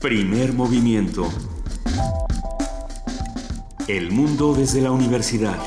Primer movimiento. El mundo desde la universidad.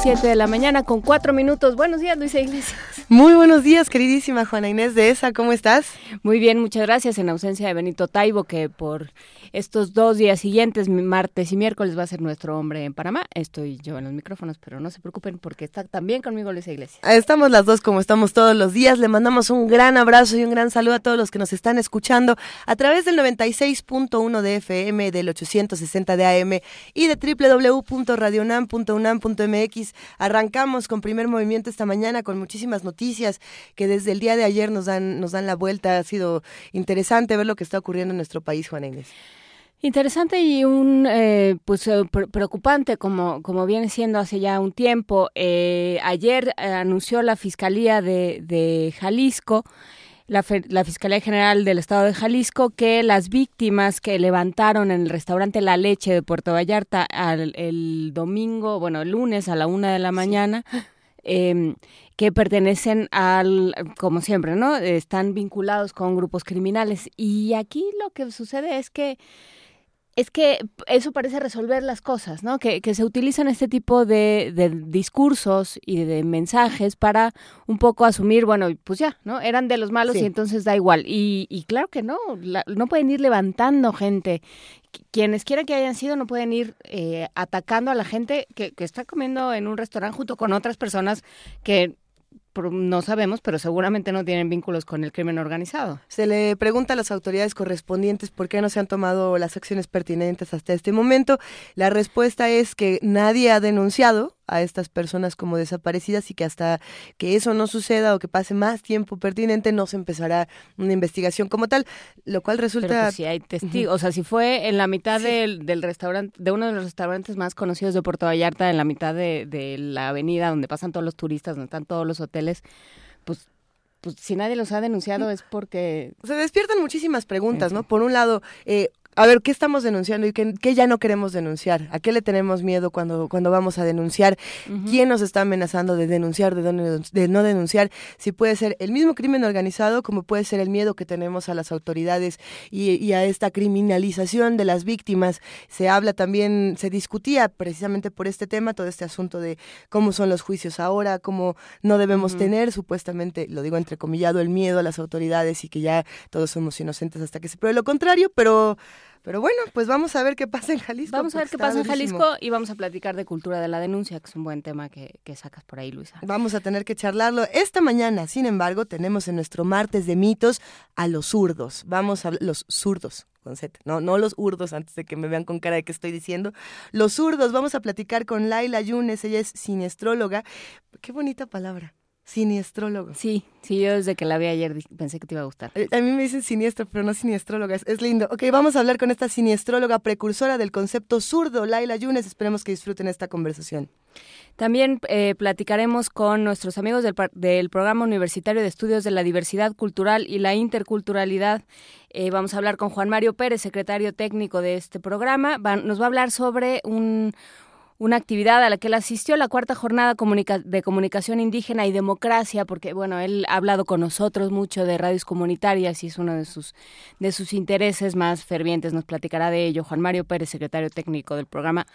Siete de la mañana con cuatro minutos. Buenos días, Luisa Iglesias. Muy buenos días, queridísima Juana Inés de ESA, ¿cómo estás? Muy bien, muchas gracias. En ausencia de Benito Taibo, que por estos dos días siguientes, martes y miércoles, va a ser nuestro hombre en Panamá. Estoy yo en los micrófonos, pero no se preocupen porque está también conmigo Luisa Iglesias. Estamos las dos como estamos todos los días. Le mandamos un gran abrazo y un gran saludo a todos los que nos están escuchando a través del 96.1 de FM, del 860 de AM y de www.radionam.unam.mx. Arrancamos con primer movimiento esta mañana con muchísimas noticias que desde el día de ayer nos dan, nos dan la vuelta. Ha sido interesante ver lo que está ocurriendo en nuestro país, Juan Inés. Interesante y un eh, pues eh, preocupante como como viene siendo hace ya un tiempo. Eh, ayer anunció la fiscalía de, de Jalisco. La, la, Fiscalía General del Estado de Jalisco que las víctimas que levantaron en el restaurante La Leche de Puerto Vallarta al, el domingo, bueno, el lunes a la una de la mañana, eh, que pertenecen al, como siempre, ¿no? Están vinculados con grupos criminales. Y aquí lo que sucede es que es que eso parece resolver las cosas, ¿no? Que, que se utilizan este tipo de, de, discursos y de mensajes para un poco asumir, bueno, pues ya, ¿no? Eran de los malos y entonces da igual. Y, y claro que no, no pueden ir levantando gente. Quienes quieran que hayan sido no pueden ir eh, atacando a la gente que, que está comiendo en un restaurante junto con otras personas que no sabemos, pero seguramente no tienen vínculos con el crimen organizado. Se le pregunta a las autoridades correspondientes por qué no se han tomado las acciones pertinentes hasta este momento. La respuesta es que nadie ha denunciado a estas personas como desaparecidas y que hasta que eso no suceda o que pase más tiempo pertinente no se empezará una investigación como tal, lo cual resulta... Pero pues si hay testigos, o sea, si fue en la mitad del, del, restaurante, de uno de los restaurantes más conocidos de Puerto Vallarta, en la mitad de, de la avenida donde pasan todos los turistas, donde están todos los hoteles, pues pues si nadie los ha denunciado es porque... Se despiertan muchísimas preguntas, ¿no? Por un lado, eh, a ver, ¿qué estamos denunciando y qué, ya no queremos denunciar? ¿A qué le tenemos miedo cuando, cuando vamos a denunciar? ¿Quién nos está amenazando de denunciar, de, de, no denunciar? Si puede ser el mismo crimen organizado, como puede ser el miedo que tenemos a las autoridades y, y a esta criminalización de las víctimas. Se habla también, se discutía precisamente por este tema, todo este asunto de cómo son los juicios ahora, cómo no debemos tener, supuestamente, lo digo entrecomillado, el miedo a las autoridades y que ya todos somos inocentes hasta que se pruebe lo contrario, pero pero bueno, pues vamos a ver qué pasa en Jalisco. Vamos a ver qué pasa en Jalisco y vamos a platicar de cultura de la denuncia, que es un buen tema que, que, sacas por ahí, Luisa. Vamos a tener que charlarlo esta mañana. Sin embargo, tenemos en nuestro martes de mitos a los zurdos. Vamos a los zurdos. Con Z, no, no los urdos antes de que me vean con cara de que estoy diciendo. Los zurdos, vamos a platicar con Laila Yunes, ella es siniestróloga. Qué bonita palabra. Siniestrólogo. Sí, sí, yo desde que la vi ayer pensé que te iba a gustar. Eh, a mí me dicen siniestro, pero no siniestróloga, es, lindo. Ok, vamos a hablar con esta siniestróloga precursora del concepto zurdo, Laila Yunes. Esperemos que disfruten esta conversación. También eh, platicaremos con nuestros amigos del, del, Programa Universitario de Estudios de la Diversidad Cultural y la Interculturalidad. Eh, vamos a hablar con Juan Mario Pérez, secretario técnico de este programa. nos va a hablar sobre un una actividad a la que él asistió, la cuarta jornada de comunicación indígena y democracia, porque bueno, él ha hablado con nosotros mucho de radios comunitarias y es uno de sus, de sus intereses más fervientes. Nos platicará de ello Juan Mario Pérez, secretario técnico del programa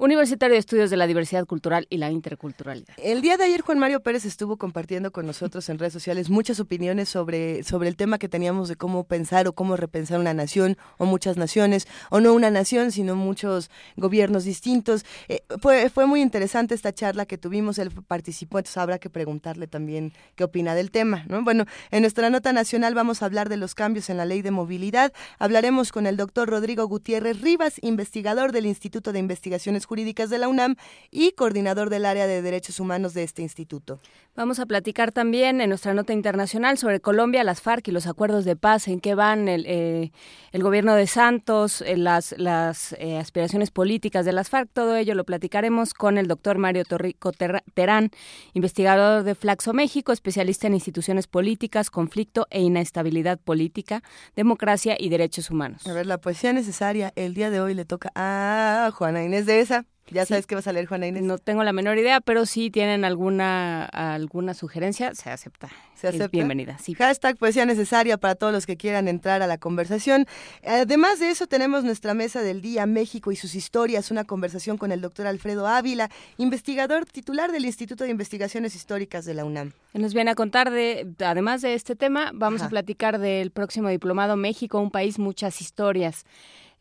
Universitario de Estudios de la Diversidad Cultural y la Interculturalidad. El día de ayer Juan Mario Pérez estuvo compartiendo con nosotros en redes sociales muchas opiniones sobre, sobre el tema que teníamos de cómo pensar o cómo repensar una nación o muchas naciones, o no una nación, sino muchos gobiernos distintos. Eh, fue, muy interesante esta charla que tuvimos, él participó, entonces habrá que preguntarle también qué opina del tema. ¿no? Bueno, en nuestra nota nacional vamos a hablar de los cambios en la ley de movilidad. Hablaremos con el doctor Rodrigo Gutiérrez Rivas, investigador del Instituto de Investigaciones Jurídicas de la UNAM y coordinador del área de derechos humanos de este instituto. Vamos a platicar también en nuestra nota internacional sobre Colombia, las FARC y los acuerdos de paz, en qué van el, eh, el gobierno de Santos, eh, las, las eh, aspiraciones políticas de las FARC. Todo ello lo platicaremos con el doctor Mario Torrico Terán, investigador de Flaxo México, especialista en instituciones políticas, conflicto e inestabilidad política, democracia y derechos humanos. A ver, la poesía necesaria el día de hoy le toca a Juana Inés de esa. ¿Ya sabes qué vas a leer, Juana Inés? No tengo la menor idea, pero si tienen alguna, alguna sugerencia, se acepta. Se acepta. bienvenida, sí. Hashtag poesía necesaria para todos los que quieran entrar a la conversación. Además de eso, tenemos nuestra mesa del día México y sus historias, una conversación con el doctor Alfredo Ávila, investigador titular del Instituto de Investigaciones Históricas de la UNAM. Nos viene a contar de, además de este tema, vamos a platicar del próximo diplomado México, un país, muchas historias.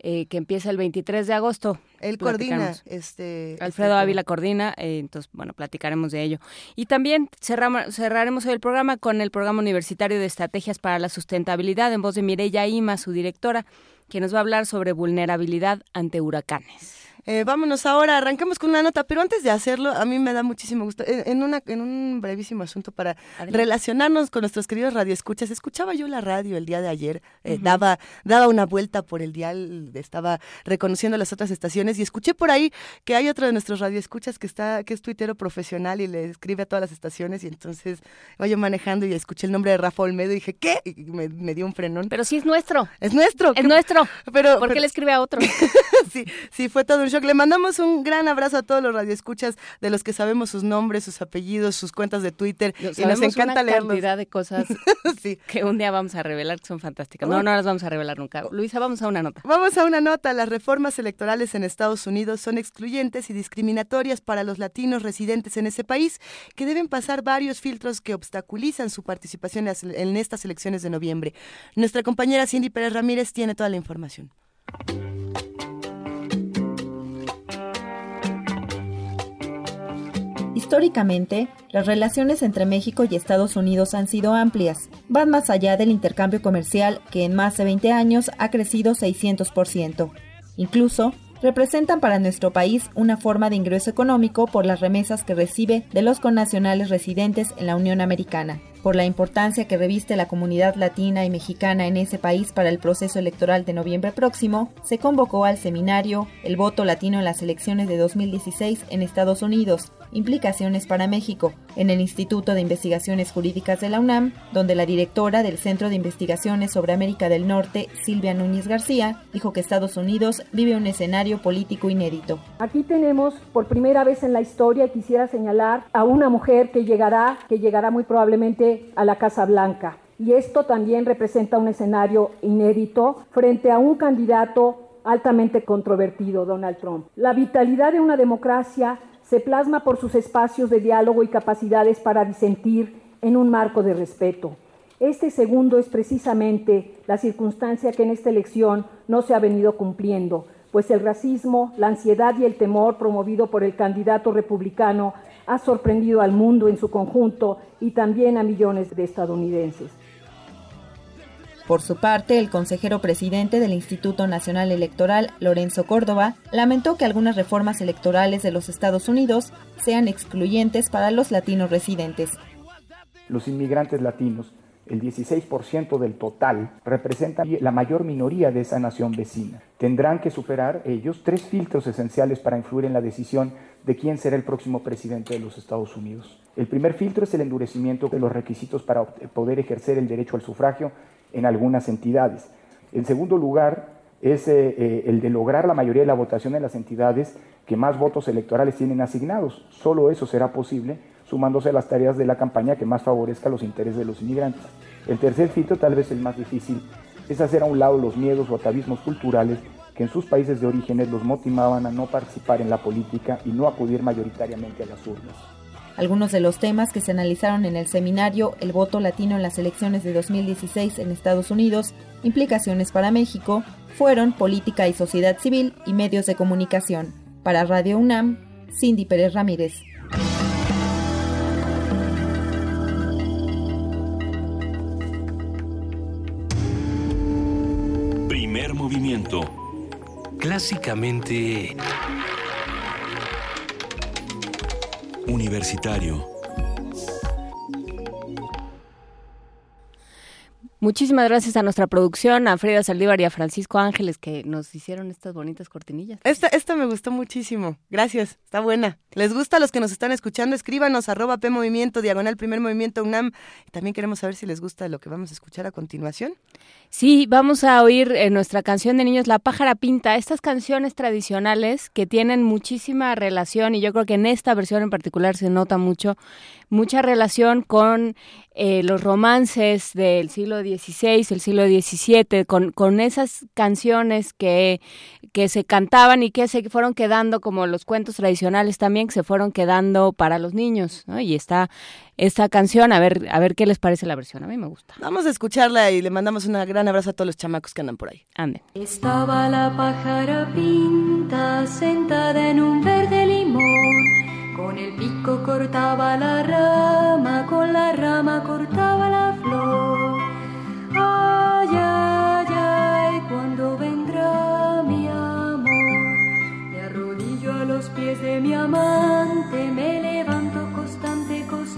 Eh, que empieza el 23 de agosto. Él coordina este, este Alfredo Ávila coordina, eh, entonces bueno, platicaremos de ello. Y también cerramos, cerraremos hoy el programa con el programa universitario de estrategias para la sustentabilidad en voz de Mireya Ima, su directora, que nos va a hablar sobre vulnerabilidad ante huracanes. Eh, vámonos ahora, arrancamos con una nota, pero antes de hacerlo, a mí me da muchísimo gusto, en, una, en un brevísimo asunto para relacionarnos con nuestros queridos radioescuchas, escuchaba yo la radio el día de ayer, eh, daba, daba una vuelta por el dial, estaba reconociendo las otras estaciones y escuché por ahí que hay otro de nuestros radioescuchas que está, que es tuitero profesional y le escribe a todas las estaciones y entonces voy yo manejando y escuché el nombre de Rafa Olmedo y dije, ¿qué? Y me, dio un frenón. Pero sí es nuestro. Es nuestro. Es nuestro. Pero, ¿Por qué le escribe a otro? sí, sí, fue todo un show le mandamos un gran abrazo a todos los radioescuchas de los que sabemos sus nombres, sus apellidos, sus cuentas de Twitter. y nos encanta una cantidad de cosas que un día vamos a revelar que son fantásticas. No, no las vamos a revelar nunca. Luisa, vamos a una nota. Vamos a una nota. Las reformas electorales en Estados Unidos son excluyentes y discriminatorias para los latinos residentes en ese país, que deben pasar varios filtros que obstaculizan su participación en estas elecciones de noviembre. Nuestra compañera Cindy Pérez Ramírez tiene toda la información. Históricamente, las relaciones entre México y Estados Unidos han sido amplias. Van más allá del intercambio comercial que en más de 20 años ha crecido 600%. Incluso, representan para nuestro país una forma de ingreso económico por las remesas que recibe de los connacionales residentes en la Unión Americana por la importancia que reviste la comunidad latina y mexicana en ese país para el proceso electoral de noviembre próximo, se convocó al seminario El voto latino en las elecciones de 2016 en Estados Unidos, implicaciones para México, en el Instituto de Investigaciones Jurídicas de la UNAM, donde la directora del Centro de Investigaciones sobre América del Norte, Silvia Núñez García, dijo que Estados Unidos vive un escenario político inédito. Aquí tenemos por primera vez en la historia, quisiera señalar a una mujer que llegará, que llegará muy probablemente a la Casa Blanca. Y esto también representa un escenario inédito frente a un candidato altamente controvertido, Donald Trump. La vitalidad de una democracia se plasma por sus espacios de diálogo y capacidades para disentir en un marco de respeto. Este segundo es precisamente la circunstancia que en esta elección no se ha venido cumpliendo, pues el racismo, la ansiedad y el temor promovido por el candidato republicano ha sorprendido al mundo en su conjunto y también a millones de estadounidenses. Por su parte, el consejero presidente del Instituto Nacional Electoral, Lorenzo Córdoba, lamentó que algunas reformas electorales de los Estados Unidos sean excluyentes para los latinos residentes. Los inmigrantes latinos el 16% del total, representan la mayor minoría de esa nación vecina. Tendrán que superar ellos tres filtros esenciales para influir en la decisión de quién será el próximo presidente de los Estados Unidos. El primer filtro es el endurecimiento de los requisitos para poder ejercer el derecho al sufragio en algunas entidades. En segundo lugar, es eh, eh, el de lograr la mayoría de la votación en las entidades que más votos electorales tienen asignados. Solo eso será posible sumándose a las tareas de la campaña que más favorezca los intereses de los inmigrantes. El tercer filtro, tal vez el más difícil, es hacer a un lado los miedos o atavismos culturales que en sus países de orígenes los motivaban a no participar en la política y no acudir mayoritariamente a las urnas. Algunos de los temas que se analizaron en el seminario El voto latino en las elecciones de 2016 en Estados Unidos, implicaciones para México, fueron política y sociedad civil y medios de comunicación. Para Radio UNAM, Cindy Pérez Ramírez. Primer movimiento. Clásicamente... Universitario. Muchísimas gracias a nuestra producción, a Frida Saldívar y a Francisco Ángeles que nos hicieron estas bonitas cortinillas. Esta, esta me gustó muchísimo. Gracias, está buena. ¿Les gusta a los que nos están escuchando? Escríbanos arroba P Movimiento, diagonal Primer Movimiento UNAM. También queremos saber si les gusta lo que vamos a escuchar a continuación. Sí, vamos a oír en nuestra canción de niños La pájara pinta, estas canciones tradicionales que tienen muchísima relación y yo creo que en esta versión en particular se nota mucho, mucha relación con eh, los romances del siglo XVI, el siglo XVII, con, con esas canciones que, que se cantaban y que se fueron quedando como los cuentos tradicionales también, que se fueron quedando para los niños, ¿no? Y está esta canción, a ver, a ver qué les parece la versión, a mí me gusta. Vamos a escucharla y le mandamos un gran abrazo a todos los chamacos que andan por ahí. Ande. Estaba la pájara pinta sentada en un verde limón, con el pico cortaba la rama, con la rama cortaba la flor. Ay, ay, ay, cuando vendrá mi amor, me arrodillo a los pies de mi amante, me levanto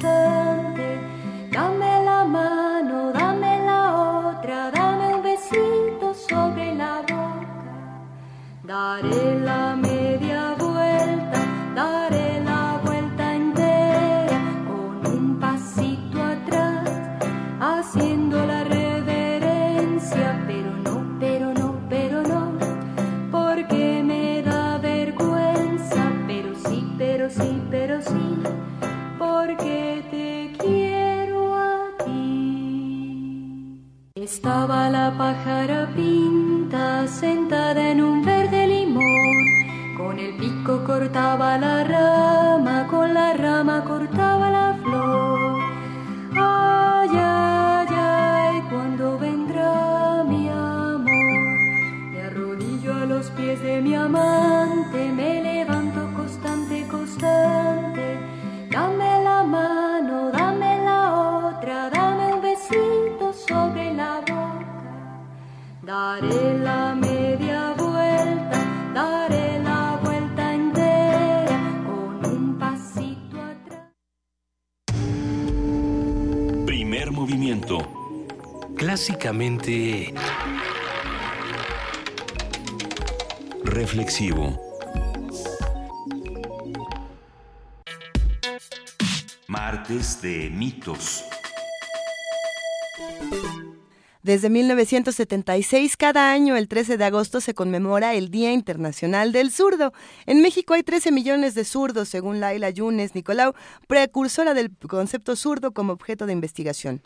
Dame la mano, dame la otra, dame un besito sobre la boca. Daré la media Martes de mitos. Desde 1976, cada año, el 13 de agosto, se conmemora el Día Internacional del Zurdo. En México hay 13 millones de zurdos, según Laila Yunes Nicolau, precursora del concepto zurdo como objeto de investigación.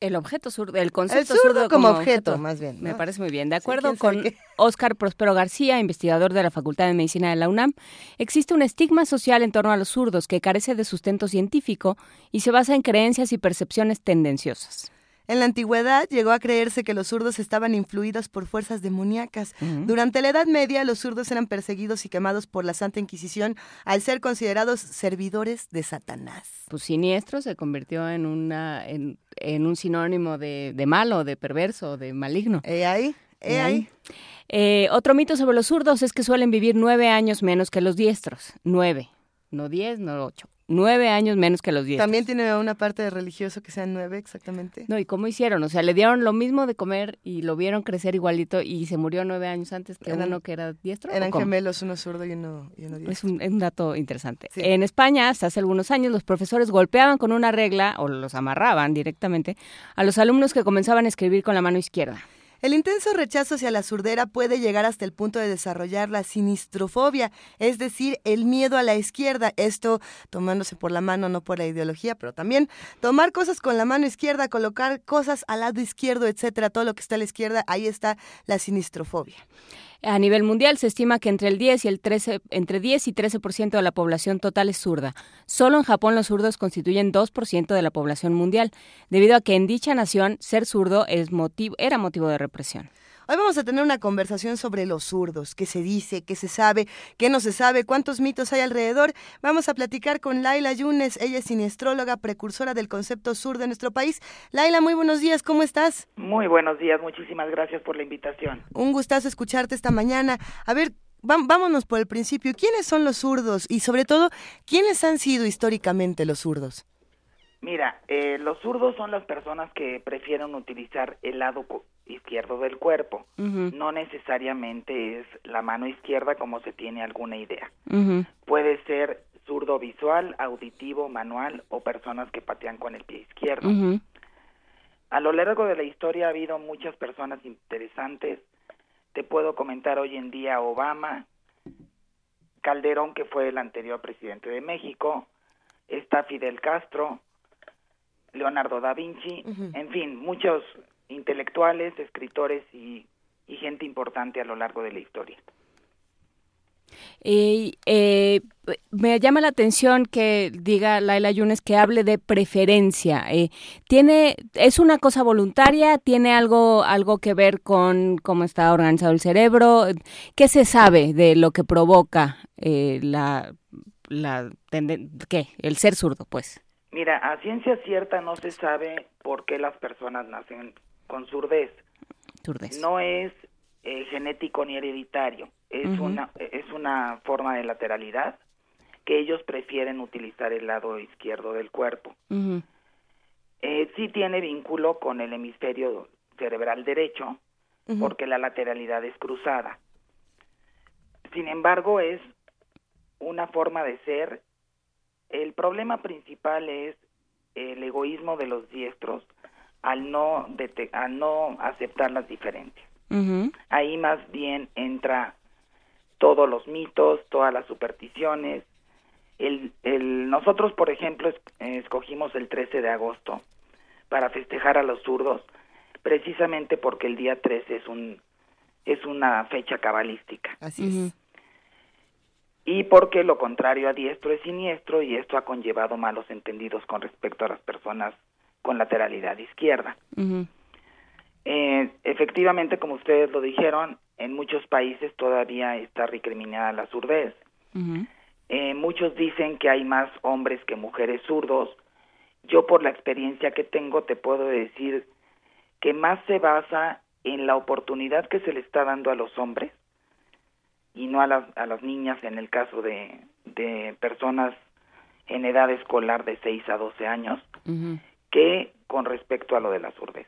El objeto zurdo, el concepto El zurdo zurdo como objeto, más bien, Me parece muy bien. De acuerdo con. Óscar Prospero García, investigador de la Facultad de Medicina de la UNAM, existe un estigma social en torno a los zurdos que carece de sustento científico y se basa en creencias y percepciones tendenciosas. En la antigüedad llegó a creerse que los zurdos estaban influidos por fuerzas demoníacas. Durante la Edad Media, los zurdos eran perseguidos y quemados por la Santa Inquisición al ser considerados servidores de Satanás. Pues siniestro se convirtió en una en, en un sinónimo de, de malo, de perverso, de maligno. ¿Eh ahí? ¿Eh ahí? Eh, otro mito sobre los zurdos es que suelen vivir nueve años menos que los diestros. Nueve. No diez, no ocho. Nueve años menos que los diestros. También tiene una parte de religioso que sean nueve, exactamente. No, ¿y cómo hicieron? O sea, le dieron lo mismo de comer y lo vieron crecer igualito y se murió nueve años antes que Eran- uno que era diestro. ¿o Eran gemelos, uno zurdo y uno, y uno Es diestro. un, es un dato interesante. Sí. En España, hasta hace algunos años, los profesores golpeaban con una regla o los amarraban directamente a los alumnos que comenzaban a escribir con la mano izquierda. El intenso rechazo hacia la surdera puede llegar hasta el punto de desarrollar la sinistrofobia, es decir, el miedo a la izquierda. Esto tomándose por la mano, no por la ideología, pero también tomar cosas con la mano izquierda, colocar cosas al lado izquierdo, etcétera, todo lo que está a la izquierda, ahí está la sinistrofobia. A nivel mundial se estima que entre el 10 y el 13, entre 10 y 13% de la población total es zurda. Solo en Japón los zurdos constituyen 2% de la población mundial, debido a que en dicha nación ser zurdo es motivo, era motivo de represión. Hoy vamos a tener una conversación sobre los zurdos, qué se dice, qué se sabe, qué no se sabe, cuántos mitos hay alrededor. Vamos a platicar con Laila Yunes, ella es siniestróloga, precursora del concepto zurdo en nuestro país. Laila, muy buenos días, ¿cómo estás? Muy buenos días, muchísimas gracias por la invitación. Un gustazo escucharte esta mañana. A ver, vámonos por el principio. ¿Quiénes son los zurdos? Y sobre todo, ¿quiénes han sido históricamente los zurdos? Mira, eh, los zurdos son las personas que prefieren utilizar el lado izquierdo del cuerpo. No necesariamente es la mano izquierda como se tiene alguna idea. Puede ser zurdo visual, auditivo, manual o personas que patean con el pie izquierdo. A lo largo de la historia ha habido muchas personas interesantes. Te puedo comentar hoy en día Obama, Calderón, que fue el anterior presidente de México, está Fidel Castro, Leonardo da Vinci, en fin, muchos intelectuales, escritores y, gente importante a lo largo de la historia. Y eh, me llama la atención que diga Laila Yunes que hable de preferencia. Eh, ¿Tiene, ¿Es una cosa voluntaria? ¿Tiene algo, algo que ver con cómo está organizado el cerebro? ¿Qué se sabe de lo que provoca eh, la, la ¿qué? el ser zurdo, pues? Mira, a ciencia cierta no se sabe por qué las personas nacen con surdez. No es eh, genético ni hereditario, es, una, es una forma de lateralidad que ellos prefieren utilizar el lado izquierdo del cuerpo. eh, sí tiene vínculo con el hemisferio cerebral derecho, porque la lateralidad es cruzada. Sin embargo, es una forma de ser. El problema principal es el egoísmo de los diestros al no, al no aceptar las diferencias. Ahí más bien entra todos los mitos, todas las supersticiones. El, el, nosotros, por ejemplo, escogimos el 13 de agosto para festejar a los zurdos, precisamente porque el día 13 es un es una fecha cabalística. Así es. Y porque lo contrario a diestro es siniestro y esto ha conllevado malos entendidos con respecto a las personas con lateralidad izquierda. eh, efectivamente, como ustedes lo dijeron, en muchos países todavía está recriminada la surdez. eh, muchos dicen que hay más hombres que mujeres zurdos. Yo por la experiencia que tengo te puedo decir que más se basa en la oportunidad que se le está dando a los hombres y no a las, a las niñas en el caso de, de personas en edad escolar de 6 a 12 años, que con respecto a lo de la surdez.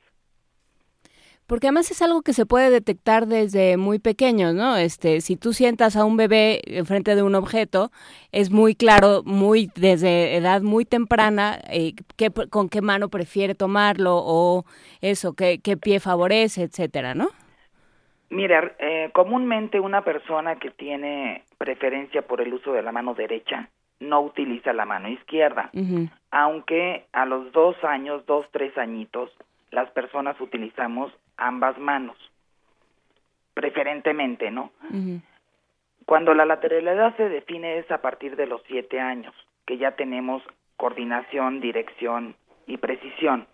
Porque además es algo que se puede detectar desde muy pequeño, ¿no? Este, si tú sientas a un bebé enfrente de un objeto, es muy claro, muy desde edad muy temprana, eh, qué, con qué mano prefiere tomarlo o eso, qué, qué pie favorece, etcétera, ¿no? Mira, eh, comúnmente una persona que tiene preferencia por el uso de la mano derecha no utiliza la mano izquierda, aunque a los dos años, dos, tres añitos, las personas utilizamos ambas manos, preferentemente, ¿no? Cuando la lateralidad se define es a partir de los siete años, que ya tenemos coordinación, dirección y precisión.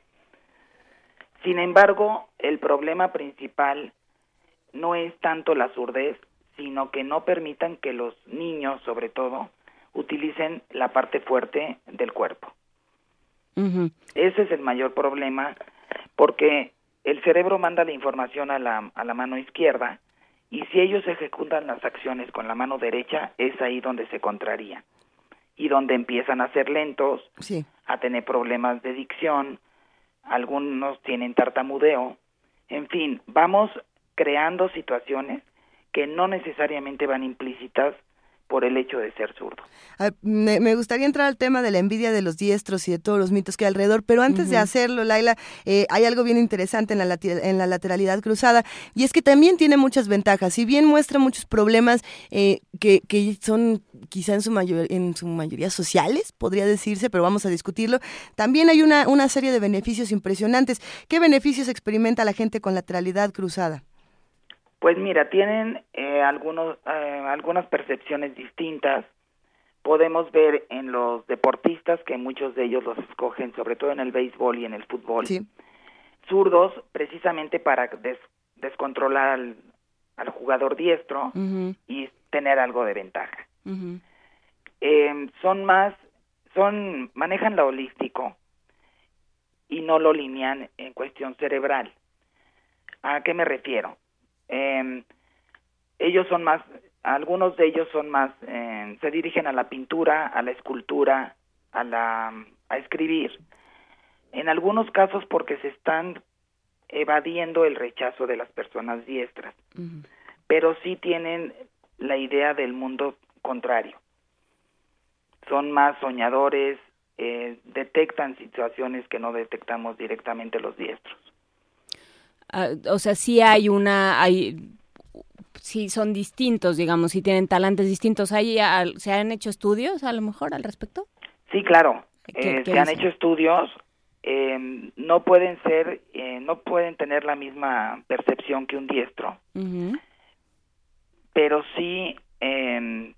Sin embargo, el problema principal no es tanto la surdez, sino que no permitan que los niños, sobre todo, utilicen la parte fuerte del cuerpo. Ese es el mayor problema porque el cerebro manda la información a la, a la mano izquierda y si ellos ejecutan las acciones con la mano derecha es ahí donde se contraría y donde empiezan a ser lentos, a tener problemas de dicción, algunos tienen tartamudeo, en fin, vamos creando situaciones que no necesariamente van implícitas por el hecho de ser zurdo. Ah, me, gustaría entrar al tema de la envidia de los diestros y de todos los mitos que hay alrededor, pero antes de hacerlo, Laila, eh, hay algo bien interesante en la, en la lateralidad cruzada y es que también tiene muchas ventajas. Si bien muestra muchos problemas eh, que, que, son quizá en su, mayor, en su mayoría sociales, podría decirse, pero vamos a discutirlo, también hay una, una serie de beneficios impresionantes. ¿Qué beneficios experimenta la gente con lateralidad cruzada? Pues mira, tienen eh, algunos, eh, algunas percepciones distintas. Podemos ver en los deportistas que muchos de ellos los escogen, sobre todo en el béisbol y en el fútbol, zurdos, precisamente para descontrolar al, jugador diestro y tener algo de ventaja. eh, son más, son manejan lo holístico y no lo lineal en cuestión cerebral. ¿A qué me refiero? Eh, ellos son más, algunos de ellos son más, eh, se dirigen a la pintura, a la escultura, a la, a escribir. En algunos casos porque se están evadiendo el rechazo de las personas diestras, pero sí tienen la idea del mundo contrario. Son más soñadores, eh, detectan situaciones que no detectamos directamente los diestros. Ah, o sea, sí hay una, hay, sí son distintos, digamos, sí tienen talantes distintos. ¿Hay, ¿Se han hecho estudios a lo mejor al respecto? Sí, claro. Eh, se han hecho estudios. Eh, no pueden ser, eh, no pueden tener la misma percepción que un diestro, pero sí em,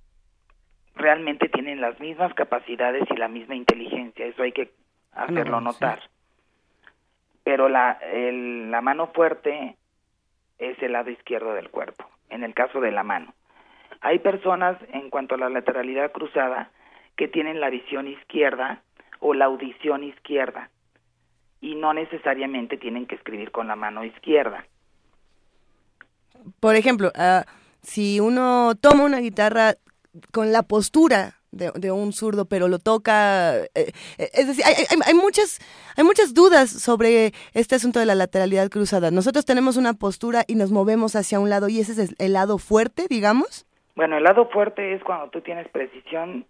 realmente tienen las mismas capacidades y la misma inteligencia. Eso hay que hacerlo notar. Pero la, la mano fuerte es el lado izquierdo del cuerpo, en el caso de la mano. Hay personas, en cuanto a la lateralidad cruzada, que tienen la visión izquierda o la audición izquierda y no necesariamente tienen que escribir con la mano izquierda. Por ejemplo, uh, si uno toma una guitarra con la postura de, un zurdo, pero lo toca. Eh, eh, es decir, hay, hay, muchas, hay muchas dudas sobre este asunto de la lateralidad cruzada. Nosotros tenemos una postura y nos movemos hacia un lado, y ese es el lado fuerte, digamos. Bueno, el lado fuerte es cuando tú tienes precisión,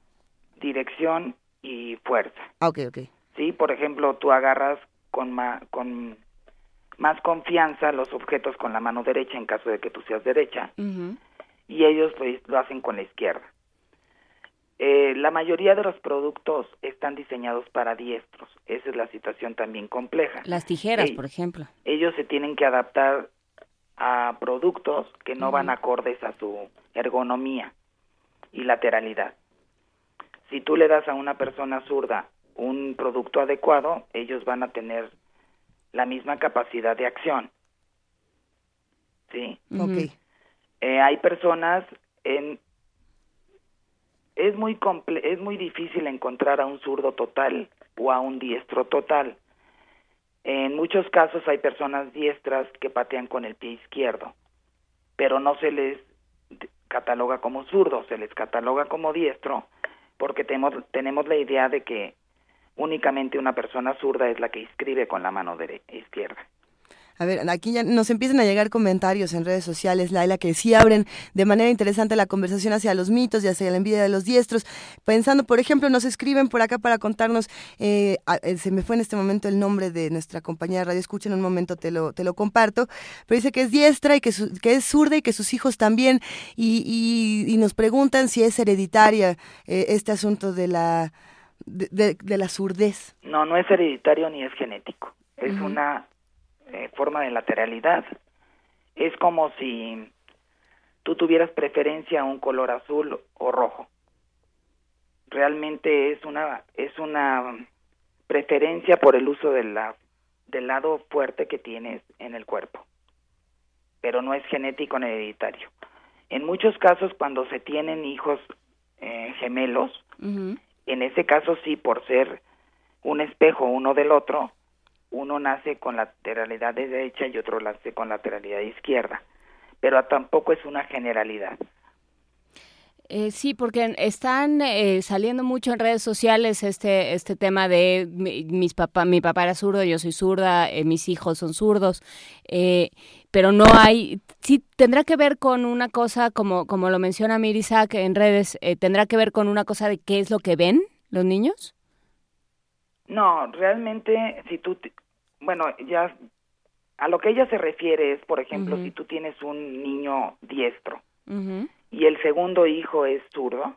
dirección y fuerza. Ah, ok, ok. Sí, por ejemplo, tú agarras con, con más confianza los objetos con la mano derecha en caso de que tú seas derecha, y ellos pues lo hacen con la izquierda. Eh, la mayoría de los productos están diseñados para diestros. Esa es la situación también compleja. Las tijeras, por ejemplo. Ellos se tienen que adaptar a productos que no van acordes a su ergonomía y lateralidad. Si tú le das a una persona zurda un producto adecuado, ellos van a tener la misma capacidad de acción. ¿Sí? Ok. Eh, hay personas en es muy es muy difícil encontrar a un zurdo total o a un diestro total. En muchos casos hay personas diestras que patean con el pie izquierdo, pero no se les cataloga como zurdo, se les cataloga como diestro porque tenemos, tenemos la idea de que únicamente una persona zurda es la que escribe con la mano izquierda. A ver, aquí ya nos empiezan a llegar comentarios en redes sociales, Laila, que sí abren de manera interesante la conversación hacia los mitos y hacia la envidia de los diestros. Pensando, por ejemplo, nos escriben por acá para contarnos, eh, eh, se me fue en este momento el nombre de nuestra compañera de radio, escucha en un momento te lo, te lo comparto, pero dice que es diestra y que, que es zurda y que sus hijos también, y, nos preguntan si es hereditaria eh, este asunto de la, de, la surdez. No, no es hereditario ni es genético, es una eh, forma de lateralidad. Es como si tú tuvieras preferencia a un color azul o rojo. Realmente es una es una preferencia por el uso de la, del lado fuerte que tienes en el cuerpo, pero no es genético ni hereditario. En muchos casos, cuando se tienen hijos eh, gemelos, en ese caso sí, por ser un espejo uno del otro, uno nace con lateralidad derecha y otro nace con lateralidad izquierda, pero tampoco es una generalidad. Eh, sí, porque están eh, saliendo mucho en redes sociales este este tema de mis papá, mi papá era zurdo, yo soy zurda, eh, mis hijos son zurdos, pero no hay, sí tendrá que ver con una cosa como como lo menciona Mirisak en redes, tendrá que ver con una cosa de qué es lo que ven los niños. No, realmente si tú, bueno, ya a lo que ella se refiere es, por ejemplo, si tú tienes un niño diestro y el segundo hijo es zurdo,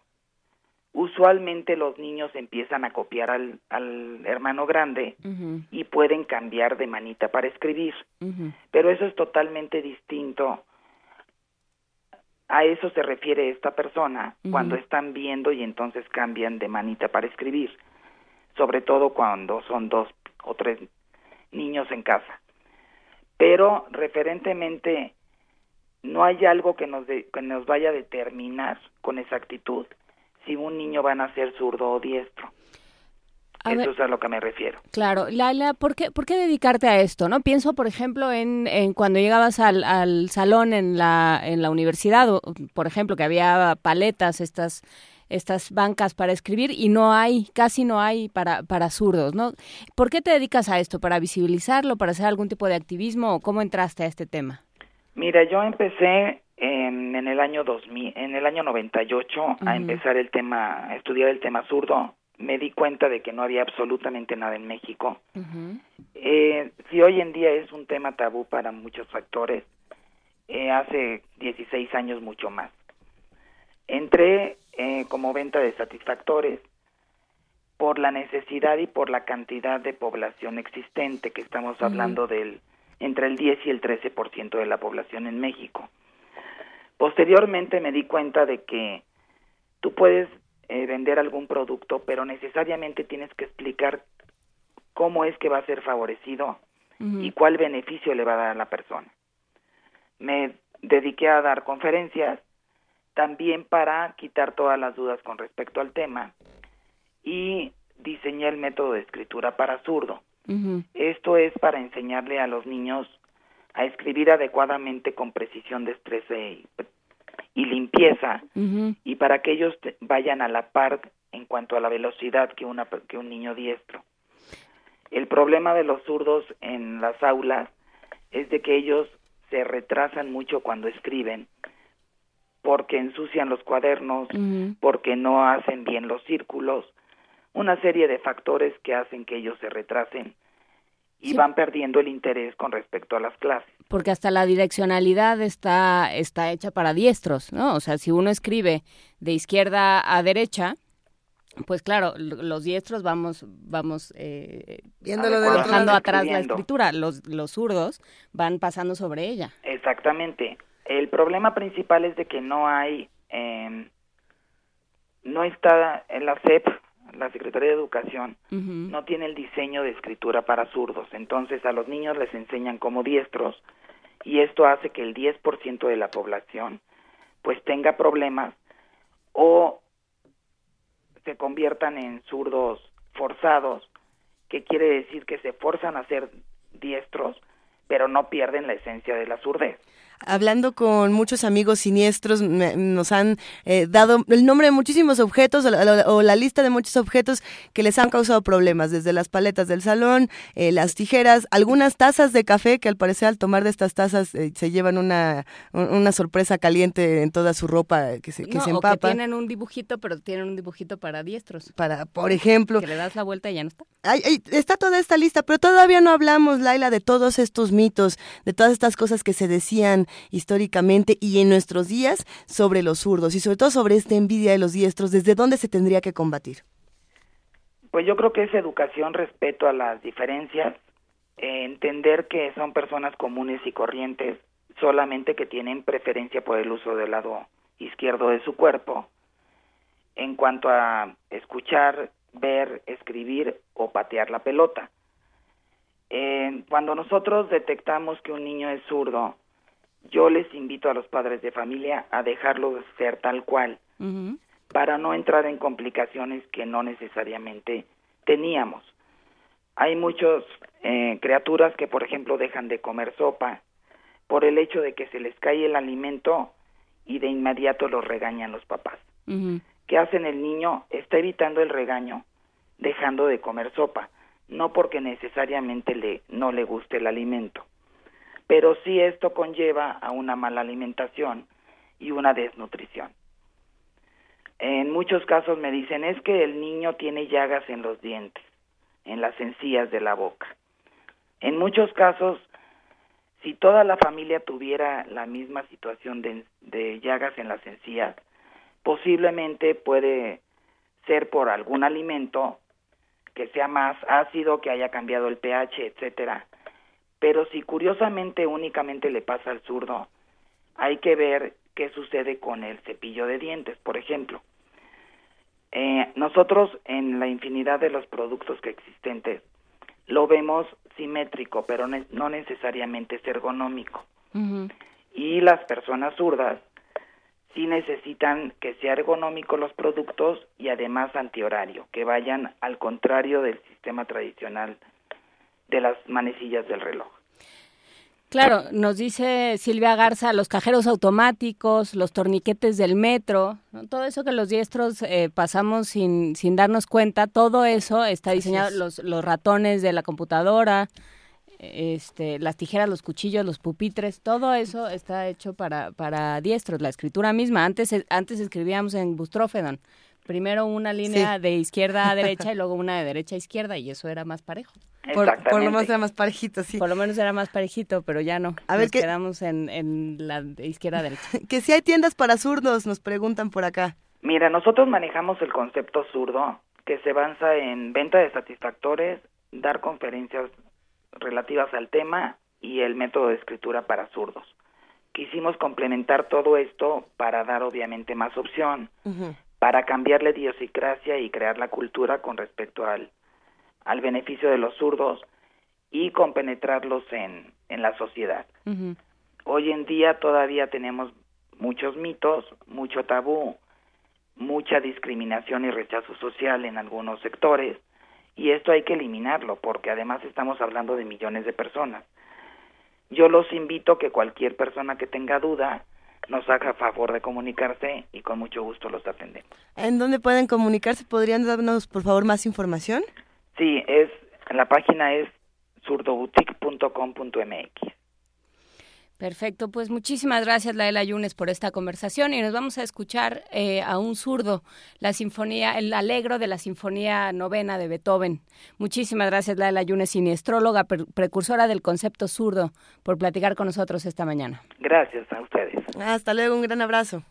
usualmente los niños empiezan a copiar al, al hermano grande y pueden cambiar de manita para escribir. Pero eso es totalmente distinto. A eso se refiere esta persona cuando están viendo y entonces cambian de manita para escribir sobre todo cuando son dos o tres niños en casa. Pero referentemente no hay algo que nos, que nos vaya a determinar con exactitud si un niño va a nacer zurdo o diestro. Eso es a lo que me refiero. Claro, Laila, ¿por qué, ¿por qué dedicarte a esto? no Pienso, por ejemplo, en, en cuando llegabas al, al, salón en la, en la universidad, por ejemplo, que había paletas, estas estas bancas para escribir y no hay, casi no hay para, para zurdos, ¿no? ¿Por qué te dedicas a esto? ¿Para visibilizarlo? ¿Para hacer algún tipo de activismo? ¿O cómo entraste a este tema? Mira, yo empecé en, en el año 2000, en el año 98 a empezar el tema, a estudiar el tema zurdo. Me di cuenta de que no había absolutamente nada en México. eh, si hoy en día es un tema tabú para muchos factores, eh, hace 16 años mucho más. Entré eh, como venta de satisfactores por la necesidad y por la cantidad de población existente, que estamos hablando del entre el 10 y el 13% de la población en México. Posteriormente me di cuenta de que tú puedes eh, vender algún producto, pero necesariamente tienes que explicar cómo es que va a ser favorecido y cuál beneficio le va a dar a la persona. Me dediqué a dar conferencias también para quitar todas las dudas con respecto al tema. Y diseñé el método de escritura para zurdo. Esto es para enseñarle a los niños a escribir adecuadamente con precisión, destreza y, y limpieza. Y para que ellos vayan a la par en cuanto a la velocidad que, una, que un niño diestro. El problema de los zurdos en las aulas es de que ellos se retrasan mucho cuando escriben porque ensucian los cuadernos, porque no hacen bien los círculos, una serie de factores que hacen que ellos se retrasen y van perdiendo el interés con respecto a las clases. Porque hasta la direccionalidad está, está hecha para diestros, ¿no? O sea, si uno escribe de izquierda a derecha, pues claro, los diestros vamos, vamos eh, dejando atrás la escritura, los, los zurdos van pasando sobre ella. Exactamente. El problema principal es de que no hay, eh, no está en la SEP, la Secretaría de Educación, no tiene el diseño de escritura para zurdos. Entonces a los niños les enseñan como diestros y esto hace que el 10% de la población pues tenga problemas o se conviertan en zurdos forzados, que quiere decir que se forzan a ser diestros, pero no pierden la esencia de la surdez hablando con muchos amigos siniestros, nos han eh, dado el nombre de muchísimos objetos o la, lista de muchos objetos que les han causado problemas, desde las paletas del salón, eh, las tijeras, algunas tazas de café que al parecer al tomar de estas tazas eh, se llevan una, una sorpresa caliente en toda su ropa que se, que se empapa. O que tienen un dibujito, pero tienen un dibujito para diestros. Para, por ejemplo. Que le das la vuelta y ya no está. está toda esta lista, pero todavía no hablamos, Laila, de todos estos mitos, de todas estas cosas que se decían históricamente y en nuestros días sobre los zurdos y sobre todo sobre esta envidia de los diestros, ¿desde dónde se tendría que combatir? Pues yo creo que es educación, respeto a las diferencias, eh, entender que son personas comunes y corrientes, solamente que tienen preferencia por el uso del lado izquierdo de su cuerpo. En cuanto a escuchar, ver, escribir o patear la pelota. Eh, cuando nosotros detectamos que un niño es zurdo, yo les invito a los padres de familia a dejarlo ser tal cual, para no entrar en complicaciones que no necesariamente teníamos. Hay muchas eh, criaturas que, por ejemplo, dejan de comer sopa por el hecho de que se les cae el alimento y de inmediato los regañan los papás. ¿Qué hacen el niño? Está evitando el regaño, dejando de comer sopa, no porque necesariamente le, no le guste el alimento pero sí esto conlleva a una mala alimentación y una desnutrición. En muchos casos me dicen es que el niño tiene llagas en los dientes, en las encías de la boca. En muchos casos, si toda la familia tuviera la misma situación de, de llagas en las encías, posiblemente puede ser por algún alimento que sea más ácido, que haya cambiado el pH, etcétera, pero si curiosamente únicamente le pasa al zurdo, hay que ver qué sucede con el cepillo de dientes, por ejemplo. Eh, nosotros en la infinidad de los productos que existentes lo vemos simétrico, pero no necesariamente es ergonómico. Y las personas zurdas sí necesitan que sea ergonómico los productos y además antihorario, que vayan al contrario del sistema tradicional de las manecillas del reloj. Claro, nos dice Silvia Garza, los cajeros automáticos, los torniquetes del metro, todo eso que los diestros eh, pasamos sin, sin darnos cuenta, todo eso está diseñado, los, los ratones de la computadora, este, las tijeras, los cuchillos, los pupitres, todo eso está hecho para, para diestros, la escritura misma. Antes, antes escribíamos en Bustrófedon, primero una línea de izquierda a derecha y luego una de derecha a izquierda y eso era más parejo. Por, lo menos era más parejito, sí. Por lo menos era más parejito, pero ya no. A ver, nos quedamos en, en la de izquierda a derecha. que si hay tiendas para zurdos, nos preguntan por acá. Mira, nosotros manejamos el concepto zurdo, que se basa en venta de satisfactores, dar conferencias relativas al tema y el método de escritura para zurdos. Quisimos complementar todo esto para dar obviamente más opción, para cambiar la idiosincrasia y crear la cultura con respecto al al beneficio de los zurdos y compenetrarlos en, en la sociedad. Hoy en día todavía tenemos muchos mitos, mucho tabú, mucha discriminación y rechazo social en algunos sectores y esto hay que eliminarlo porque además estamos hablando de millones de personas. Yo los invito que cualquier persona que tenga duda nos haga favor de comunicarse y con mucho gusto los atendemos. ¿En dónde pueden comunicarse? ¿Podrían darnos por favor más información? Sí, es la página es zurdoboutique.com.mx. Perfecto, pues muchísimas gracias Laela Yunes por esta conversación y nos vamos a escuchar eh, a un zurdo, la sinfonía, el alegro de la sinfonía novena de Beethoven. Muchísimas gracias Laela Yunes, siniestróloga, precursora del concepto zurdo, por platicar con nosotros esta mañana. Gracias a ustedes. Hasta luego, un gran abrazo.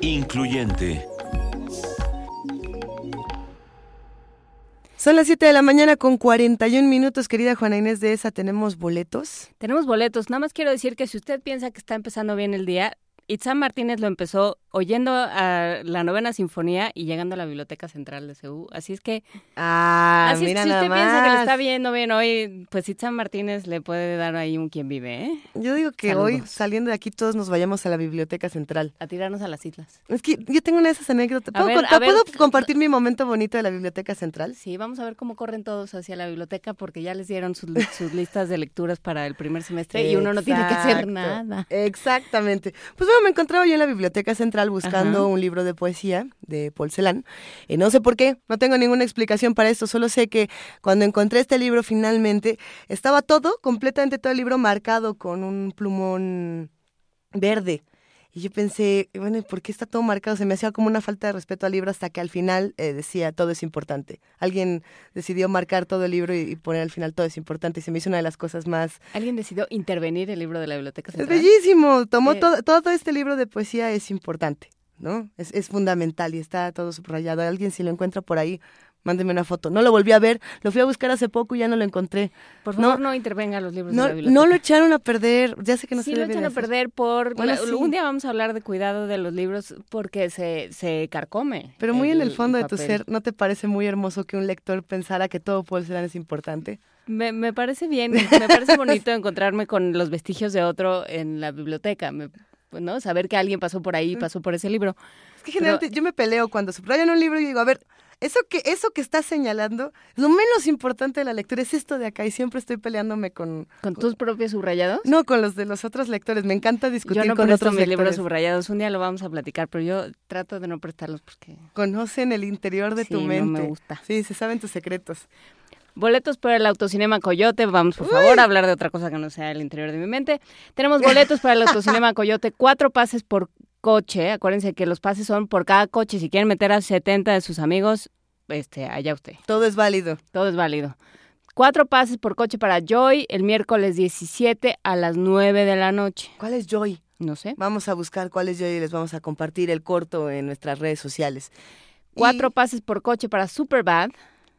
Incluyente. Son las 7 de la mañana con 41 minutos, querida Juana Inés de esa. ¿Tenemos boletos? Tenemos boletos. Nada más quiero decir que si usted piensa que está empezando bien el día, Itzam Martínez lo empezó oyendo a la novena sinfonía y llegando a la biblioteca central de CEU. Así es que, ah, así mira es si usted nada piensa que le más. está viendo bien hoy, pues Itzam Martínez le puede dar ahí un quien vive, ¿eh? Yo digo que Saludos. hoy saliendo de aquí todos nos vayamos a la biblioteca central. A tirarnos a las islas. Es que yo tengo una de esas anécdotas. ¿Puedo, ver, con- a ver. ¿puedo compartir mi momento bonito de la biblioteca central? Sí, vamos a ver cómo corren todos hacia la biblioteca porque ya les dieron sus, sus listas de lecturas para el primer semestre y uno no tiene que hacer nada. Exactamente. Pues bueno, me encontraba yo en la biblioteca central buscando Ajá. un libro de poesía de Paul Celan. Y no sé por qué, no tengo ninguna explicación para esto, solo sé que cuando encontré este libro finalmente estaba todo, completamente todo el libro marcado con un plumón verde. Y yo pensé, bueno, ¿y ¿por qué está todo marcado? Se me hacía como una falta de respeto al libro hasta que al final eh, decía todo es importante. Alguien decidió marcar todo el libro y, y poner al final todo es importante y se me hizo una de las cosas más Alguien decidió intervenir el libro de la biblioteca es bellísimo. Tomó Eh, todo, todo este libro de poesía es importante, ¿no? Es, es fundamental y está todo subrayado. Alguien si lo encuentra por ahí, mándeme una foto. No lo volví a ver, lo fui a buscar hace poco y ya no lo encontré. Por favor, no, intervenga los libros No, de la biblioteca. no lo echaron a perder. Ya sé que no sí se lo echan a perder por... Bueno, la- sí. Un día vamos a hablar de cuidado de los libros porque se, se carcome. Pero muy en el fondo de tu ser, ¿no te parece muy hermoso que un lector pensara que todo Paul Celan es importante? Me, me parece bien, me parece bonito encontrarme con los vestigios de otro en la biblioteca, me- ¿no? Saber que alguien pasó por ahí, y pasó por ese libro. Es que generalmente yo me peleo cuando subrayan un libro y digo, a ver, eso que, eso que estás señalando, lo menos importante de la lectura es esto de acá y siempre estoy peleándome con... ¿Con tus propios subrayados? No, con los de los otros lectores. Me encanta discutir Yo no con otros mis libros subrayados, un día lo vamos a platicar, pero yo trato de no prestarlos porque... Conocen el interior de Sí, tu no mente. me gusta. Sí, se saben tus secretos. Boletos para el Autocinema Coyote. Vamos, por favor, a hablar de otra cosa que no sea el interior de mi mente. Tenemos boletos para el Autocinema Coyote. Cuatro pases por coche. Acuérdense que los pases son por cada coche. Si quieren meter a 70 de sus amigos, este, allá usted. Todo es válido. Todo es válido. Cuatro pases por coche para Joy el miércoles 17 a las 9 de la noche. ¿Cuál es Joy? No sé. Vamos a buscar cuál es Joy y les vamos a compartir el corto en nuestras redes sociales. Cuatro Y- pases por coche para Superbad,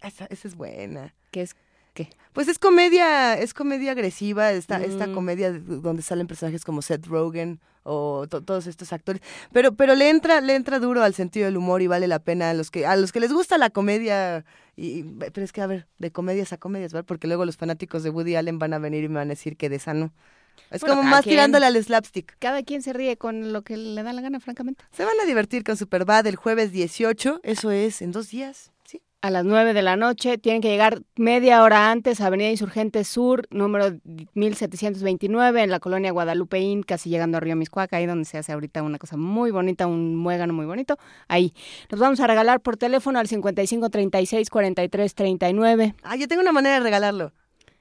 Esa, esa es buena. que es ¿qué? Pues es comedia, es comedia agresiva, esta, esta Mm. comedia de- donde salen personajes como Seth Rogen o to- todos estos actores, pero pero le entra le entra duro al sentido del humor y vale la pena a los que a los que les gusta la comedia y pero es que a ver, de comedias a comedias, ¿verdad? Porque luego los fanáticos de Woody Allen van a venir y me van a decir que de sano. Es Bueno, como más quien. tirándole al slapstick. Cada quien se ríe con lo que le da la gana, francamente. Se van a divertir con Superbad el jueves 18, eso es en dos días. A las 9 de la noche tienen que llegar media hora antes a Avenida Insurgente Sur, número 1729, en la colonia Guadalupeín, casi llegando a Río Miscuaca, ahí donde se hace ahorita una cosa muy bonita, un muégano muy bonito. Ahí. Los vamos a regalar por teléfono al 55 36 43 39. Ah, yo tengo una manera de regalarlo.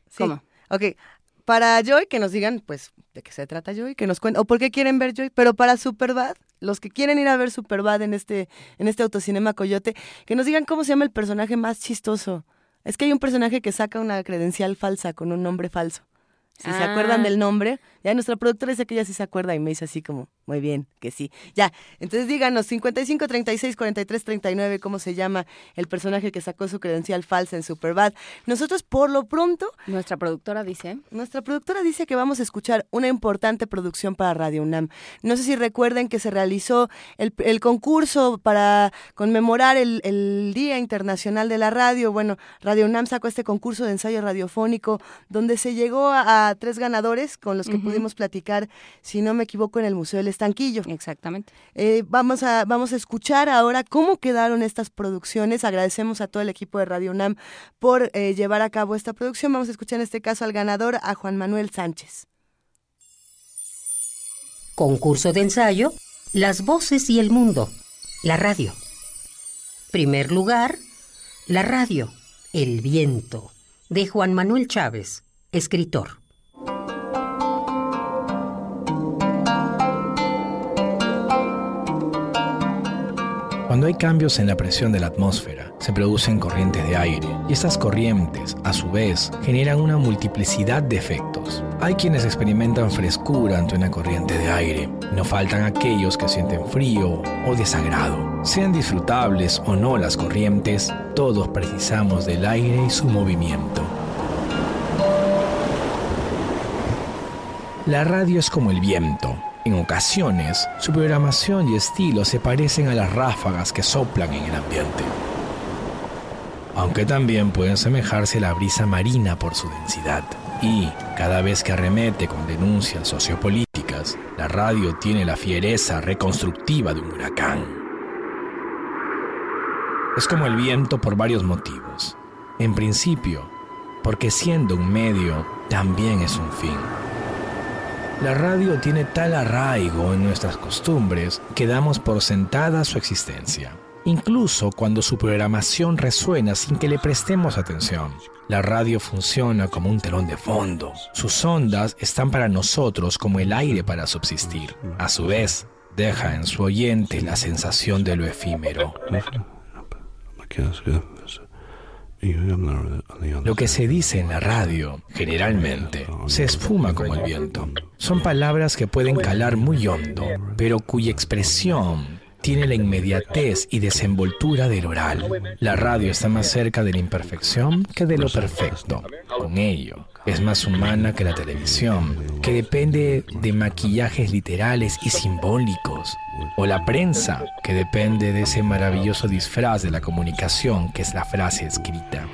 Sí. ¿Cómo? Ok, para Joy, que nos digan, pues, de qué se trata Joy, que nos cuenten, o por qué quieren ver Joy, pero para Superbad, los que quieren ir a ver Superbad en este, en este autocinema Coyote, que nos digan cómo se llama el personaje más chistoso. Es que hay un personaje que saca una credencial falsa con un nombre falso. Si se Ah. acuerdan del nombre, ya nuestra productora dice que ella sí se acuerda y me dice así como, muy bien, que sí. Ya, entonces díganos, 55 36 43 39, cómo se llama el personaje que sacó su credencial falsa en Superbad. Nosotros, por lo pronto, Nuestra productora dice. nuestra productora dice que vamos a escuchar una importante producción para Radio UNAM. No sé si recuerden que se realizó el, el concurso para conmemorar el, el Día Internacional de la Radio. Bueno, Radio UNAM sacó este concurso de ensayo radiofónico donde se llegó a, a tres ganadores con los que pudimos platicar, si no me equivoco, en el Museo del Estanquillo. Exactamente. Eh, vamos, a, vamos a escuchar ahora cómo quedaron estas producciones. Agradecemos a todo el equipo de Radio UNAM por eh, llevar a cabo esta producción. Vamos a escuchar en este caso al ganador, a Juan Manuel Sánchez. Concurso de ensayo, Las voces y el mundo, la radio. Primer lugar, la radio, El viento, de Juan Manuel Chávez, escritor. Cuando hay cambios en la presión de la atmósfera, se producen corrientes de aire y estas corrientes, a su vez, generan una multiplicidad de efectos. Hay quienes experimentan frescura ante una corriente de aire. No faltan aquellos que sienten frío o desagrado. Sean disfrutables o no las corrientes, todos precisamos del aire y su movimiento. La radio es como el viento. En ocasiones, su programación y estilo se parecen a las ráfagas que soplan en el ambiente. Aunque también pueden asemejarse a la brisa marina por su densidad. Y, cada vez que arremete con denuncias sociopolíticas, la radio tiene la fiereza reconstructiva de un huracán. Es como el viento por varios motivos. En principio, porque siendo un medio, también es un fin. La radio tiene tal arraigo en nuestras costumbres que damos por sentada su existencia, incluso cuando su programación resuena sin que le prestemos atención. La radio funciona como un telón de fondo. Sus ondas están para nosotros como el aire para subsistir. A su vez, deja en su oyente la sensación de lo efímero. Lo que se dice en la radio, generalmente, se esfuma como el viento. Son palabras que pueden calar muy hondo, pero cuya expresión tiene la inmediatez y desenvoltura del oral. La radio está más cerca de la imperfección que de lo perfecto. Con ello, es más humana que la televisión, que depende de maquillajes literales y simbólicos, o la prensa, que depende de ese maravilloso disfraz de la comunicación que es la frase escrita.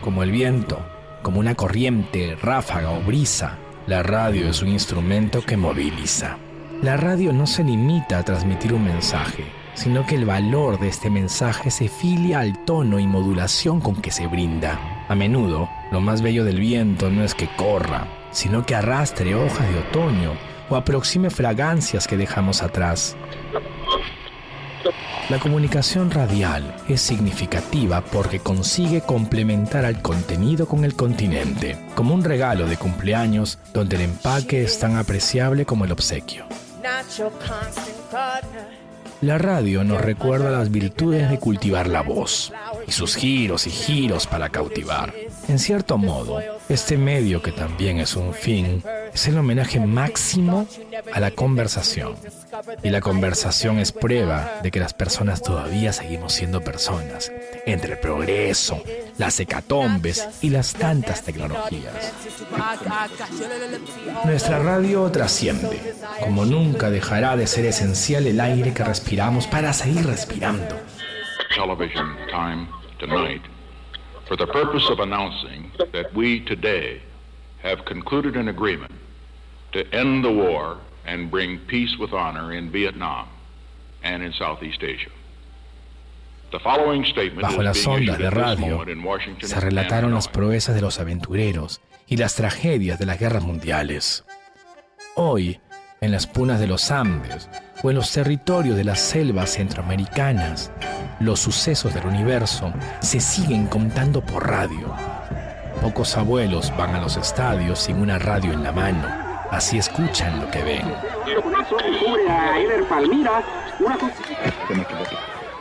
Como el viento, como una corriente, ráfaga o brisa, la radio es un instrumento que moviliza. La radio no se limita a transmitir un mensaje, sino que el valor de este mensaje se filia al tono y modulación con que se brinda. A menudo, lo más bello del viento no es que corra, sino que arrastre hojas de otoño o aproxime fragancias que dejamos atrás. La comunicación radial es significativa porque consigue complementar al contenido con el continente, como un regalo de cumpleaños donde el empaque es tan apreciable como el obsequio. La radio nos recuerda las virtudes de cultivar la voz y sus giros y giros para cautivar. En cierto modo, este medio que también es un fin es el homenaje máximo a la conversación. Y la conversación es prueba de que las personas todavía seguimos siendo personas, entre el progreso, las hecatombes y las tantas tecnologías. Nuestra radio trasciende, como nunca dejará de ser esencial el aire que respiramos para seguir respirando. For the purpose of announcing that we today have concluded an agreement to end the war and bring peace with honor in Vietnam and in Southeast Asia. Bajo las ondas de radio se relataron las proezas de los aventureros y las tragedias de las guerras mundiales. Hoy, en las punas de los Andes o en los territorios de las selvas centroamericanas, los sucesos del universo se siguen contando por radio. Pocos abuelos van a los estadios sin una radio en la mano, así escuchan lo que ven.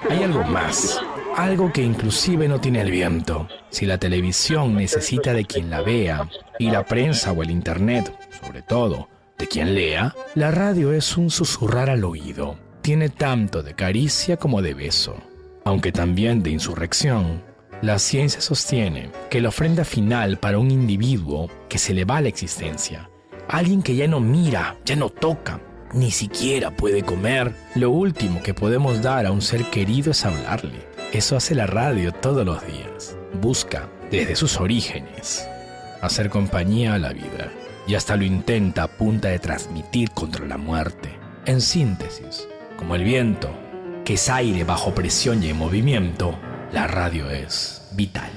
Hay algo más, algo que inclusive no tiene el viento. Si la televisión necesita de quien la vea, y la prensa o el internet, sobre todo, de quien lea, la radio es un susurrar al oído. Tiene tanto de caricia como de beso, aunque también de insurrección. La ciencia sostiene que la ofrenda final para un individuo que se le va la existencia, alguien que ya no mira, ya no toca, ni siquiera puede comer. Lo último que podemos dar a un ser querido es hablarle. Eso hace la radio todos los días. Busca, desde sus orígenes, hacer compañía a la vida. Y hasta lo intenta a punta de transmitir contra la muerte. En síntesis, como el viento, que es aire bajo presión y en movimiento, la radio es vital.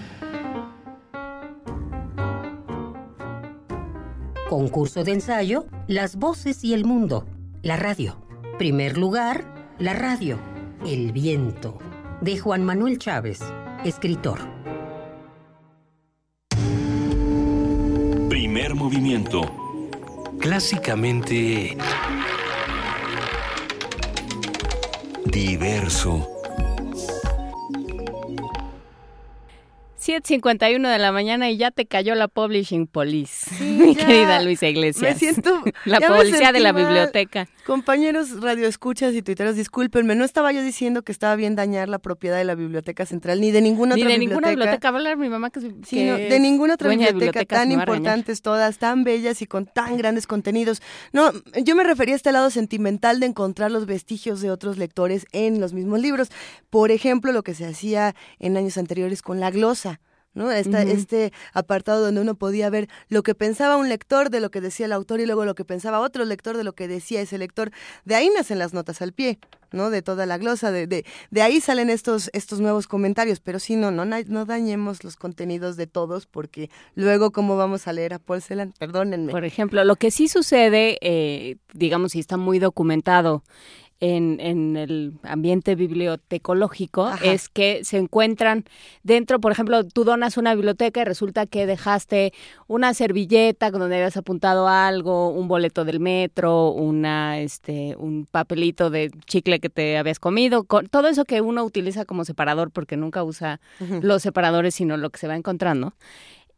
Concurso de ensayo, Las voces y el mundo la radio. Primer lugar, la radio. El viento. De Juan Manuel Chávez, escritor. Primer movimiento. Clásicamente... Diverso. 7.51 de la mañana y ya te cayó la Publishing Police, mi querida Luisa Iglesias. Me siento... La policía de la biblioteca. Compañeros radioescuchas y tuiteros, discúlpenme, no estaba yo diciendo que estaba bien dañar la propiedad de la Biblioteca Central, ni de ninguna otra biblioteca. Ni de ninguna biblioteca, va a hablar mi mamá que, sí, de ninguna otra biblioteca tan importantes todas, tan bellas y con tan grandes contenidos. No, yo me refería a este lado sentimental de encontrar los vestigios de otros lectores en los mismos libros. Por ejemplo, lo que se hacía en años anteriores con la glosa. ¿No? Este apartado donde uno podía ver lo que pensaba un lector de lo que decía el autor y luego lo que pensaba otro lector de lo que decía ese lector. De ahí nacen las notas al pie, ¿no? De toda la glosa, de, de, de ahí salen estos, estos nuevos comentarios, pero sí, no, no, no dañemos los contenidos de todos porque luego cómo vamos a leer a Paul Celan, perdónenme. Por ejemplo, lo que sí sucede, eh, digamos, si está muy documentado en, en el ambiente bibliotecológico es que se encuentran dentro, por ejemplo, tú donas una biblioteca y resulta que dejaste una servilleta donde habías apuntado algo, un boleto del metro, una, este, un papelito de chicle que te habías comido, todo eso que uno utiliza como separador porque nunca usa los separadores sino lo que se va encontrando.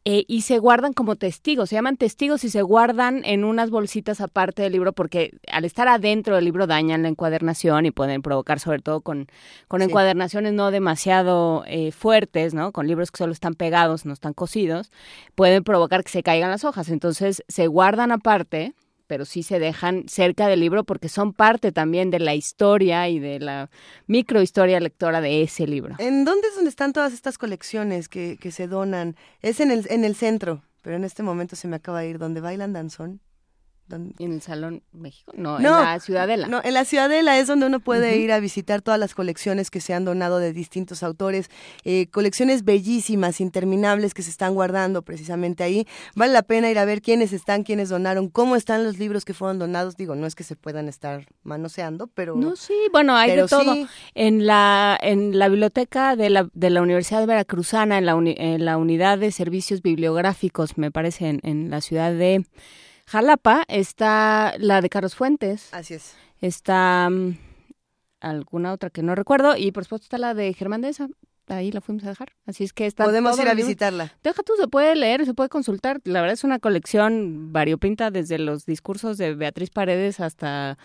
Eh, y se guardan como testigos, se llaman testigos y se guardan en unas bolsitas aparte del libro porque al estar adentro del libro dañan la encuadernación y pueden provocar sobre todo con, con encuadernaciones no demasiado eh, fuertes, ¿no? Con libros que solo están pegados, no están cosidos, pueden provocar que se caigan las hojas. Entonces se guardan aparte pero sí se dejan cerca del libro porque son parte también de la historia y de la microhistoria lectora de ese libro. ¿En dónde es donde están todas estas colecciones que, que se donan? Es en el, en el centro, pero en este momento se me acaba de ir, donde bailan danzón. ¿En el Salón México? No, en la Ciudadela. No, en la Ciudadela es donde uno puede ir a visitar todas las colecciones que se han donado de distintos autores, eh, colecciones bellísimas, interminables que se están guardando precisamente ahí. Vale la pena ir a ver quiénes están, quiénes donaron, cómo están los libros que fueron donados. Digo, no es que se puedan estar manoseando, pero... No, sí, bueno, hay de todo. En, la, en la biblioteca de la, de la Universidad de Veracruzana, en la, en la unidad de servicios bibliográficos, me parece, en, en la ciudad de... Jalapa está la de Carlos Fuentes. Así es. Está mm, alguna otra que no recuerdo y por supuesto está la de Germán de esa. Ahí la fuimos a dejar. Así es que está. Podemos ir a visitarla. Deja tú, se puede leer, se puede consultar. La verdad es una colección variopinta desde los discursos de Beatriz Paredes hasta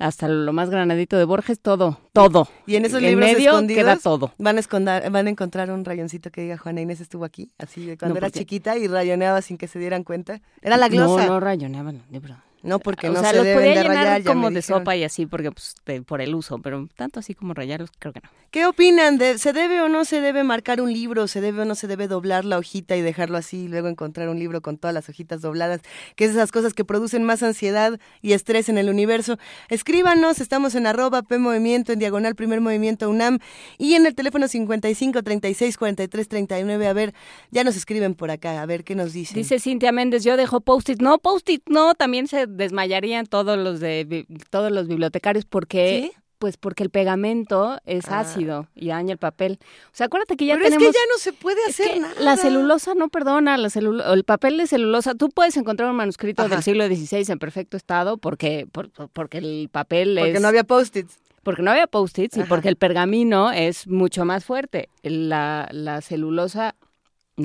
hasta lo más granadito de Borges, todo, todo. Y en esos libros medio escondidos queda todo. Van a, esconder, van a encontrar un rayoncito que diga Juana Inés estuvo aquí, así de cuando era chiquita y rayoneaba sin que se dieran cuenta. Era la glosa. No, no rayoneaba el libro. No, porque no o sea, se los deben de llenar rayar, como de sopa y así, porque pues, por el uso, pero tanto así como rayarlos, creo que no. ¿Qué opinan? De, ¿Se debe o no se debe marcar un libro? ¿Se debe o no se debe doblar la hojita y dejarlo así y luego encontrar un libro con todas las hojitas dobladas? Que es esas cosas que producen más ansiedad y estrés en el universo. Escríbanos, estamos en arroba P Movimiento, en diagonal Primer Movimiento UNAM y en el teléfono 55 36 43 39. A ver, ya nos escriben por acá, a ver qué nos dicen. Dice Cintia Méndez, yo dejo post-it. No, post-it no, también se desmayarían todos los de todos los bibliotecarios porque pues porque el pegamento es Ah. ácido y daña el papel. O sea, acuérdate que ya Pero tenemos es que ya no se puede es hacer que nada. La celulosa no perdona, la celu- el papel de celulosa. Tú puedes encontrar un manuscrito Ajá. del siglo XVI en perfecto estado porque por- por- porque el papel Porque es no había post-its. porque no había post-its y porque el pergamino es mucho más fuerte. La, la celulosa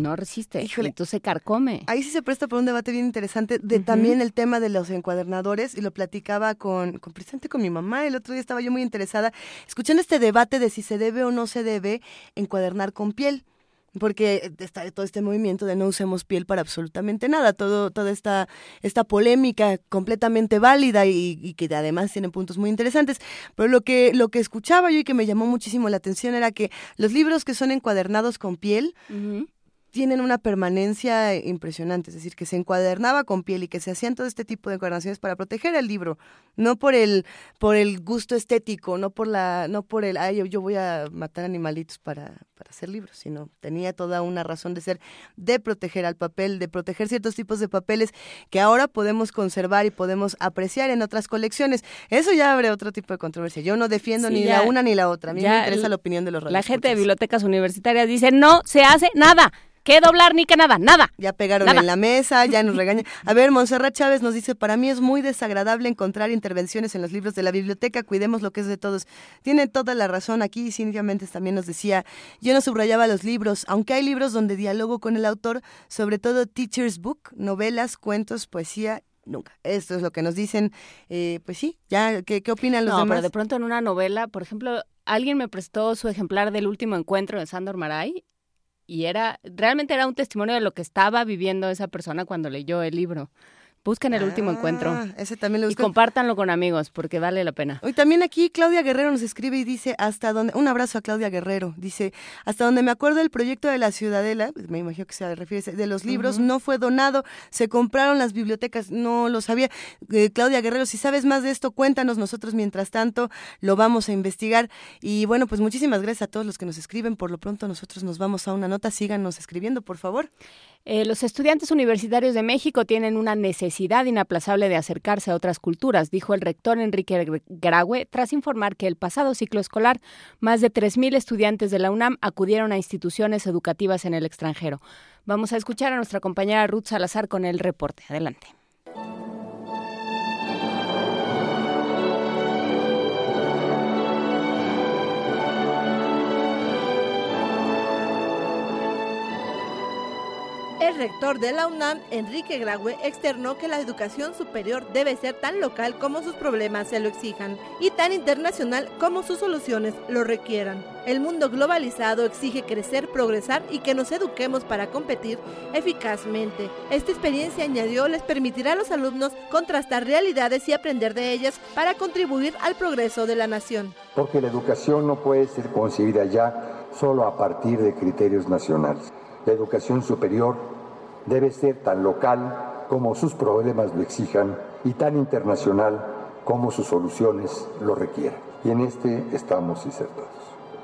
no resiste, Híjole. entonces se carcome. Ahí sí se presta por un debate bien interesante de también el tema de los encuadernadores y lo platicaba con, con precisamente con mi mamá. El otro día estaba yo muy interesada escuchando este debate de si se debe o no se debe encuadernar con piel. Porque está todo este movimiento de no usemos piel para absolutamente nada, todo, toda esta, esta polémica completamente válida y, y que además tiene puntos muy interesantes. Pero lo que, lo que escuchaba yo y que me llamó muchísimo la atención era que los libros que son encuadernados con piel. Tienen una permanencia impresionante, es decir, que se encuadernaba con piel y que se hacían todo este tipo de encuadernaciones para proteger el libro, no por el por el gusto estético, no por la no por el ay, yo, yo voy a matar animalitos para para hacer libros, sino tenía toda una razón de ser de proteger al papel, de proteger ciertos tipos de papeles que ahora podemos conservar y podemos apreciar en otras colecciones. Eso ya abre otro tipo de controversia. Yo no defiendo Sí, ni ya- la una ni la otra. A mí me interesa el- la opinión de los La gente de bibliotecas universitarias dice, no se hace nada. Que doblar ni que nada, nada. Ya pegaron en la mesa, ya nos regañan. A ver, Monserrat Chávez nos dice, para mí es muy desagradable encontrar intervenciones en los libros de la biblioteca, cuidemos lo que es de todos. Tiene toda la razón aquí, Cintia Méndez también nos decía, yo no subrayaba los libros, aunque hay libros donde dialogo con el autor, sobre todo Teacher's Book, novelas, cuentos, poesía nunca. Esto es lo que nos dicen. Eh, pues sí, ya, ¿qué, qué opinan los no, demás? pero de pronto en una novela, por ejemplo, alguien me prestó su ejemplar del último encuentro de Sandor Maray y era, realmente era un testimonio de lo que estaba viviendo esa persona cuando leyó el libro. Busquen el último encuentro. Ah, ese también lo Y compártanlo con amigos, porque vale la pena. Hoy también aquí Claudia Guerrero nos escribe y dice, hasta donde, un abrazo a Claudia Guerrero, dice, hasta donde me acuerdo el proyecto de la Ciudadela, me imagino que se refiere, de los libros, no fue donado, se compraron las bibliotecas, no lo sabía. Eh, Claudia Guerrero, si sabes más de esto, cuéntanos, nosotros mientras tanto lo vamos a investigar. Y bueno, pues muchísimas gracias a todos los que nos escriben, por lo pronto nosotros nos vamos a una nota, síganos escribiendo, por favor. Eh, los estudiantes universitarios de México tienen una necesidad inaplazable de acercarse a otras culturas, dijo el rector Enrique Graue, tras informar que el pasado ciclo escolar más de 3.000 estudiantes de la UNAM acudieron a instituciones educativas en el extranjero. Vamos a escuchar a nuestra compañera Ruth Salazar con el reporte. Adelante. El rector de la UNAM, Enrique Graue, externó que la educación superior debe ser tan local como sus problemas se lo exijan y tan internacional como sus soluciones lo requieran. El mundo globalizado exige crecer, progresar y que nos eduquemos para competir eficazmente. Esta experiencia, añadió, les permitirá a los alumnos contrastar realidades y aprender de ellas para contribuir al progreso de la nación. Porque la educación no puede ser concebida ya solo a partir de criterios nacionales. La educación superior debe ser tan local como sus problemas lo exijan y tan internacional como sus soluciones lo requieran. Y en este estamos insertados.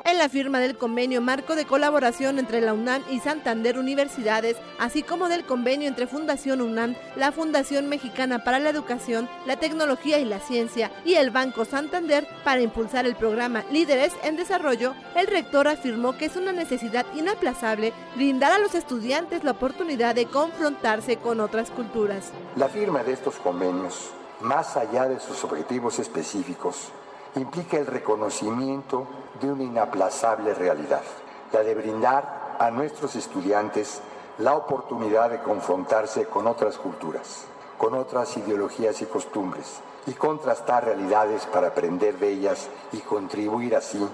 En la firma del convenio marco de colaboración entre la UNAM y Santander Universidades, así como del convenio entre Fundación UNAM, la Fundación Mexicana para la Educación, la Tecnología y la Ciencia y el Banco Santander para impulsar el programa Líderes en Desarrollo, el rector afirmó que es una necesidad inaplazable brindar a los estudiantes la oportunidad de confrontarse con otras culturas. La firma de estos convenios, más allá de sus objetivos específicos, implica el reconocimiento de una inaplazable realidad, la de brindar a nuestros estudiantes la oportunidad de confrontarse con otras culturas, con otras ideologías y costumbres, y contrastar realidades para aprender de ellas y contribuir así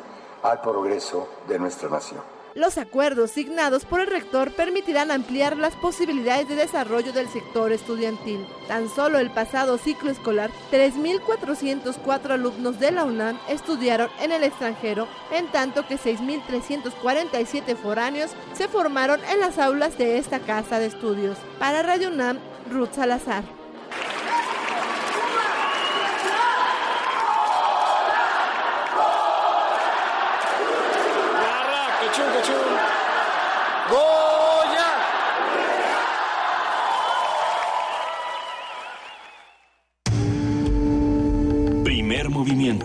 al progreso de nuestra nación. Los acuerdos signados por el rector permitirán ampliar las posibilidades de desarrollo del sector estudiantil. Tan solo el pasado ciclo escolar, 3.404 alumnos de la UNAM estudiaron en el extranjero, en tanto que 6.347 foráneos se formaron en las aulas de esta casa de estudios. Para Radio UNAM, Ruth Salazar.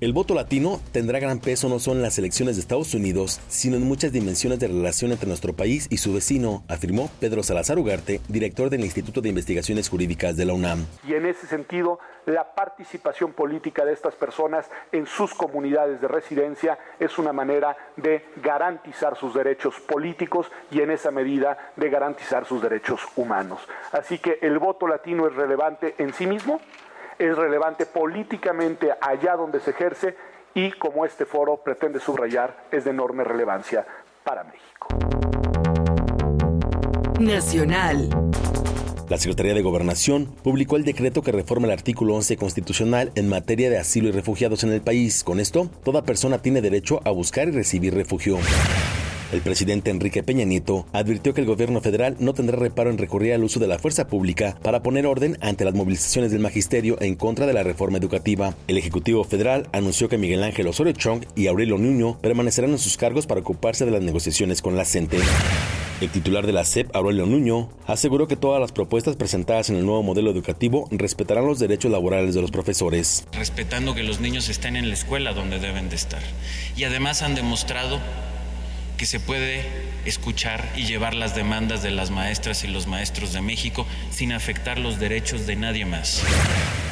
El voto latino tendrá gran peso no solo en las elecciones de Estados Unidos, sino en muchas dimensiones de relación entre nuestro país y su vecino, afirmó Pedro Salazar Ugarte, director del Instituto de Investigaciones Jurídicas de la UNAM. Y en ese sentido, la participación política de estas personas en sus comunidades de residencia es una manera de garantizar sus derechos políticos y en esa medida de garantizar sus derechos humanos. Así que el voto latino es relevante en sí mismo, es relevante políticamente allá donde se ejerce y como este foro pretende subrayar es de enorme relevancia para México. Nacional. La Secretaría de Gobernación publicó el decreto que reforma el artículo 11 constitucional en materia de asilo y refugiados en el país. Con esto, toda persona tiene derecho a buscar y recibir refugio. El presidente Enrique Peña Nieto advirtió que el gobierno federal no tendrá reparo en recurrir al uso de la fuerza pública para poner orden ante las movilizaciones del magisterio en contra de la reforma educativa. El Ejecutivo Federal anunció que Miguel Ángel Osorio Chong y Aurelio Nuño permanecerán en sus cargos para ocuparse de las negociaciones con la CENTE. El titular de la SEP, Aurelio Nuño, aseguró que todas las propuestas presentadas en el nuevo modelo educativo respetarán los derechos laborales de los profesores. Respetando que los niños estén en la escuela donde deben de estar. Y además han demostrado que se puede escuchar y llevar las demandas de las maestras y los maestros de México sin afectar los derechos de nadie más.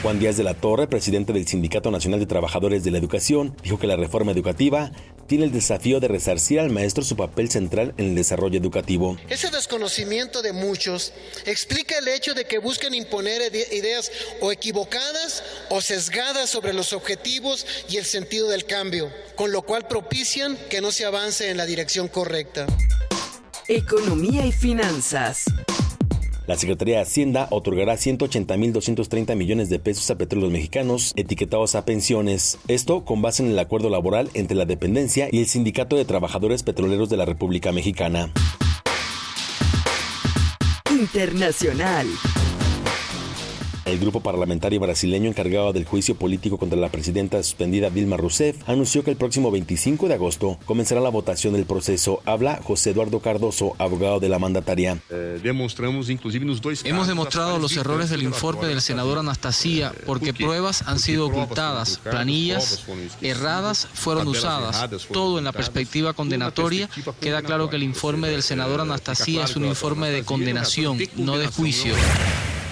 Juan Díaz de la Torre, presidente del Sindicato Nacional de Trabajadores de la Educación, dijo que la reforma educativa tiene el desafío de resarcir al maestro su papel central en el desarrollo educativo. Ese desconocimiento de muchos explica el hecho de que busquen imponer ideas o equivocadas o sesgadas sobre los objetivos y el sentido del cambio, con lo cual propician que no se avance en la dirección correcta. Economía y finanzas. La Secretaría de Hacienda otorgará 180.230 millones de pesos a petróleos mexicanos etiquetados a pensiones. Esto con base en el acuerdo laboral entre la dependencia y el Sindicato de Trabajadores Petroleros de la República Mexicana. Internacional. El grupo parlamentario brasileño encargado del juicio político contra la presidenta suspendida Dilma Rousseff anunció que el próximo 25 de agosto comenzará la votación del proceso. Habla José Eduardo Cardoso, abogado de la mandataria. Eh, Hemos demostrado los errores del informe del senador Anastasia porque pruebas han sido ocultadas, planillas erradas fueron usadas. Todo en la perspectiva condenatoria queda claro que el informe del senador Anastasia es un informe de condenación, no de juicio.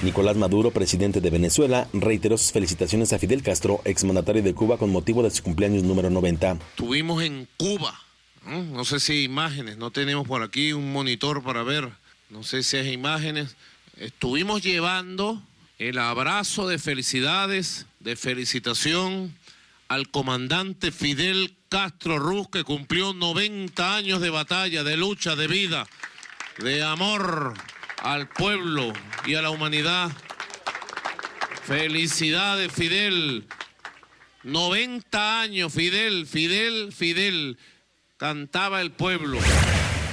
Nicolás Maduro, presidente de Venezuela, reiteró sus felicitaciones a Fidel Castro, exmandatario de Cuba, con motivo de su cumpleaños número 90. Estuvimos en Cuba, ¿no? sé si imágenes, no tenemos por aquí un monitor para ver, no sé si hay imágenes. Estuvimos llevando el abrazo de felicidades, de felicitación al comandante Fidel Castro Ruz, que cumplió 90 años de batalla, de lucha, de vida, de amor al pueblo y a la humanidad. Felicidades, Fidel. 90 años, Fidel, Fidel, Fidel. Cantaba el pueblo.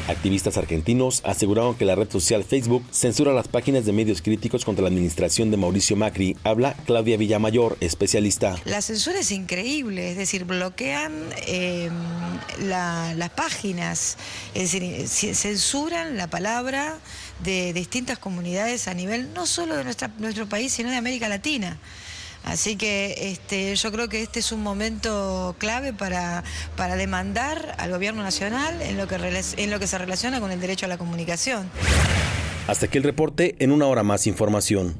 Activistas argentinos aseguraron que la red social Facebook censura las páginas de medios críticos contra la administración de Mauricio Macri. Habla Claudia Villamayor, especialista. La censura es increíble, es decir, bloquean em, las páginas, es decir, censuran la palabra de distintas comunidades a nivel no solo de nuestra, nuestro país, sino de América Latina. Así que este, yo creo que este es un momento clave para, para demandar al gobierno nacional en lo, que, en lo que se relaciona con el derecho a la comunicación. Hasta aquí el reporte, en una hora más información.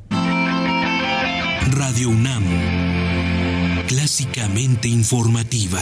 Radio UNAM, clásicamente informativa.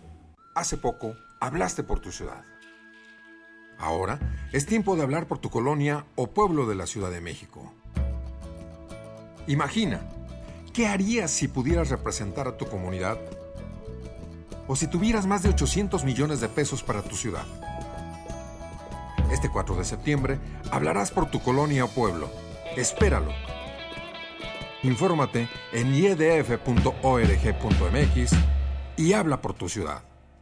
Hace poco hablaste por tu ciudad. Ahora es tiempo de hablar por tu colonia o pueblo de la Ciudad de México. Imagina, ¿qué harías si pudieras representar a tu comunidad? O si tuvieras más de 800 millones de pesos para tu ciudad. Este 4 de septiembre hablarás por tu colonia o pueblo. Espéralo. Infórmate en iedf.org.mx y habla por tu ciudad.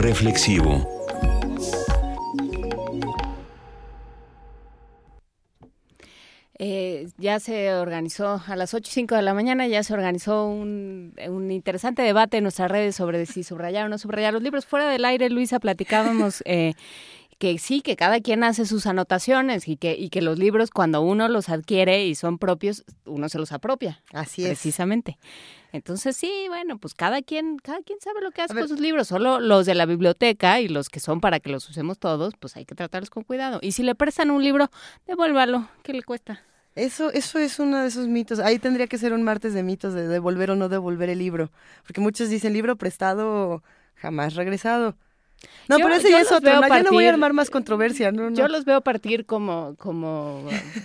Reflexivo. Eh, ya se organizó a las 8 y 5 de la mañana, ya se organizó un, un, interesante debate en nuestras redes sobre si subrayar o no subrayar los libros. Fuera del aire, Luisa, platicábamos eh, que sí, que cada quien hace sus anotaciones y que, y que los libros cuando uno los adquiere y son propios, uno se los apropia. Así es. Precisamente. Entonces sí, bueno, pues cada quien, cada quien sabe lo que hace con sus libros. Solo los de la biblioteca y los que son para que los usemos todos, pues hay que tratarlos con cuidado. Y si le prestan un libro, devuélvalo. ¿Qué le cuesta? Eso, eso es uno de esos mitos. Ahí tendría que ser un martes de mitos de devolver o no devolver el libro. Porque muchos dicen libro prestado, jamás regresado. No, pero ese ya es otro. No, yo no voy a armar más controversia. No, Yo los veo partir como, como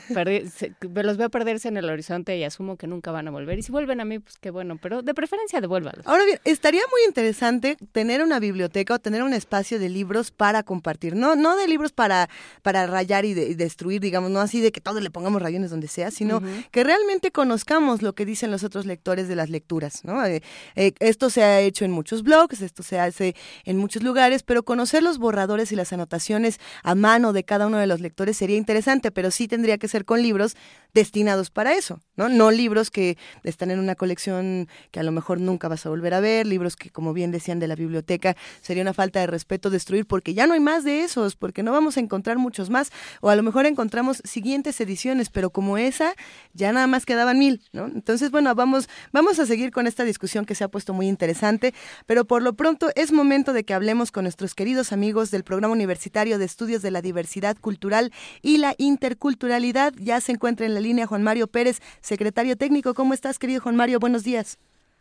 los veo perderse en el horizonte y asumo que nunca van a volver. Y si vuelven a mí, pues qué bueno, pero de preferencia devuélvalos. Ahora bien, estaría muy interesante tener una biblioteca o tener un espacio de libros para compartir. No, no de libros para, para rayar y, destruir, digamos, no así de que todos le pongamos rayones donde sea, sino que realmente conozcamos lo que dicen los otros lectores de las lecturas. ¿no? Eh, eh, esto se ha hecho en muchos blogs, esto se hace en muchos lugares pero conocer los borradores y las anotaciones a mano de cada uno de los lectores sería interesante, pero sí tendría que ser con libros destinados para eso, ¿no? No libros que están en una colección que a lo mejor nunca vas a volver a ver, libros que, como bien decían de la biblioteca, sería una falta de respeto destruir porque ya no hay más de esos, porque no vamos a encontrar muchos más, o a lo mejor encontramos siguientes ediciones, pero como esa, ya nada más quedaban mil, ¿no? Entonces, bueno, vamos, vamos a seguir con esta discusión que se ha puesto muy interesante, pero por lo pronto es momento de que hablemos con nuestros queridos amigos del Programa Universitario de Estudios de la Diversidad Cultural y la Interculturalidad. Ya se encuentra en la línea Juan Mario Pérez, secretario técnico. ¿Cómo estás, querido Juan Mario? Buenos días.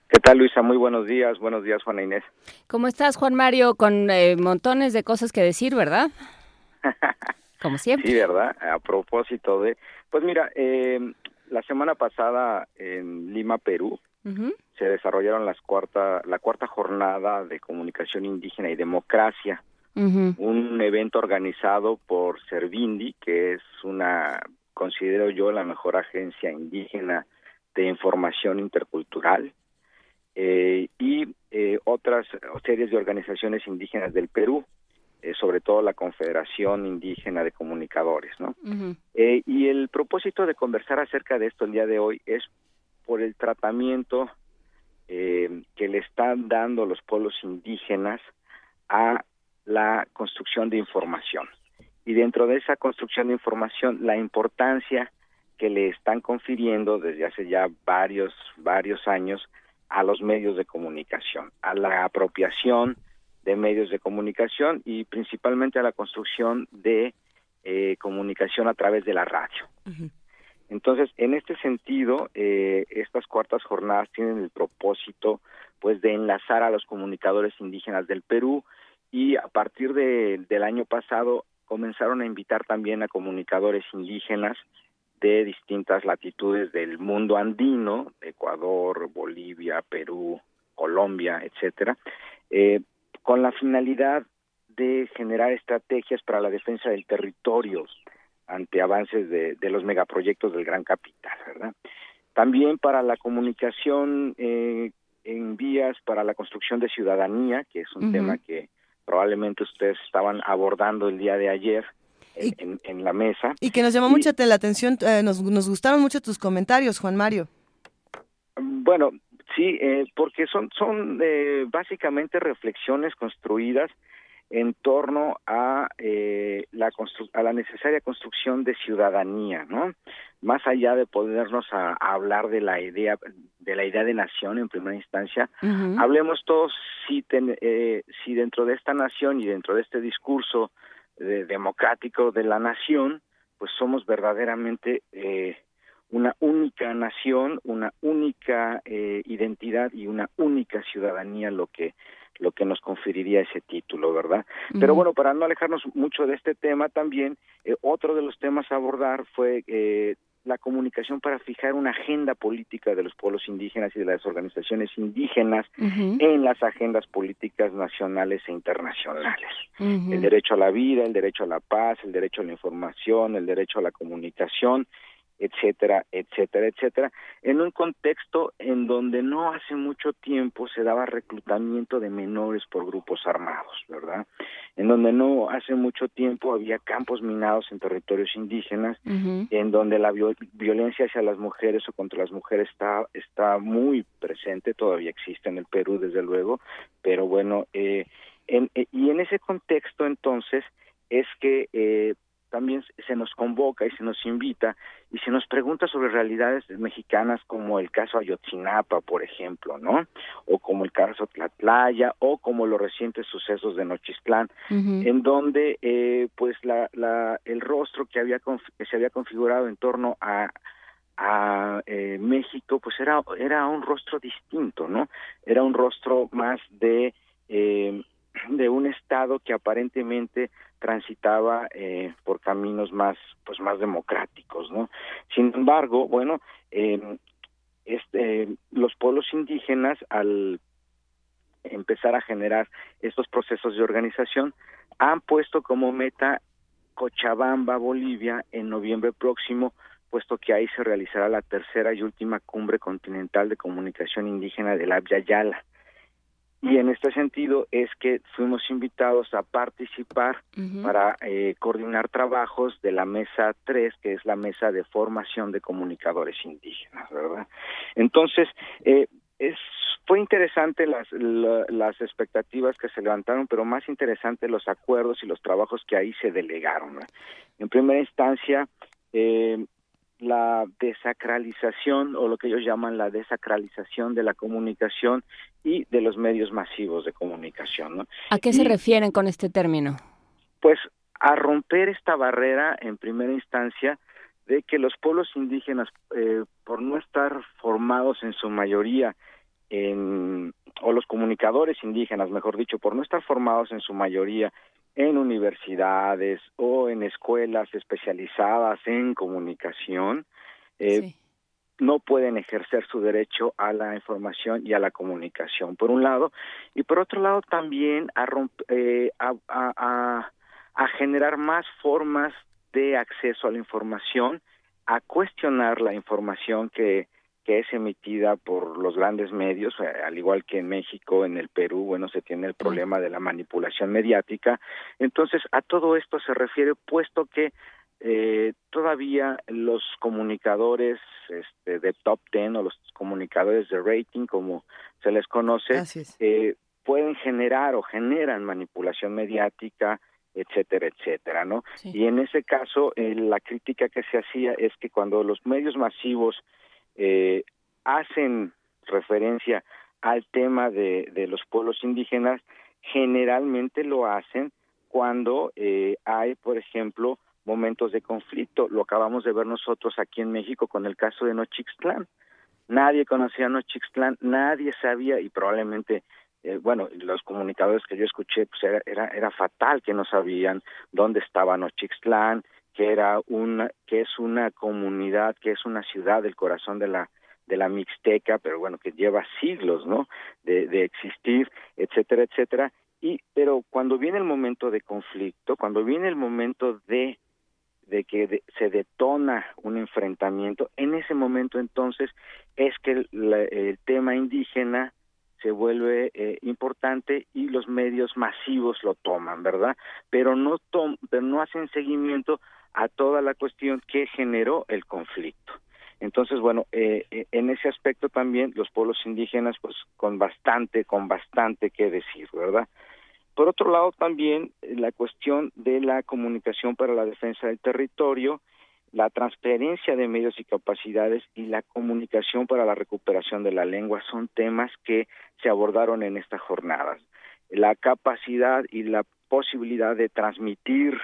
¿Qué tal, Luisa? Muy buenos días. Buenos días, Juana Inés. ¿Cómo estás, Juan Mario? Con eh, montones de cosas que decir, ¿verdad? Como siempre. Sí, ¿verdad? A propósito de... Pues mira, eh, la semana pasada en Lima, Perú, se desarrollaron las cuarta, la cuarta jornada de comunicación indígena y democracia, un evento organizado por Servindi, que es una, considero yo, la mejor agencia indígena de información intercultural, eh, y eh, otras series de organizaciones indígenas del Perú, eh, sobre todo la Confederación Indígena de Comunicadores, ¿no? y el propósito de conversar acerca de esto el día de hoy es por el tratamiento que le están dando los pueblos indígenas a la construcción de información. Y dentro de esa construcción de información, la importancia que le están confiriendo desde hace ya varios, varios años a los medios de comunicación, a la apropiación de medios de comunicación y principalmente a la construcción de eh, comunicación a través de la radio. Entonces, en este sentido, eh, estas cuartas jornadas tienen el propósito, pues, de enlazar a los comunicadores indígenas del Perú y a partir de, del año pasado comenzaron a invitar también a comunicadores indígenas de distintas latitudes del mundo andino, Ecuador, Bolivia, Perú, Colombia, etcétera, eh, con la finalidad de generar estrategias para la defensa del territorio ante avances de, de los megaproyectos del gran capital, ¿verdad? También para la comunicación eh, en vías para la construcción de ciudadanía, que es un tema que probablemente ustedes estaban abordando el día de ayer en, en, la mesa. Y que nos llamó mucho la atención, eh, nos, nos gustaron mucho tus comentarios, Juan Mario. Bueno, sí, eh, porque son, son eh, básicamente reflexiones construidas en torno a, eh, la a la necesaria construcción de ciudadanía, ¿no? Más allá de podernos a, hablar de la idea de la idea de nación en primera instancia, hablemos todos si, eh, si dentro de esta nación y dentro de este discurso democrático de la nación, pues somos verdaderamente eh, una única nación, una única eh, identidad y una única ciudadanía lo que lo que nos conferiría ese título, ¿verdad? Pero bueno, para no alejarnos mucho de este tema también, eh, otro de los temas a abordar fue eh, la comunicación para fijar una agenda política de los pueblos indígenas y de las organizaciones indígenas en las agendas políticas nacionales e internacionales. El derecho a la vida, el derecho a la paz, el derecho a la información, el derecho a la comunicación etcétera, etcétera, etcétera, en un contexto en donde no hace mucho tiempo se daba reclutamiento de menores por grupos armados, ¿verdad? En donde no hace mucho tiempo había campos minados en territorios indígenas, en donde la violencia hacia las mujeres o contra las mujeres está, está muy presente, todavía existe en el Perú, desde luego, pero bueno, eh, en, eh, y en ese contexto entonces es que eh, también se nos convoca y se nos invita y se nos pregunta sobre realidades mexicanas como el caso Ayotzinapa, por ejemplo, ¿no? O como el caso Tlatlaya o como los recientes sucesos de Nochistlán, en donde eh, pues la, la, el rostro que había que se había configurado en torno a a eh, México pues era era un rostro distinto, ¿no? Era un rostro más de eh, de un estado que aparentemente transitaba eh, por caminos más pues más democráticos no sin embargo bueno eh, este los pueblos indígenas al empezar a generar estos procesos de organización han puesto como meta Cochabamba Bolivia en noviembre próximo puesto que ahí se realizará la tercera y última cumbre continental de comunicación indígena del Abya Yala y en este sentido es que fuimos invitados a participar para eh, coordinar trabajos de la mesa 3, que es la mesa de formación de comunicadores indígenas, ¿verdad? Entonces, eh, es fue interesante las las expectativas que se levantaron, pero más interesante los acuerdos y los trabajos que ahí se delegaron. En primera instancia, eh, la desacralización o lo que ellos llaman la desacralización de la comunicación y de los medios masivos de comunicación. ¿no? ¿A qué se refieren con este término? Pues a romper esta barrera en primera instancia de que los pueblos indígenas, eh, por no estar formados en su mayoría en, o los comunicadores indígenas, mejor dicho, por no estar formados en su mayoría en universidades o en escuelas especializadas en comunicación, eh, no pueden ejercer su derecho a la información y a la comunicación, por un lado, y por otro lado también a, eh, a, a generar más formas de acceso a la información, a cuestionar la información que que es emitida por los grandes medios, eh, al igual que en México, en el Perú, bueno, se tiene el problema de la manipulación mediática. Entonces, a todo esto se refiere, puesto que eh, todavía los comunicadores este, de top ten o los comunicadores de rating, como se les conoce, eh, pueden generar o generan manipulación mediática, etcétera, etcétera, ¿no? Y en ese caso, la crítica que se hacía es que cuando los medios masivos eh, hacen referencia al tema de, de los pueblos indígenas, generalmente lo hacen cuando eh, hay, por ejemplo, momentos de conflicto. Lo acabamos de ver nosotros aquí en México con el caso de Nochixtlán. Nadie conocía a Nochixtlán, nadie sabía y probablemente, eh, bueno, los comunicadores que yo escuché, pues era, era, era fatal que no sabían dónde estaba Nochixtlán, que era una que es una comunidad que es una ciudad del corazón de la de la Mixteca pero bueno que lleva siglos no de, de existir etcétera etcétera y pero cuando viene el momento de conflicto cuando viene el momento de de que se detona un enfrentamiento en ese momento entonces es que el, el tema indígena se vuelve eh, importante y los medios masivos lo toman, ¿verdad? Pero no tom pero no hacen seguimiento a toda la cuestión que generó el conflicto. Entonces, bueno, eh, eh, en ese aspecto también los pueblos indígenas, pues con bastante, con bastante que decir, ¿verdad? Por otro lado, también eh, la cuestión de la comunicación para la defensa del territorio, la transferencia de medios y capacidades y la comunicación para la recuperación de la lengua son temas que se abordaron en esta jornada. La capacidad y la posibilidad de transmitir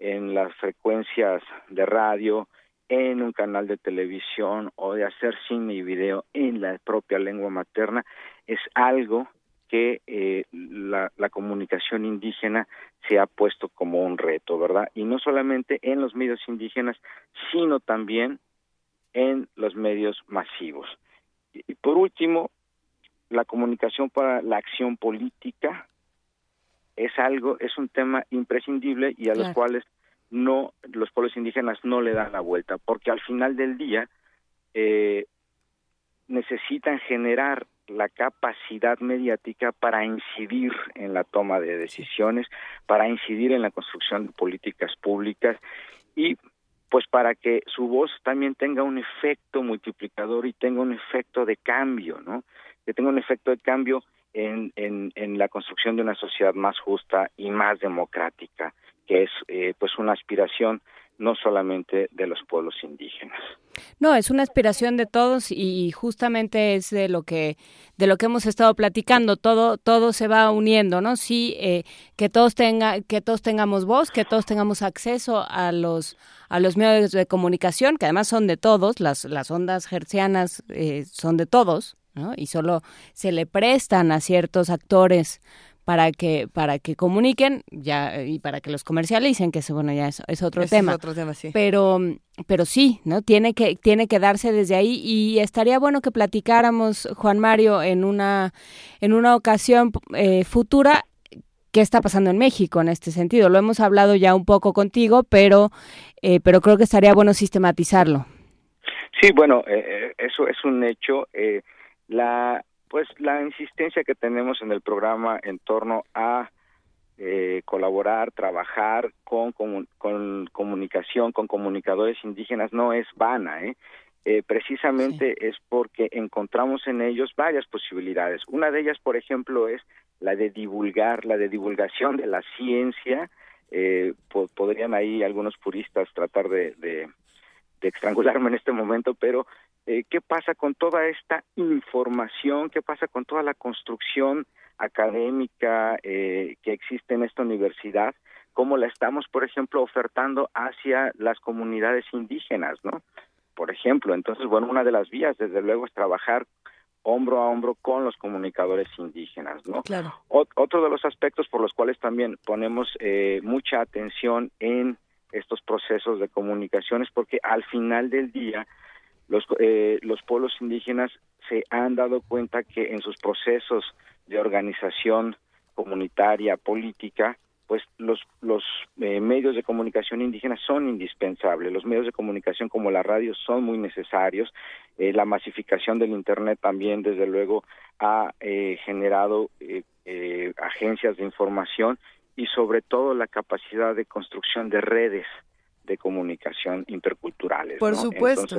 en las frecuencias de radio, en un canal de televisión o de hacer cine y video en la propia lengua materna es algo que eh, la, la, comunicación indígena se ha puesto como un reto, ¿verdad? Y no solamente en los medios indígenas, sino también en los medios masivos. Y, por último, la comunicación para la acción política es algo, es un tema imprescindible y a los cuales no los pueblos indígenas no le dan la vuelta, porque al final del día eh, necesitan generar la capacidad mediática para incidir en la toma de decisiones, para incidir en la construcción de políticas públicas y pues para que su voz también tenga un efecto multiplicador y tenga un efecto de cambio, ¿no? Que tenga un efecto de cambio en, en, en la construcción de una sociedad más justa y más democrática, que es eh, pues una aspiración no solamente de los pueblos indígenas. No, es una aspiración de todos y justamente es de lo que de lo que hemos estado platicando. Todo todo se va uniendo, ¿no? Sí, eh, que todos tenga que todos tengamos voz, que todos tengamos acceso a los a los medios de comunicación, que además son de todos. Las las ondas hercianas eh, son de todos, ¿no? Y solo se le prestan a ciertos actores para que para que comuniquen ya y para que los comercialicen que eso bueno ya es, otro tema es otro tema sí. pero pero sí no tiene que tiene que darse desde ahí y estaría bueno que platicáramos Juan Mario en una en una ocasión eh, futura qué está pasando en México en este sentido lo hemos hablado ya un poco contigo pero eh, pero creo que estaría bueno sistematizarlo sí bueno eh, eso es un hecho la pues la insistencia que tenemos en el programa en torno a eh, colaborar, trabajar con, con, comunicación, con comunicadores indígenas no es vana, ¿eh? Eh, precisamente es porque encontramos en ellos varias posibilidades. Una de ellas, por ejemplo, es la de divulgar, la de divulgación de la ciencia. Eh, podrían ahí algunos puristas tratar de, de, de estrangularme en este momento, pero eh, qué pasa con toda esta información, qué pasa con toda la construcción académica eh, que existe en esta universidad, cómo la estamos, por ejemplo, ofertando hacia las comunidades indígenas, ¿no? Por ejemplo, entonces, bueno, una de las vías, desde luego, es trabajar hombro a hombro con los comunicadores indígenas, ¿no? Claro. otro de los aspectos por los cuales también ponemos eh, mucha atención en estos procesos de comunicación es porque al final del día los, eh, los pueblos indígenas se han dado cuenta que en sus procesos de organización comunitaria, política, pues los, los eh, medios de comunicación indígenas son indispensables. Los medios de comunicación como la radio son muy necesarios. Eh, la masificación del Internet también, desde luego, ha eh, generado agencias de información y sobre todo la capacidad de construcción de redes de comunicación interculturales. Por supuesto.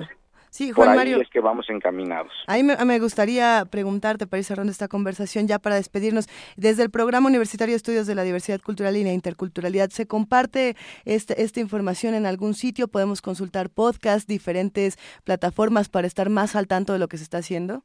Sí, Juan Por ahí Mario. es que vamos encaminados. Ahí me, me, gustaría preguntarte, para ir cerrando esta conversación, ya para despedirnos, desde el Programa Universitario de Estudios de la Diversidad Cultural y la Interculturalidad, ¿se comparte este, esta información en algún sitio? ¿Podemos consultar podcasts, diferentes plataformas para estar más al tanto de lo que se está haciendo?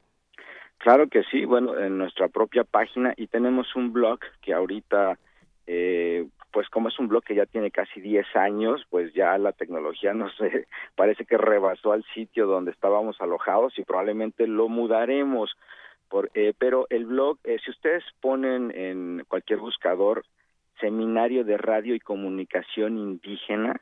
Claro que sí, bueno, en nuestra propia página y tenemos un blog que ahorita eh, pues como es un blog que ya tiene casi 10 años, pues ya la tecnología no sé, parece que rebasó al sitio donde estábamos alojados y probablemente lo mudaremos. Por, eh, pero el blog, eh, si ustedes ponen en cualquier buscador Seminario de Radio y Comunicación Indígena,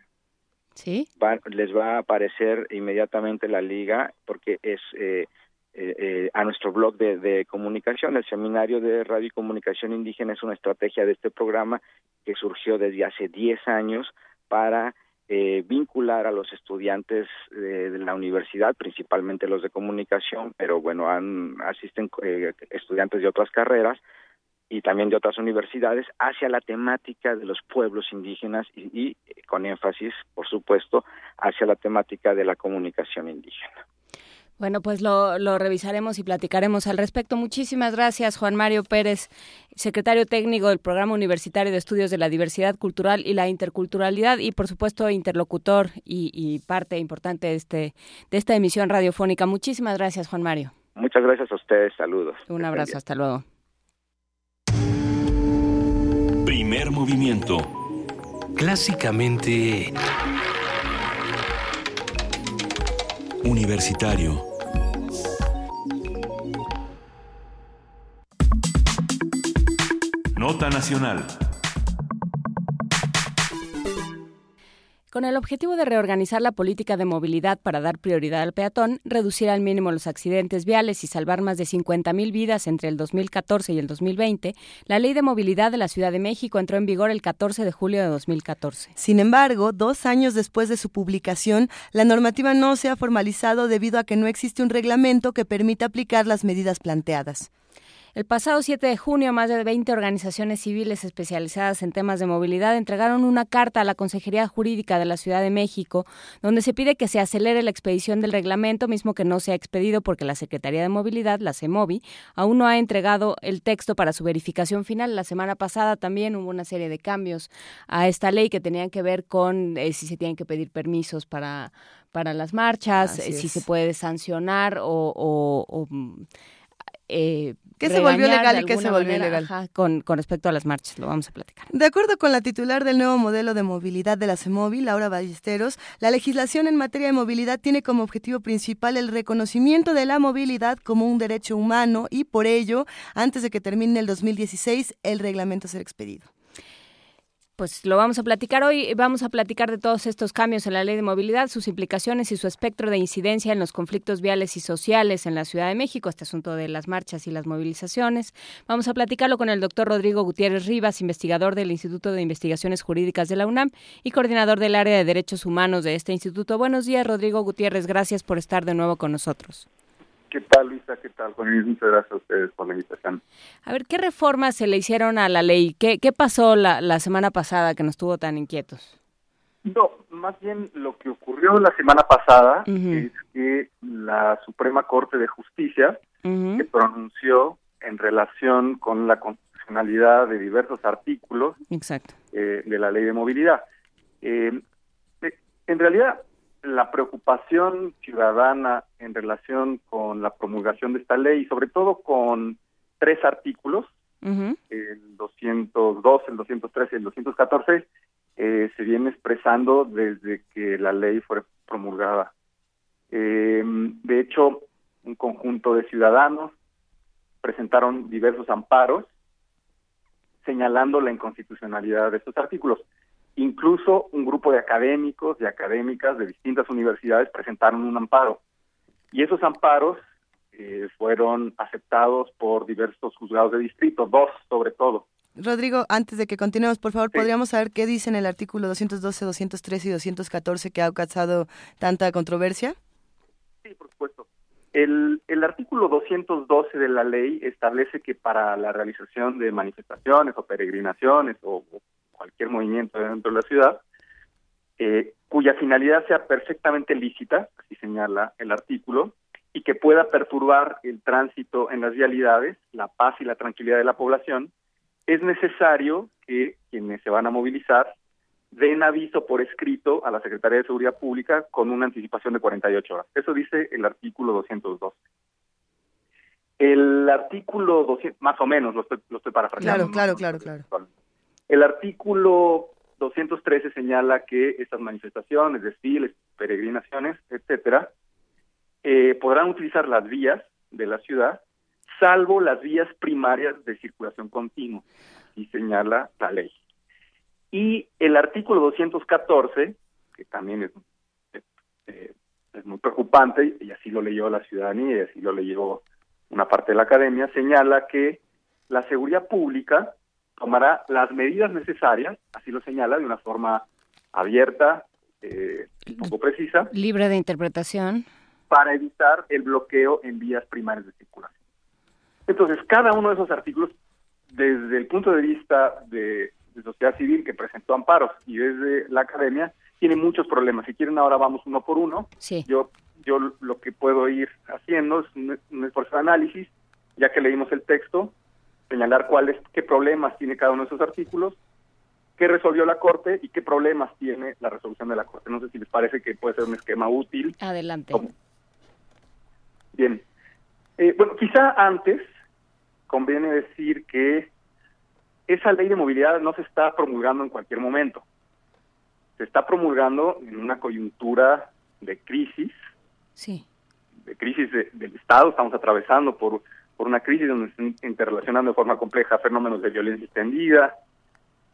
¿Sí? va, les va a aparecer inmediatamente la liga porque es... Eh, eh, eh, a nuestro blog de, de, comunicación. El Seminario de Radio y Comunicación Indígena es una estrategia de este programa que surgió desde hace 10 años para eh, vincular a los estudiantes de, de, la universidad, principalmente los de comunicación, pero bueno, han, asisten eh, estudiantes de otras carreras y también de otras universidades hacia la temática de los pueblos indígenas y, y con énfasis, por supuesto, hacia la temática de la comunicación indígena. Bueno, pues lo, lo, revisaremos y platicaremos al respecto. Muchísimas gracias, Juan Mario Pérez, secretario técnico del Programa Universitario de Estudios de la Diversidad Cultural y la Interculturalidad y, por supuesto, interlocutor y, y parte importante de, este, de esta emisión radiofónica. Muchísimas gracias, Juan Mario. Muchas gracias a ustedes. Saludos. Un abrazo. Hasta luego. Primer movimiento. Clásicamente... Universitario. Nota Nacional. Con el objetivo de reorganizar la política de movilidad para dar prioridad al peatón, reducir al mínimo los accidentes viales y salvar más de 50.000 vidas entre el 2014 y el 2020, la Ley de Movilidad de la Ciudad de México entró en vigor el 14 de julio de 2014. Sin embargo, dos años después de su publicación, la normativa no se ha formalizado debido a que no existe un reglamento que permita aplicar las medidas planteadas. El pasado 7 de junio, más de 20 organizaciones civiles especializadas en temas de movilidad entregaron una carta a la Consejería Jurídica de la Ciudad de México, donde se pide que se acelere la expedición del reglamento, mismo que no se ha expedido porque la Secretaría de Movilidad, la CEMOVI, aún no ha entregado el texto para su verificación final. La semana pasada también hubo una serie de cambios a esta ley que tenían que ver con eh, si se tienen que pedir permisos para, para las marchas, eh, si se puede sancionar o... o, o eh, ¿Qué se volvió legal y qué se volvió ilegal? con, con, respecto a las marchas, lo vamos a platicar. De acuerdo con la titular del nuevo modelo de movilidad de la CEMOVI, Laura Ballesteros, la legislación en materia de movilidad tiene como objetivo principal el reconocimiento de la movilidad como un derecho humano y por ello, antes de que termine el 2016, el reglamento será expedido pues lo vamos a platicar hoy. Vamos a platicar de todos estos cambios en la ley de movilidad, sus implicaciones y su espectro de incidencia en los conflictos viales y sociales en la Ciudad de México, este asunto de las marchas y las movilizaciones. Vamos a platicarlo con el doctor Rodrigo Gutiérrez Rivas, investigador del Instituto de Investigaciones Jurídicas de la UNAM y coordinador del área de derechos humanos de este instituto. Buenos días, Rodrigo Gutiérrez. Gracias por estar de nuevo con nosotros. ¿Qué tal, Luisa? ¿Qué tal, Juan? Muchas gracias a ustedes por la invitación. A ver, ¿qué reformas se le hicieron a la ley? ¿Qué, qué pasó la, la semana pasada que nos tuvo tan inquietos? No, más bien lo que ocurrió la semana pasada es que la Suprema Corte de Justicia se pronunció en relación con la constitucionalidad de diversos artículos Exacto. Eh, de la ley de movilidad. Eh, en realidad, la preocupación ciudadana en relación con la promulgación de esta ley, sobre todo con tres artículos, el 202, el 213 y el 214, eh, se viene expresando desde que la ley fue promulgada. Eh, de hecho, un conjunto de ciudadanos presentaron diversos amparos señalando la inconstitucionalidad de estos artículos. Incluso un grupo de académicos y académicas de distintas universidades presentaron un amparo. Y esos amparos eh, fueron aceptados por diversos juzgados de distrito, dos sobre todo. Rodrigo, antes de que continuemos, por favor, ¿podríamos saber qué dicen el artículo 212, 213 y 214 que ha causado tanta controversia? Sí, por supuesto. El, el artículo 212 de la ley establece que para la realización de manifestaciones o peregrinaciones o, o cualquier movimiento dentro de la ciudad, eh, cuya finalidad sea perfectamente lícita, así señala el artículo, y que pueda perturbar el tránsito en las vialidades, la paz y la tranquilidad de la población, es necesario que quienes se van a movilizar den aviso por escrito a la Secretaría de Seguridad Pública con una anticipación de 48 horas. Eso dice el artículo 212. El artículo 200, más o menos, lo estoy, lo estoy parafraseando. Claro, claro, claro, claro. El artículo 213 señala que estas manifestaciones, desfiles, peregrinaciones, etcétera, eh, podrán utilizar las vías de la ciudad, salvo las vías primarias de circulación continua, y señala la ley. Y el artículo 214, que también eh, es muy preocupante, y así lo leyó la ciudadanía y así lo leyó una parte de la academia, señala que la seguridad pública tomará las medidas necesarias, así lo señala, de una forma abierta, eh, un poco precisa. Libre de interpretación. Para evitar el bloqueo en vías primarias de circulación. Entonces, cada uno de esos artículos, desde el punto de vista de, de sociedad civil que presentó amparos y desde la academia, tiene muchos problemas. Si quieren, ahora vamos uno por uno. Sí. Yo, yo lo que puedo ir haciendo es un, un esfuerzo de análisis, ya que leímos el texto, señalar cuáles, qué problemas tiene cada uno de esos artículos, qué resolvió la Corte y qué problemas tiene la resolución de la Corte. No sé si les parece que puede ser un esquema útil. Adelante. Bien. Eh, bueno, quizá antes conviene decir que esa ley de movilidad no se está promulgando en cualquier momento. Se está promulgando en una coyuntura de crisis. Sí. De crisis de, del Estado. Estamos atravesando por por una crisis donde se están interrelacionando de forma compleja fenómenos de violencia extendida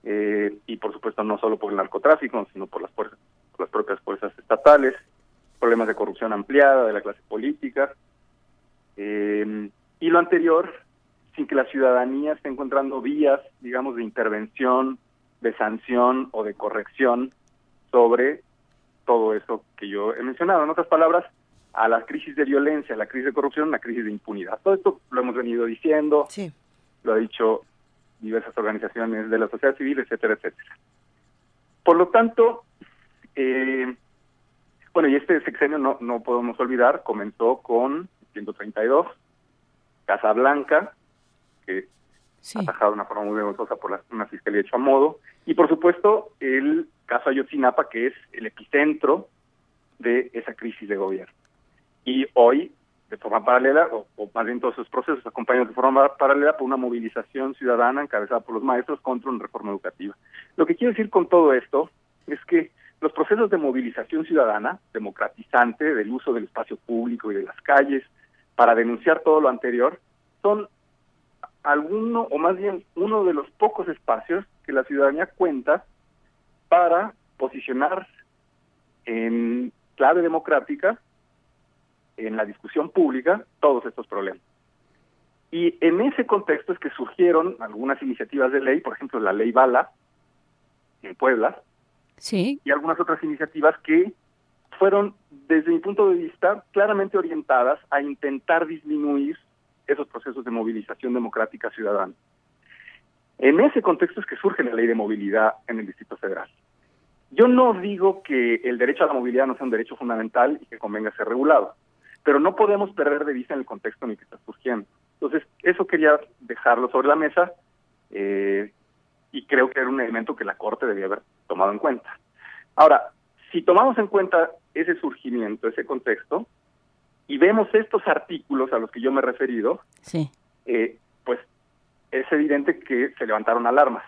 eh, y por supuesto no solo por el narcotráfico, sino por las fuerzas, las propias fuerzas estatales, problemas de corrupción ampliada de la clase política, eh, y lo anterior sin que la ciudadanía esté encontrando vías, digamos, de intervención, de sanción o de corrección sobre todo eso que yo he mencionado. En otras palabras, a la crisis de violencia, a la crisis de corrupción, una crisis de impunidad. Todo esto lo hemos venido diciendo, lo ha dicho diversas organizaciones de la sociedad civil, etcétera, etcétera. Por lo tanto, eh, bueno, y este sexenio no, no podemos olvidar, comenzó con 132, Casa Blanca, que ha atajado de una forma muy vergonzosa por la, una fiscalía hecho a modo, y por supuesto el caso Ayotzinapa, que es el epicentro de esa crisis de gobierno. Y hoy, de forma paralela, o, más bien todos esos procesos acompañados de forma paralela por una movilización ciudadana encabezada por los maestros contra una reforma educativa. Lo que quiero decir con todo esto es que los procesos de movilización ciudadana, democratizante del uso del espacio público y de las calles, para denunciar todo lo anterior, son alguno, o más bien uno de los pocos espacios que la ciudadanía cuenta para posicionar en clave democrática, en la discusión pública, todos estos problemas. Y en ese contexto es que surgieron algunas iniciativas de ley, por ejemplo, la ley Bala en Puebla, sí. y algunas otras iniciativas que fueron, desde mi punto de vista, claramente orientadas a intentar disminuir esos procesos de movilización democrática ciudadana. En ese contexto es que surge la ley de movilidad en el Distrito Federal. Yo no digo que el derecho a la movilidad no sea un derecho fundamental y que convenga ser regulado, pero no podemos perder de vista en el contexto en el que está surgiendo. Entonces, eso quería dejarlo sobre la mesa eh, y creo que era un elemento que la Corte debía haber tomado en cuenta. Ahora, si tomamos en cuenta ese surgimiento, ese contexto, y vemos estos artículos a los que yo me he referido, sí. eh, pues es evidente que se levantaron alarmas,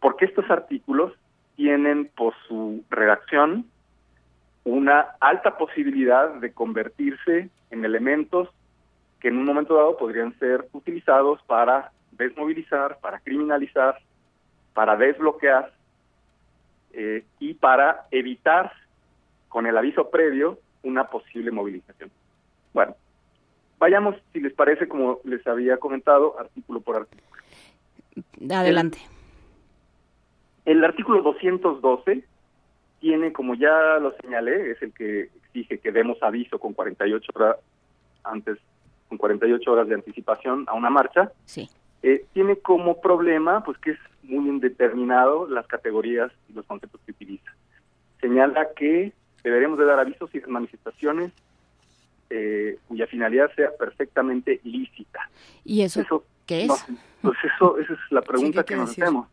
porque estos artículos tienen por su redacción una alta posibilidad de convertirse en elementos que en un momento dado podrían ser utilizados para desmovilizar, para criminalizar, para desbloquear eh, y para evitar con el aviso previo una posible movilización. Bueno, vayamos, si les parece, como les había comentado, artículo por artículo. Adelante. El, el artículo 212 tiene, como ya lo señalé, es el que exige que demos aviso con 48 horas antes, con 48 horas de anticipación a una marcha. Sí. Eh, tiene como problema, pues que es muy indeterminado las categorías y los conceptos que utiliza. Señala que deberemos de dar avisos y manifestaciones eh, cuya finalidad sea perfectamente lícita. ¿Y eso, qué es? pues eso, esa es la pregunta que nos hacemos.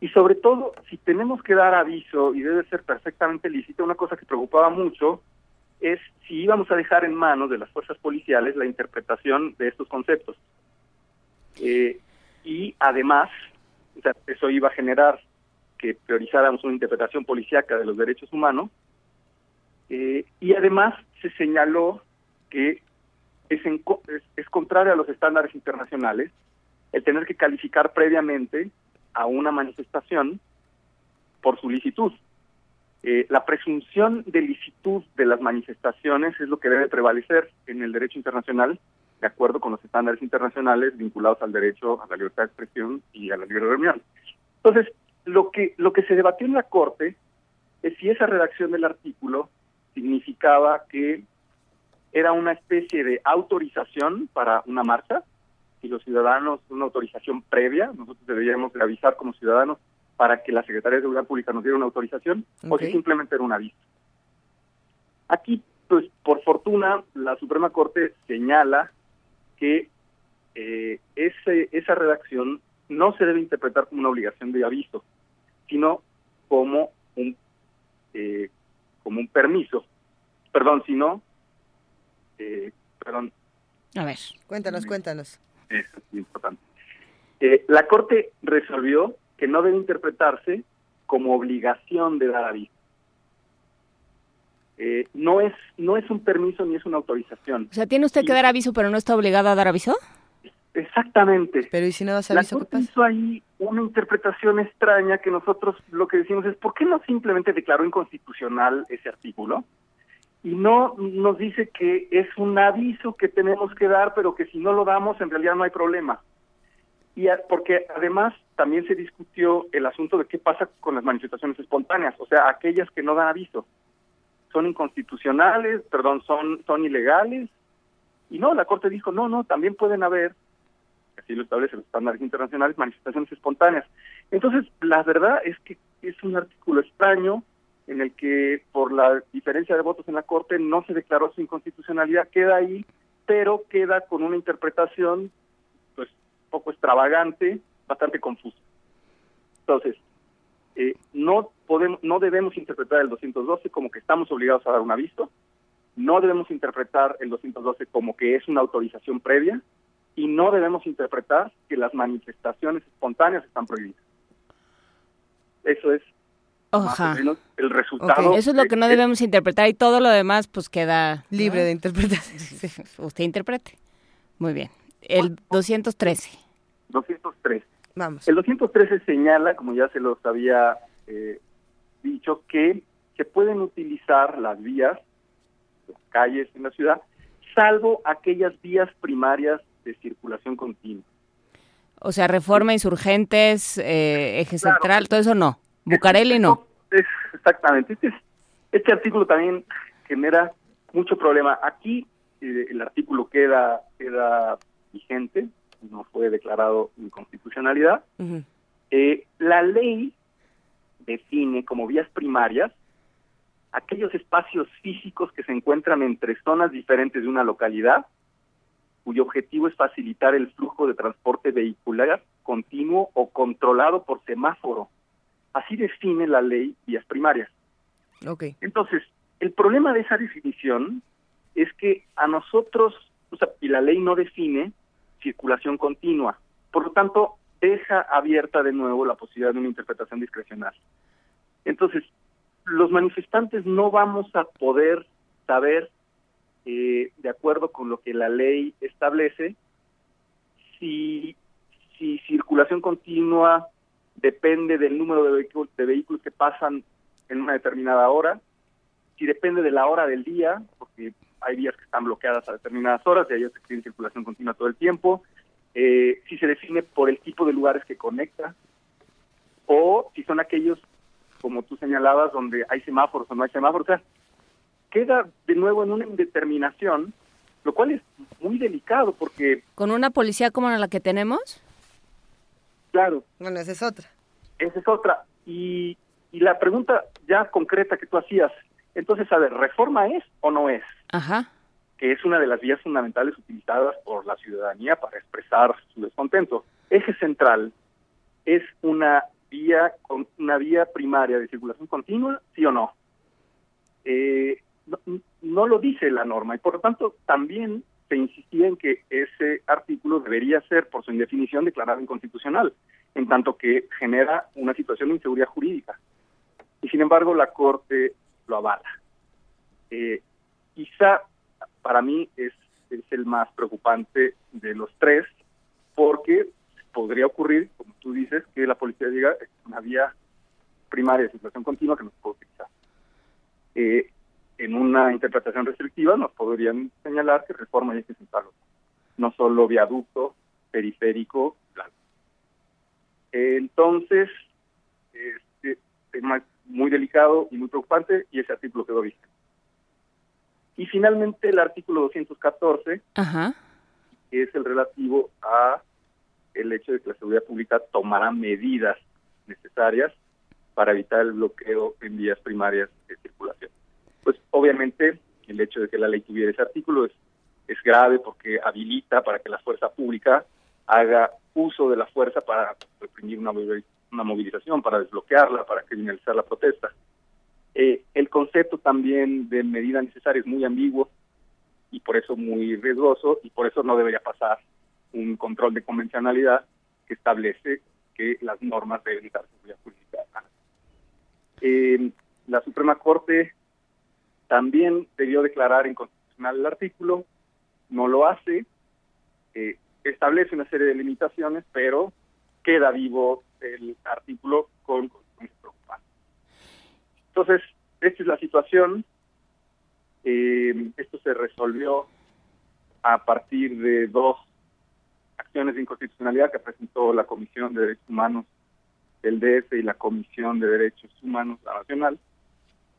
Y sobre todo, si tenemos que dar aviso y debe ser perfectamente lícita, una cosa que preocupaba mucho es si íbamos a dejar en manos de las fuerzas policiales la interpretación de estos conceptos. Eh, y además, o sea, eso iba a generar que priorizáramos una interpretación policíaca de los derechos humanos. Eh, y además se señaló que es, en, es, es contrario a los estándares internacionales el tener que calificar previamente a una manifestación por su licitud. Eh, la presunción de licitud de las manifestaciones es lo que debe prevalecer en el derecho internacional, de acuerdo con los estándares internacionales vinculados al derecho a la libertad de expresión y a la libre reunión. Entonces, lo que, lo que se debatió en la Corte es si esa redacción del artículo significaba que era una especie de autorización para una marcha, y los ciudadanos una autorización previa, nosotros deberíamos de avisar como ciudadanos para que la Secretaría de Seguridad Pública nos diera una autorización, okay. o si simplemente era un aviso. Aquí, pues por fortuna, la Suprema Corte señala que eh, ese, esa redacción no se debe interpretar como una obligación de aviso, sino como un eh, como un permiso, perdón, sino, eh, perdón. A ver, cuéntanos, cuéntanos. Es importante. Eh, la Corte resolvió que no debe interpretarse como obligación de dar aviso. Eh, no es no es un permiso ni es una autorización. O sea, tiene usted que dar aviso, pero no está obligado a dar aviso. Exactamente. Pero ¿y si no das aviso, la Corte hizo ahí una interpretación extraña que nosotros lo que decimos es, ¿por qué no simplemente declaró inconstitucional ese artículo? Y no nos dice que es un aviso que tenemos que dar, pero que si no lo damos en realidad no hay problema. Y porque además también se discutió el asunto de qué pasa con las manifestaciones espontáneas, o sea, aquellas que no dan aviso. Son inconstitucionales, perdón, son, son ilegales. Y no, la Corte dijo, no, no, también pueden haber así lo establecen los estándares internacionales, manifestaciones espontáneas. Entonces, la verdad es que es un artículo extraño en el que por la diferencia de votos en la Corte no se declaró su inconstitucionalidad, queda ahí, pero queda con una interpretación pues poco extravagante, bastante confusa. Entonces, eh, no podemos, no debemos interpretar el 212 como que estamos obligados a dar un aviso, no debemos interpretar el 212 como que es una autorización previa, y no debemos interpretar que las manifestaciones espontáneas están prohibidas. Eso es más o menos el resultado. Eso es lo que no debemos interpretar y todo lo demás pues queda libre de interpretación. Usted interprete. Muy bien. El 213. 213. Vamos. El 213 señala, como ya se los había eh, dicho, que se pueden utilizar las vías, las calles en la ciudad, salvo aquellas vías primarias de circulación continua. O sea, reforma, insurgentes, eh, eje central, todo eso no. Bucareli no. Es, exactamente. Este, este artículo también genera mucho problema. Aquí eh, el artículo queda, queda vigente, no fue declarado inconstitucionalidad. Eh, la ley define como vías primarias aquellos espacios físicos que se encuentran entre zonas diferentes de una localidad cuyo objetivo es facilitar el flujo de transporte vehicular continuo o controlado por semáforo. Así define la ley vías primarias. Okay. Entonces, el problema de esa definición es que a nosotros, o sea, y la ley no define circulación continua, por lo tanto, deja abierta de nuevo la posibilidad de una interpretación discrecional. Entonces, los manifestantes no vamos a poder saber eh, de acuerdo con lo que la ley establece, si, si circulación continua depende del número de vehículos, de vehículos que pasan en una determinada hora, si depende de la hora del día, porque hay vías que están bloqueadas a determinadas horas y hay otras que tienen circulación continua todo el tiempo, eh, si se define por el tipo de lugares que conecta, o si son aquellos, como tú señalabas, donde hay semáforos o no hay semáforos. O sea, queda de nuevo en una indeterminación, lo cual es muy delicado porque... ¿Con una policía como la que tenemos? Claro. Bueno, esa es otra. Esa es otra. Y, y la pregunta ya concreta que tú hacías, entonces, a ver, ¿reforma es o no es? Ajá. Que es una de las vías fundamentales utilizadas por la ciudadanía para expresar su descontento. Eje central es una vía con una vía primaria de circulación continua, sí o no. Eh, no, lo dice la norma y por lo tanto también se insistía en que ese artículo debería ser, por su indefinición, declarado inconstitucional, en tanto que genera una situación de inseguridad jurídica. Y sin embargo, la Corte lo avala. Eh, quizá para mí es, es el más preocupante de los tres, porque podría ocurrir, como tú dices, que la policía diga es una vía primaria de situación continua que no se puede utilizar. Eh, en una interpretación restrictiva nos podrían señalar que reforma y eje central, no solo viaducto, periférico, plano. Entonces, este tema muy delicado y muy preocupante y ese artículo quedó vigente. Y finalmente el artículo 214, que es el relativo a el hecho de que la seguridad pública tomará medidas necesarias para evitar el bloqueo en vías primarias de circulación pues obviamente el hecho de que la ley tuviera ese artículo es, grave porque habilita para que la fuerza pública haga uso de la fuerza para reprimir una, una movilización, para desbloquearla, para criminalizar la protesta. Eh, el concepto también de medida necesaria es muy ambiguo y por eso muy riesgoso y por eso no debería pasar un control de convencionalidad que establece que las normas deben dar seguridad jurídica. Eh, la Suprema Corte también debió declarar inconstitucional el artículo, no lo hace, eh, establece una serie de limitaciones, pero queda vivo el artículo con consecuencias preocupantes. Entonces, esta es la situación. Eh, esto se resolvió a partir de dos acciones de inconstitucionalidad que presentó la Comisión de Derechos Humanos del DF y la Comisión de Derechos Humanos Nacional.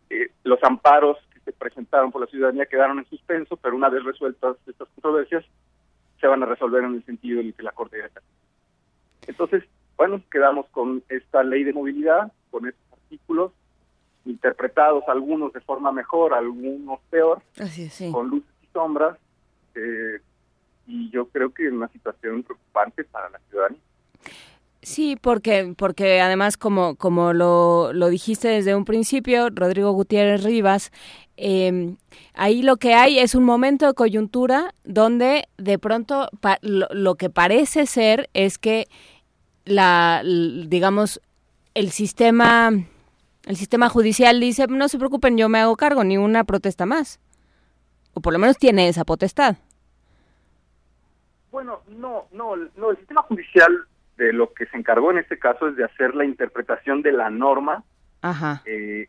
Eh, los amparos se presentaron por la ciudadanía quedaron en suspenso, pero una vez resueltas estas controversias, se van a resolver en el sentido en el que la Corte ya Entonces, bueno, quedamos con esta ley de movilidad, con estos artículos, interpretados algunos de forma mejor, algunos peor, con luces y sombras, eh, y yo creo que es una situación preocupante para la ciudadanía. Sí, porque, porque además, como, como lo, lo dijiste desde un principio, Rodrigo Gutiérrez Rivas, eh, ahí lo que hay es un momento de coyuntura donde de pronto lo, lo, que parece ser es que la, digamos, el sistema, el sistema judicial dice, no se preocupen, yo me hago cargo, ni una protesta más. O por lo menos tiene esa potestad. Bueno, no, no, no, el sistema judicial de lo que se encargó en este caso es de hacer la interpretación de la norma eh,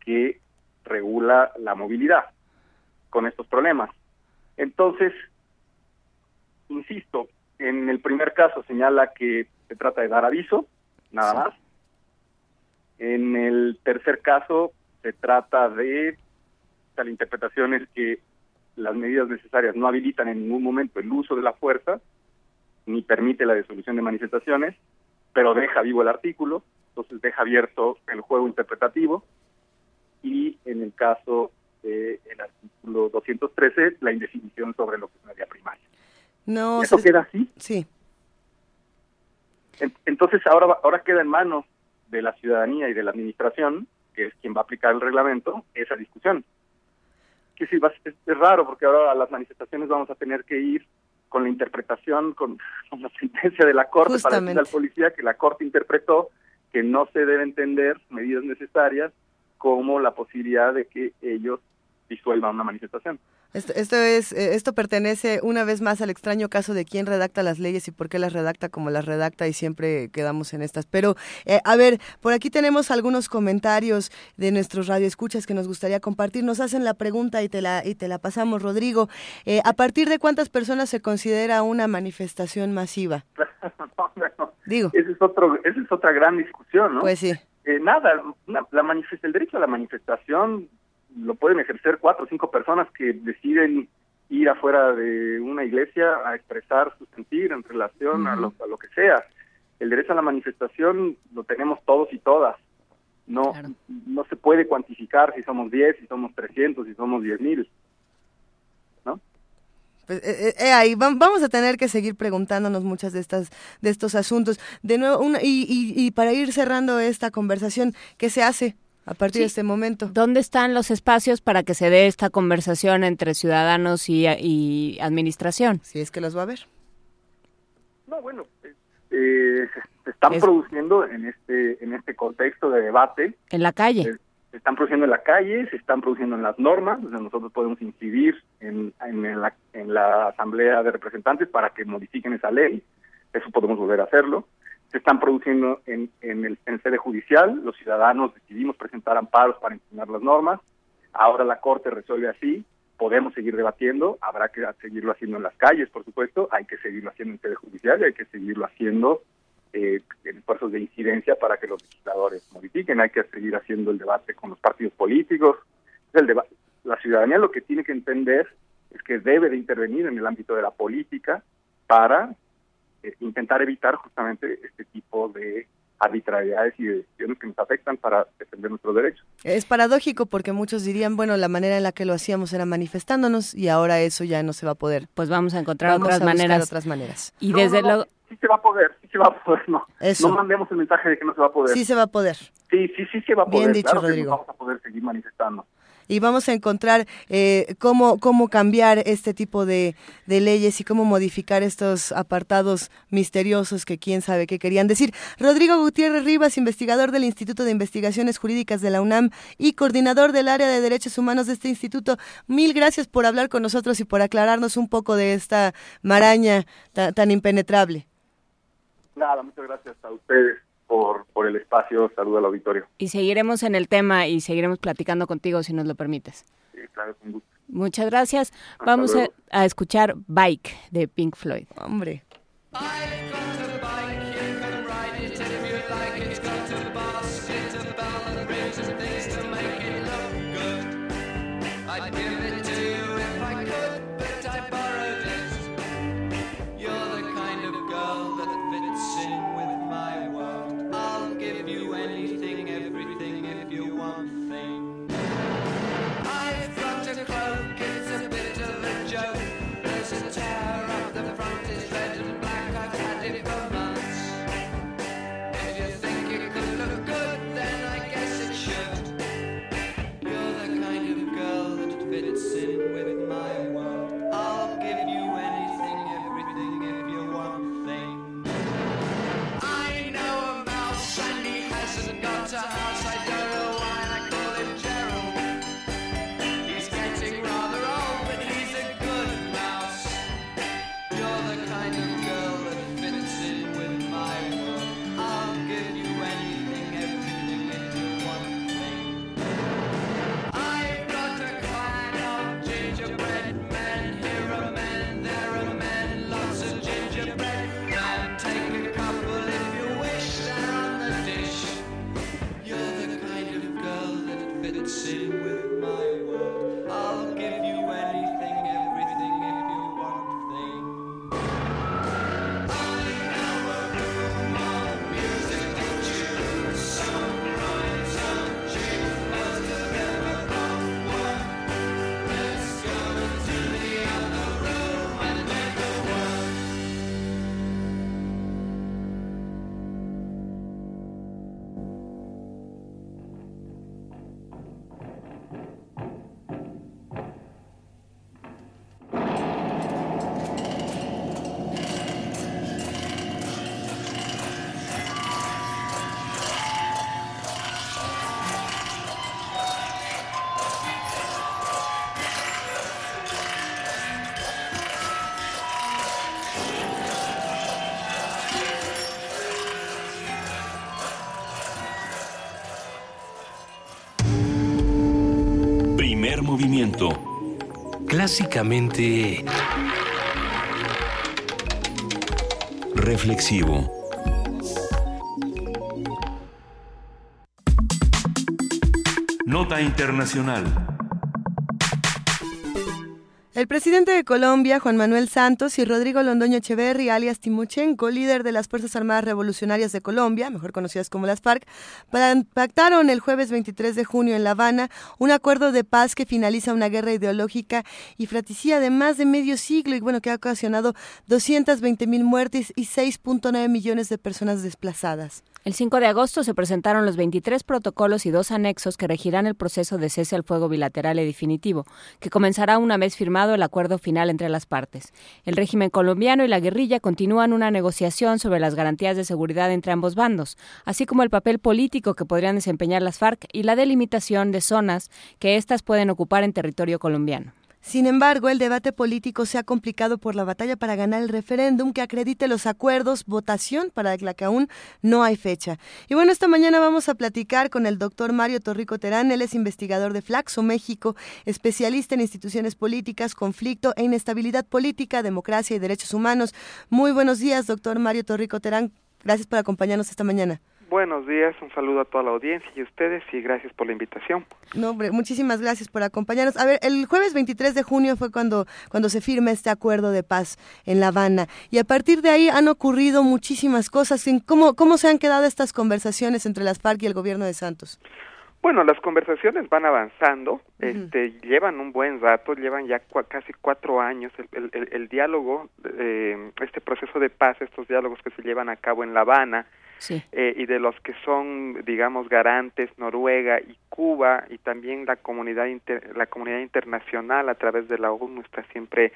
que regula la movilidad con estos problemas. Entonces, insisto, en el primer caso señala que se trata de dar aviso, nada más. En el tercer caso se trata de, la interpretación es que las medidas necesarias no habilitan en ningún momento el uso de la fuerza, ni permite la disolución de manifestaciones, pero deja vivo el artículo, entonces deja abierto el juego interpretativo y en el caso del artículo 213 la indefinición sobre lo que es una vía primaria. No, ¿Eso queda así? Sí. Entonces ahora, ahora queda en manos de la ciudadanía y de la administración, que es quien va a aplicar el reglamento, esa discusión. Que sí, es, es raro porque ahora a las manifestaciones vamos a tener que ir con la interpretación, con, la sentencia de la Corte para decirle al policía que la Corte interpretó que no se deben entender medidas necesarias como la posibilidad de que ellos disuelvan una manifestación. Esto, esto, es, eh, esto pertenece una vez más al extraño caso de quién redacta las leyes y por qué las redacta como las redacta y siempre quedamos en estas. Pero, eh, a ver, por aquí tenemos algunos comentarios de nuestros radioescuchas que nos gustaría compartir. Nos hacen la pregunta y te la, y te la pasamos, Rodrigo. Eh, ¿A partir de cuántas personas se considera una manifestación masiva? Digo. Esa es, otro, esa es otra gran discusión, ¿no? Pues sí. Nada, la el derecho a la manifestación lo pueden ejercer cuatro o cinco personas que deciden ir afuera de una iglesia a expresar su sentir en relación a, lo, a lo que sea. El derecho a la manifestación lo tenemos todos y todas. No, no se puede cuantificar si somos 10, si somos 300, si somos 10 mil. Pues, eh, eh, eh, ahí vamos a tener que seguir preguntándonos muchas de estas de estos asuntos. De nuevo, una, y, y, y para ir cerrando esta conversación, ¿qué se hace a partir de este momento. ¿Dónde están los espacios para que se dé esta conversación entre ciudadanos y, administración? Si es que los va a haber. No, bueno, eh, se están produciendo en este en este contexto de debate. En la calle. Se, están produciendo en la calle, se están produciendo en las normas, nosotros podemos incidir en, en, la, en la Asamblea de Representantes para que modifiquen esa ley, eso podemos volver a hacerlo se están produciendo en, en, el, en sede judicial. Los ciudadanos decidimos presentar amparos para impugnar las normas. Ahora la Corte resuelve así. Podemos seguir debatiendo. Habrá que seguirlo haciendo en las calles, por supuesto. Hay que seguirlo haciendo en sede judicial y hay que seguirlo haciendo eh, esfuerzos de incidencia para que los legisladores modifiquen. Hay que seguir haciendo el debate con los partidos políticos. El debate. La ciudadanía lo que tiene que entender es que debe de intervenir en el ámbito de la política para eh, intentar evitar justamente este tipo de arbitrariedades y decisiones que nos afectan para defender nuestros derechos. Es paradójico porque muchos dirían, bueno, la manera en la que lo hacíamos era manifestándonos y ahora eso ya no se va a poder. Pues vamos a encontrar otras maneras. otras maneras. Y desde luego sí se va a poder, sí se va a poder, no. No mandemos el mensaje de que no se va a poder. Sí se va a poder. Sí, sí, sí se va a poder. Bien dicho, claro Rodrigo. vamos a poder seguir manifestando y vamos a encontrar eh, cómo, cómo cambiar este tipo de, de, leyes y cómo modificar estos apartados misteriosos que quién sabe qué querían decir. Rodrigo Gutiérrez Rivas, investigador del Instituto de Investigaciones Jurídicas de la UNAM y coordinador del área de derechos humanos de este instituto, mil gracias por hablar con nosotros y por aclararnos un poco de esta maraña tan impenetrable. Nada, muchas gracias a ustedes por, por el espacio. Saludo al auditorio. Y seguiremos en el tema y seguiremos platicando contigo si nos lo permites. Sí, claro, con gusto. Muchas gracias. Vamos a, a, escuchar Bike de Pink Floyd. Hombre. movimiento. Clásicamente... Reflexivo. Nota Internacional. El presidente de Colombia, Juan Manuel Santos, y Rodrigo Londoño Echeverri, alias Timochenko, líder de las Fuerzas Armadas Revolucionarias de Colombia, mejor conocidas como las FARC, pactaron el jueves 23 de junio en La Habana un acuerdo de paz que finaliza una guerra ideológica y fratricida de más de medio siglo y bueno, que ha ocasionado 220 mil muertes y 6.9 millones de personas desplazadas. El 5 de agosto se presentaron los 23 protocolos y dos anexos que regirán el proceso de cese al fuego bilateral y definitivo, que comenzará una vez firmado el acuerdo final entre las partes. El régimen colombiano y la guerrilla continúan una negociación sobre las garantías de seguridad entre ambos bandos, así como el papel político que podrían desempeñar las FARC y la delimitación de zonas que éstas pueden ocupar en territorio colombiano. Sin embargo, el debate político se ha complicado por la batalla para ganar el referéndum que acredite los acuerdos, votación para la que aún no hay fecha. Y bueno, esta mañana vamos a platicar con el doctor Mario Torrico Terán. Él es investigador de Flaxo México, especialista en instituciones políticas, conflicto e inestabilidad política, democracia y derechos humanos. Muy buenos días, doctor Mario Torrico Terán. Gracias por acompañarnos esta mañana. Buenos días, un saludo a toda la audiencia y a ustedes y gracias por la invitación. No, hombre, muchísimas gracias por acompañarnos. A ver, el jueves 23 de junio fue cuando, cuando se firma este acuerdo de paz en La Habana y a partir de ahí han ocurrido muchísimas cosas. ¿Cómo, cómo se han quedado estas conversaciones entre las FARC y el gobierno de Santos? Bueno, las conversaciones van avanzando, este, llevan un buen rato, llevan ya casi cuatro años el, el, el diálogo, eh, este proceso de paz, estos diálogos que se llevan a cabo en La Habana, eh, y de los que son, digamos, garantes Noruega y Cuba y también la comunidad la comunidad internacional a través de la ONU está siempre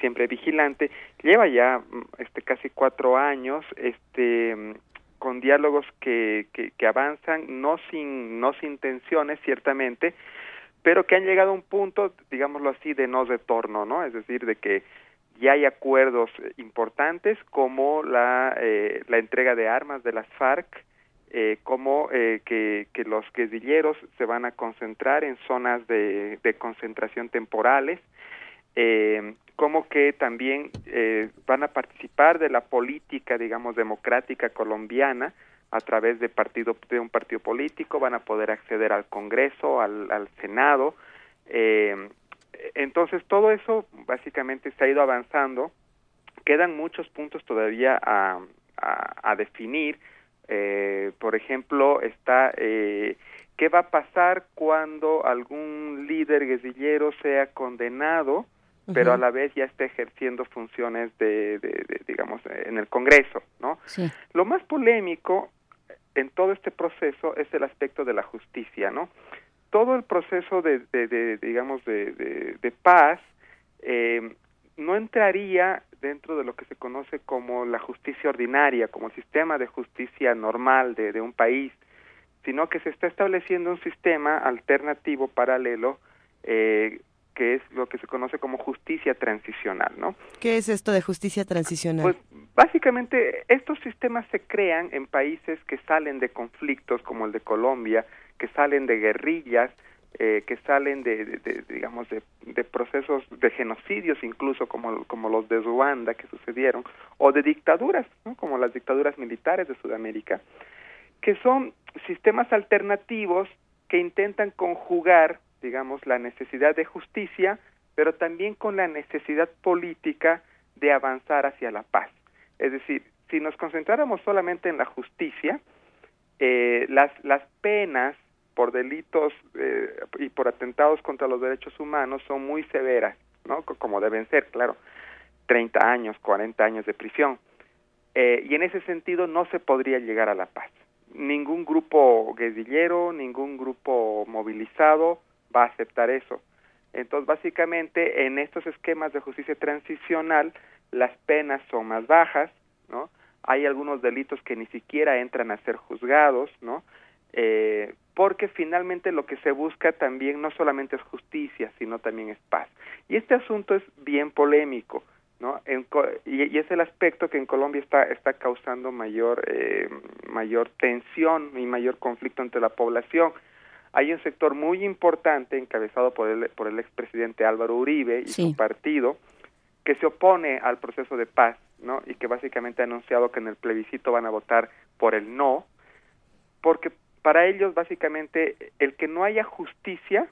siempre vigilante. Lleva ya mm, este casi cuatro años, este mm, con diálogos que, que, que avanzan no sin no sin tensiones ciertamente pero que han llegado a un punto digámoslo así de no retorno no es decir de que ya hay acuerdos importantes como la, la entrega de armas de las FARC, como que, que, los guerrilleros se van a concentrar en zonas de, de concentración temporales, eh, como que también eh, van a participar de la política, digamos, democrática colombiana a través de partido de un partido político, van a poder acceder al Congreso, al, al Senado. Eh, entonces todo eso básicamente se ha ido avanzando. Quedan muchos puntos todavía a, a, a definir. Eh, por ejemplo, está eh, qué va a pasar cuando algún líder guerrillero sea condenado pero a la vez ya está ejerciendo funciones de, de, digamos, en el Congreso, ¿no? Sí. Lo más polémico en todo este proceso es el aspecto de la justicia, ¿no? Todo el proceso de, de digamos, de, paz eh, no entraría dentro de lo que se conoce como la justicia ordinaria, como el sistema de justicia normal de, de un país, sino que se está estableciendo un sistema alternativo paralelo eh, que es lo que se conoce como justicia transicional, ¿no? ¿Qué es esto de justicia transicional? Pues básicamente estos sistemas se crean en países que salen de conflictos como el de Colombia, que salen de guerrillas, eh, que salen de, de, digamos de, de, procesos de genocidios incluso como, como los de Ruanda que sucedieron o de dictaduras ¿no? como las dictaduras militares de Sudamérica que son sistemas alternativos que intentan conjugar digamos, la necesidad de justicia, pero también con la necesidad política de avanzar hacia la paz. Es decir, si nos concentráramos solamente en la justicia, eh, las, las penas por delitos eh, y por atentados contra los derechos humanos son muy severas, ¿no? Como deben ser, claro, 30 años, 40 años de prisión. Eh, y en ese sentido no se podría llegar a la paz. Ningún grupo guerrillero, ningún grupo movilizado va a aceptar eso. Entonces, básicamente, en estos esquemas de justicia transicional, las penas son más bajas, ¿no? Hay algunos delitos que ni siquiera entran a ser juzgados, ¿no? Eh, porque finalmente lo que se busca también no solamente es justicia, sino también es paz. Y este asunto es bien polémico, ¿no? En, y, y, es el aspecto que en Colombia está, está causando mayor, eh, mayor tensión y mayor conflicto entre la población hay un sector muy importante encabezado por el, por el expresidente Álvaro Uribe y su partido que se opone al proceso de paz, ¿no? Y que básicamente ha anunciado que en el plebiscito van a votar por el no, porque para ellos básicamente el que no haya justicia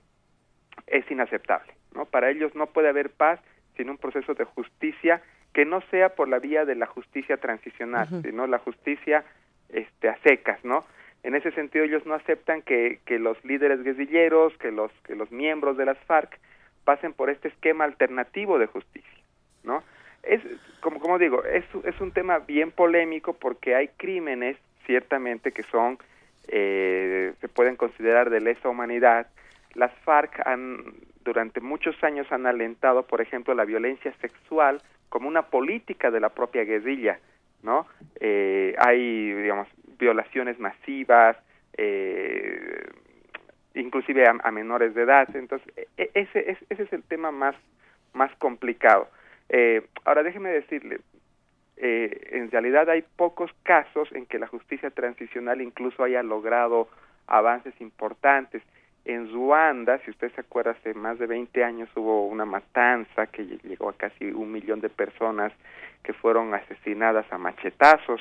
es inaceptable, ¿no? Para ellos no puede haber paz sin un proceso de justicia que no sea por la vía de la justicia transicional, sino la justicia este a secas, ¿no? En ese sentido, ellos no aceptan que, que los líderes guerrilleros, que los, que los miembros de las FARC pasen por este esquema alternativo de justicia, ¿no? Es, como, como digo, es, es un tema bien polémico porque hay crímenes, ciertamente, que son, eh, se pueden considerar de lesa humanidad. Las FARC han, durante muchos años han alentado, por ejemplo, la violencia sexual como una política de la propia guerrilla, ¿no? Eh, hay, digamos, violaciones masivas, eh, inclusive a, menores de edad. Entonces, e, e, ese, ese es el tema más, más complicado. Eh, ahora, déjeme decirle, eh, en realidad hay pocos casos en que la justicia transicional incluso haya logrado avances importantes. En Ruanda, si usted se acuerda, hace más de 20 años hubo una matanza que llegó a casi un millón de personas que fueron asesinadas a machetazos,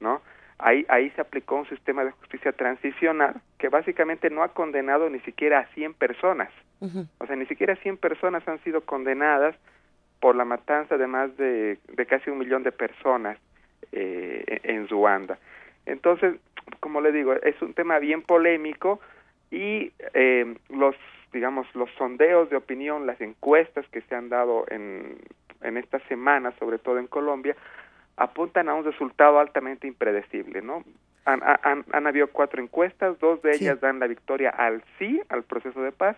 ¿no? Ahí, ahí se aplicó un sistema de justicia transicional que básicamente no ha condenado ni siquiera a 100 personas. O sea, ni siquiera 100 personas han sido condenadas por la matanza de más de, de casi un millón de personas eh, en Ruanda. Entonces, como le digo, es un tema bien polémico y eh, los, digamos, los sondeos de opinión, las encuestas que se han dado en, en estas semanas, sobre todo en Colombia, apuntan a un resultado altamente impredecible, ¿no? Han, han, han habido cuatro encuestas, dos de ellas dan la victoria al sí al proceso de paz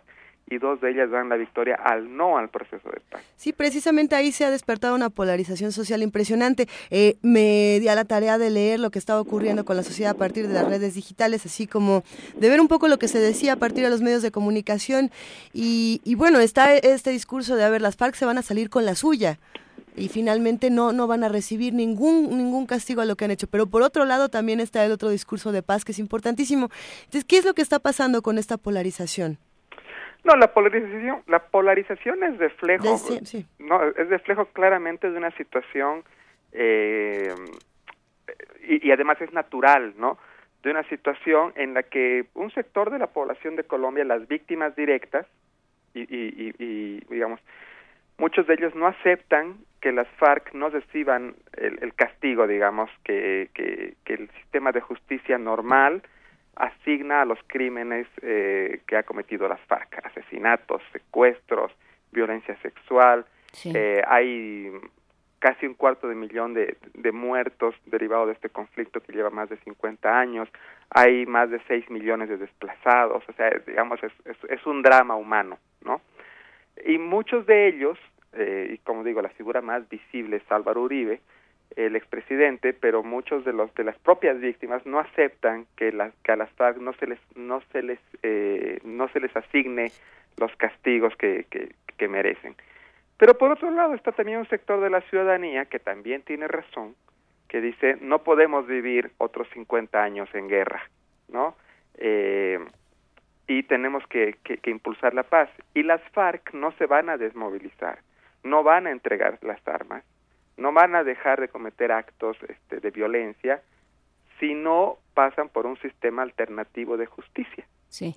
y dos de ellas dan la victoria al no al proceso de paz. Sí, precisamente ahí se ha despertado una polarización social impresionante. Eh, me di a la tarea de leer lo que estaba ocurriendo con la sociedad a partir de las redes digitales, así como de ver un poco lo que se decía a partir de los medios de comunicación. Y, bueno, está este discurso de, a ver, las FARC se van a salir con la suya y finalmente no, no van a recibir ningún, ningún castigo a lo que han hecho. Pero por otro lado también está el otro discurso de paz que es importantísimo. Entonces, ¿qué es lo que está pasando con esta polarización? No, la polarización, la polarización es reflejo, no, es reflejo claramente de una situación eh, y, además es natural, ¿no? De una situación en la que un sector de la población de Colombia, las víctimas directas, y, y, digamos, muchos de ellos no aceptan que las FARC no reciban el, castigo, digamos, que, que, que, el sistema de justicia normal asigna a los crímenes eh, que ha cometido las FARC, asesinatos, secuestros, violencia sexual. Eh, hay casi un cuarto de millón de, de muertos derivados de este conflicto que lleva más de 50 años. Hay más de 6 millones de desplazados. O sea, digamos, es, es, es un drama humano, ¿no? Y muchos de ellos, eh, y como digo, la figura más visible es Álvaro Uribe, el expresidente, pero muchos de los de las propias víctimas no aceptan que, las que a las FARC no se les no se les eh, no se les asigne los castigos que, que, que merecen. Pero por otro lado está también un sector de la ciudadanía que también tiene razón, que dice no podemos vivir otros 50 años en guerra, ¿no? Eh, y tenemos que, que, que, impulsar la paz. Y las FARC no se van a desmovilizar, no van a entregar las armas, no van a dejar de cometer actos este, de violencia si no pasan por un sistema alternativo de justicia,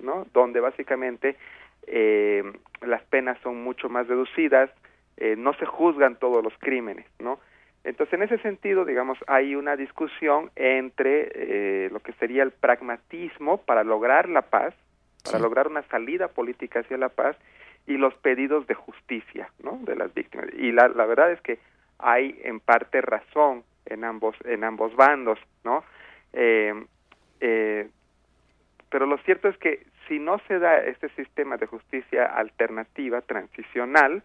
¿no? Donde básicamente eh, las penas son mucho más reducidas, eh, no se juzgan todos los crímenes, ¿no? Entonces, en ese sentido, digamos, hay una discusión entre eh, lo que sería el pragmatismo para lograr la paz, para lograr una salida política hacia la paz y los pedidos de justicia, ¿no? De las víctimas. Y la, la verdad es que hay en parte razón en ambos en ambos bandos no eh, eh, pero lo cierto es que si no se da este sistema de justicia alternativa transicional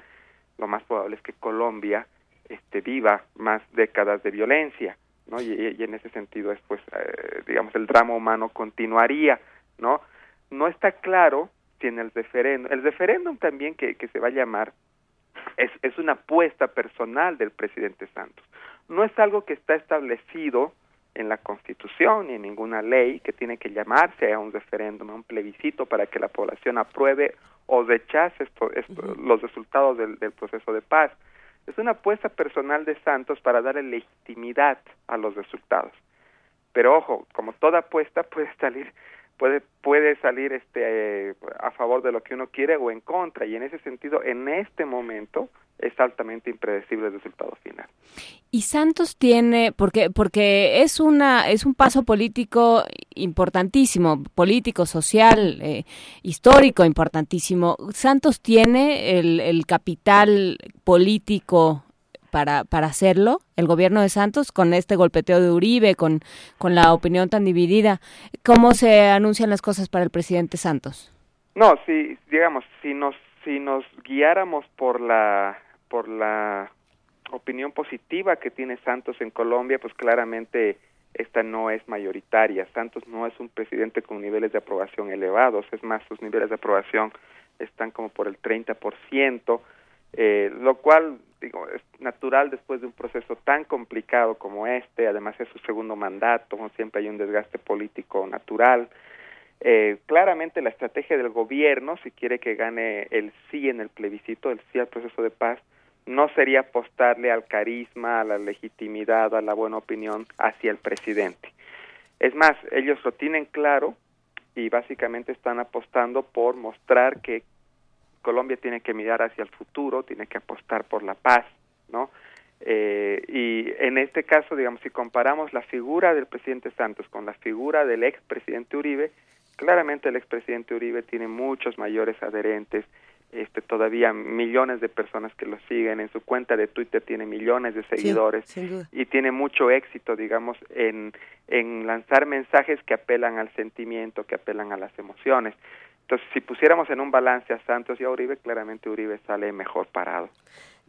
lo más probable es que Colombia este viva más décadas de violencia no y, en ese sentido es pues eh, digamos el drama humano continuaría no no está claro si en el referéndum el referéndum también que, que se va a llamar es, es una apuesta personal del presidente Santos. No es algo que está establecido en la Constitución ni en ninguna ley que tiene que llamarse a un referéndum, a un plebiscito para que la población apruebe o rechace esto, los resultados del, del proceso de paz. Es una apuesta personal de Santos para darle legitimidad a los resultados. Pero ojo, como toda apuesta puede salir puede puede salir este a favor de lo que uno quiere o en contra y en ese sentido en este momento es altamente impredecible el resultado final. Y Santos tiene porque porque es una es un paso político importantísimo, político, social, eh, histórico importantísimo. Santos tiene el, el capital político para, para hacerlo, el gobierno de Santos, con este golpeteo de Uribe, con, con la opinión tan dividida. ¿Cómo se anuncian las cosas para el presidente Santos? No, si, digamos, si nos, si nos guiáramos por la, por la opinión positiva que tiene Santos en Colombia, pues claramente esta no es mayoritaria. Santos no es un presidente con niveles de aprobación elevados, es más, sus niveles de aprobación están como por el 30%, eh, lo cual digo, es natural después de un proceso tan complicado como este, además es su segundo mandato, siempre hay un desgaste político natural. Eh, claramente la estrategia del gobierno, si quiere que gane el sí en el plebiscito, el sí al proceso de paz, no sería apostarle al carisma, a la legitimidad, a la buena opinión hacia el presidente. Es más, ellos lo tienen claro y básicamente están apostando por mostrar que Colombia tiene que mirar hacia el futuro, tiene que apostar por la paz, ¿no? Eh, y en este caso, digamos, si comparamos la figura del presidente Santos con la figura del expresidente Uribe, claramente el expresidente Uribe tiene muchos mayores adherentes, este, todavía millones de personas que lo siguen, en su cuenta de Twitter tiene millones de seguidores y tiene mucho éxito, digamos, en, en lanzar mensajes que apelan al sentimiento, que apelan a las emociones. Entonces, si pusiéramos en un balance a Santos y a Uribe, claramente Uribe sale mejor parado.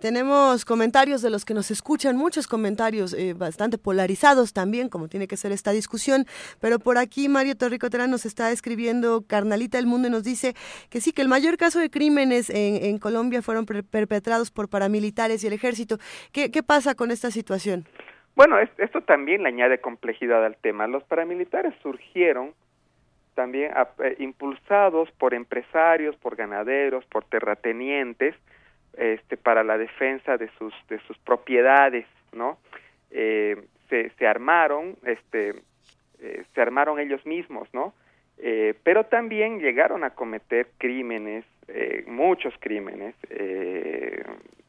Tenemos comentarios de los que nos escuchan, muchos comentarios eh, bastante polarizados también, como tiene que ser esta discusión, pero por aquí Mario Torrico Terán nos está escribiendo Carnalita del Mundo y nos dice que sí, que el mayor caso de crímenes en, Colombia fueron perpetrados por paramilitares y el ejército. ¿Qué, qué pasa con esta situación? Bueno, esto también le añade complejidad al tema. Los paramilitares surgieron también eh, impulsados por empresarios, por ganaderos, por terratenientes, este, para la defensa de sus de sus propiedades, ¿no? Eh, se, se armaron, este, eh, se armaron ellos mismos, ¿no? Eh, pero también llegaron a cometer crímenes, muchos crímenes,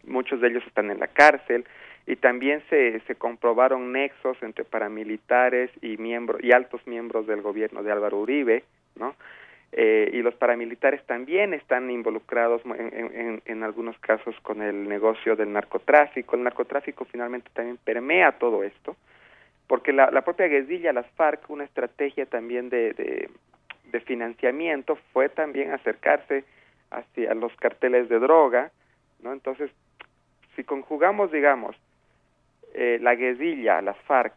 muchos de ellos están en la cárcel y también se, se comprobaron nexos entre paramilitares y miembros y altos miembros del gobierno de Álvaro Uribe, ¿no? Eh, y los paramilitares también están involucrados en, en, algunos casos con el negocio del narcotráfico. El narcotráfico finalmente también permea todo esto, porque la, la propia guerrilla, las FARC, una estrategia también de, de, de, financiamiento fue también acercarse hacia los carteles de droga, ¿no? Entonces, si conjugamos, digamos, eh, la guerrilla, las FARC,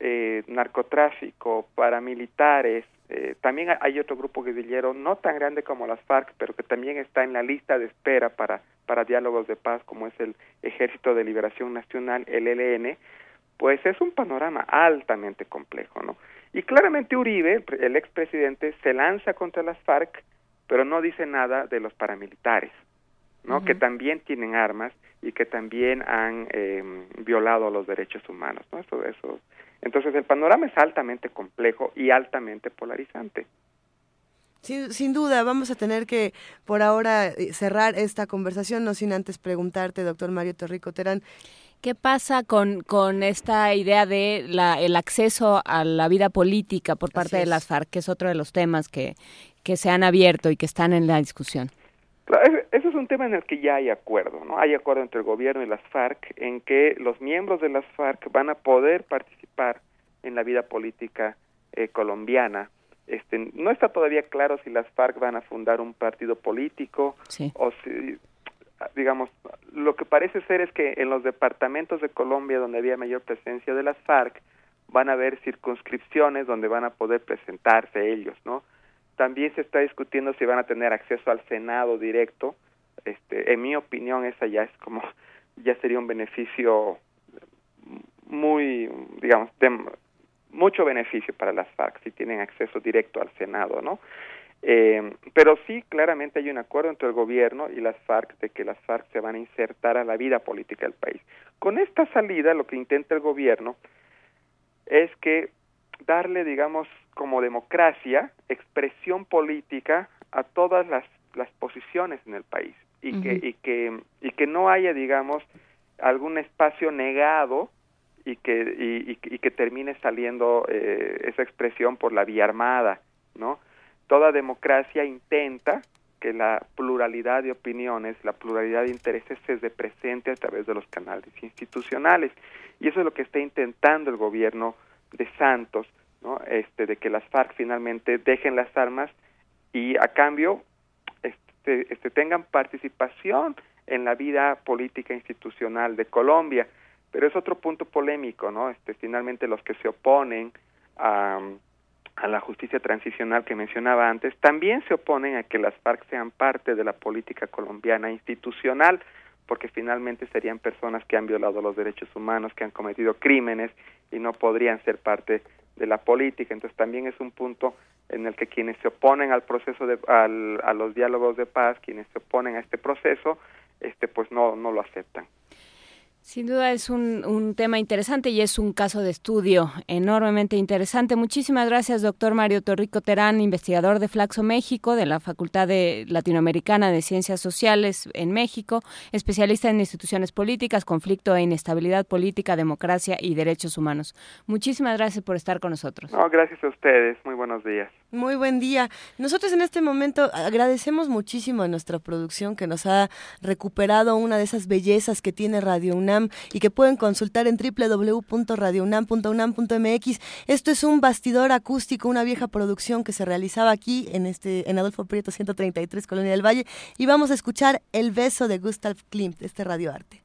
eh, narcotráfico, paramilitares, eh, también hay otro grupo guerrillero no tan grande como las FARC, pero que también está en la lista de espera para, para diálogos de paz, como es el Ejército de Liberación Nacional, el ELN, pues es un panorama altamente complejo, ¿no? Y claramente Uribe, el expresidente, se lanza contra las FARC, pero no dice nada de los paramilitares, ¿no? Que también tienen armas y que también han eh, violado los derechos humanos, ¿no? Eso, eso entonces el panorama es altamente complejo y altamente polarizante. Sin, duda, vamos a tener que por ahora eh, cerrar esta conversación, no sin antes preguntarte, doctor Mario Torrico Terán. ¿Qué pasa con, con esta idea de la, el acceso a la vida política por parte de las FARC, que es otro de los temas que, que se han abierto y que están en la discusión? Es un tema en el que ya hay acuerdo, ¿no? Hay acuerdo entre el gobierno y las FARC en que los miembros de las FARC van a poder participar en la vida política eh, colombiana. Este, no está todavía claro si las FARC van a fundar un partido político o si, digamos, lo que parece ser es que en los departamentos de Colombia donde había mayor presencia de las FARC van a haber circunscripciones donde van a poder presentarse ellos, ¿no? También se está discutiendo si van a tener acceso al Senado directo. Este, en mi opinión, esa ya es como, ya sería un beneficio muy, digamos, de mucho beneficio para las FARC si tienen acceso directo al Senado, ¿no? Eh, pero sí, claramente hay un acuerdo entre el gobierno y las FARC de que las FARC se van a insertar a la vida política del país. Con esta salida, lo que intenta el gobierno es que darle, digamos, como democracia, expresión política a todas las, las posiciones en el país y, que, y, que, y que no haya, digamos, algún espacio negado y que, y, que termine saliendo eh, esa expresión por la vía armada, ¿no? Toda democracia intenta que la pluralidad de opiniones, la pluralidad de intereses se represente a través de los canales institucionales. Y eso es lo que está intentando el gobierno de Santos, ¿no? Este, de que las FARC finalmente dejen las armas y a cambio este, este, tengan participación en la vida política institucional de Colombia. Pero es otro punto polémico, ¿no? Este, finalmente los que se oponen a, a la justicia transicional que mencionaba antes, también se oponen a que las FARC sean parte de la política colombiana institucional, porque finalmente serían personas que han violado los derechos humanos, que han cometido crímenes y no podrían ser parte de la política. Entonces también es un punto en el que quienes se oponen al proceso de al, a los diálogos de paz, quienes se oponen a este proceso, este pues no no lo aceptan. Sin duda es un, un, tema interesante y es un caso de estudio enormemente interesante. Muchísimas gracias, doctor Mario Torrico Terán, investigador de Flaxo México, de la Facultad de Latinoamericana de Ciencias Sociales en México, especialista en instituciones políticas, conflicto e inestabilidad política, democracia y derechos humanos. Muchísimas gracias por estar con nosotros. No, gracias a ustedes. Muy buenos días. Muy buen día. Nosotros en este momento agradecemos muchísimo a nuestra producción que nos ha recuperado una de esas bellezas que tiene Radio UNAM y que pueden consultar en www.radiounam.unam.mx. Esto es un bastidor acústico, una vieja producción que se realizaba aquí en este en Adolfo Prieto 133 Colonia del Valle y vamos a escuchar El beso de Gustav Klimt, este radioarte.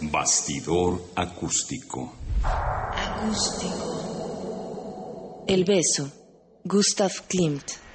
Bastidor acústico. Acústico. El beso. Gustav Klimt.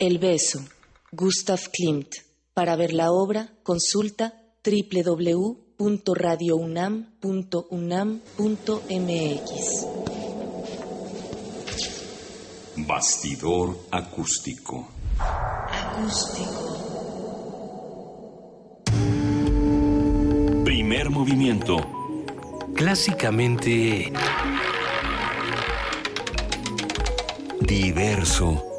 El beso, Gustav Klimt. Para ver la obra, consulta www.radiounam.unam.mx. Bastidor acústico. Acústico. Primer movimiento. Clásicamente Diverso.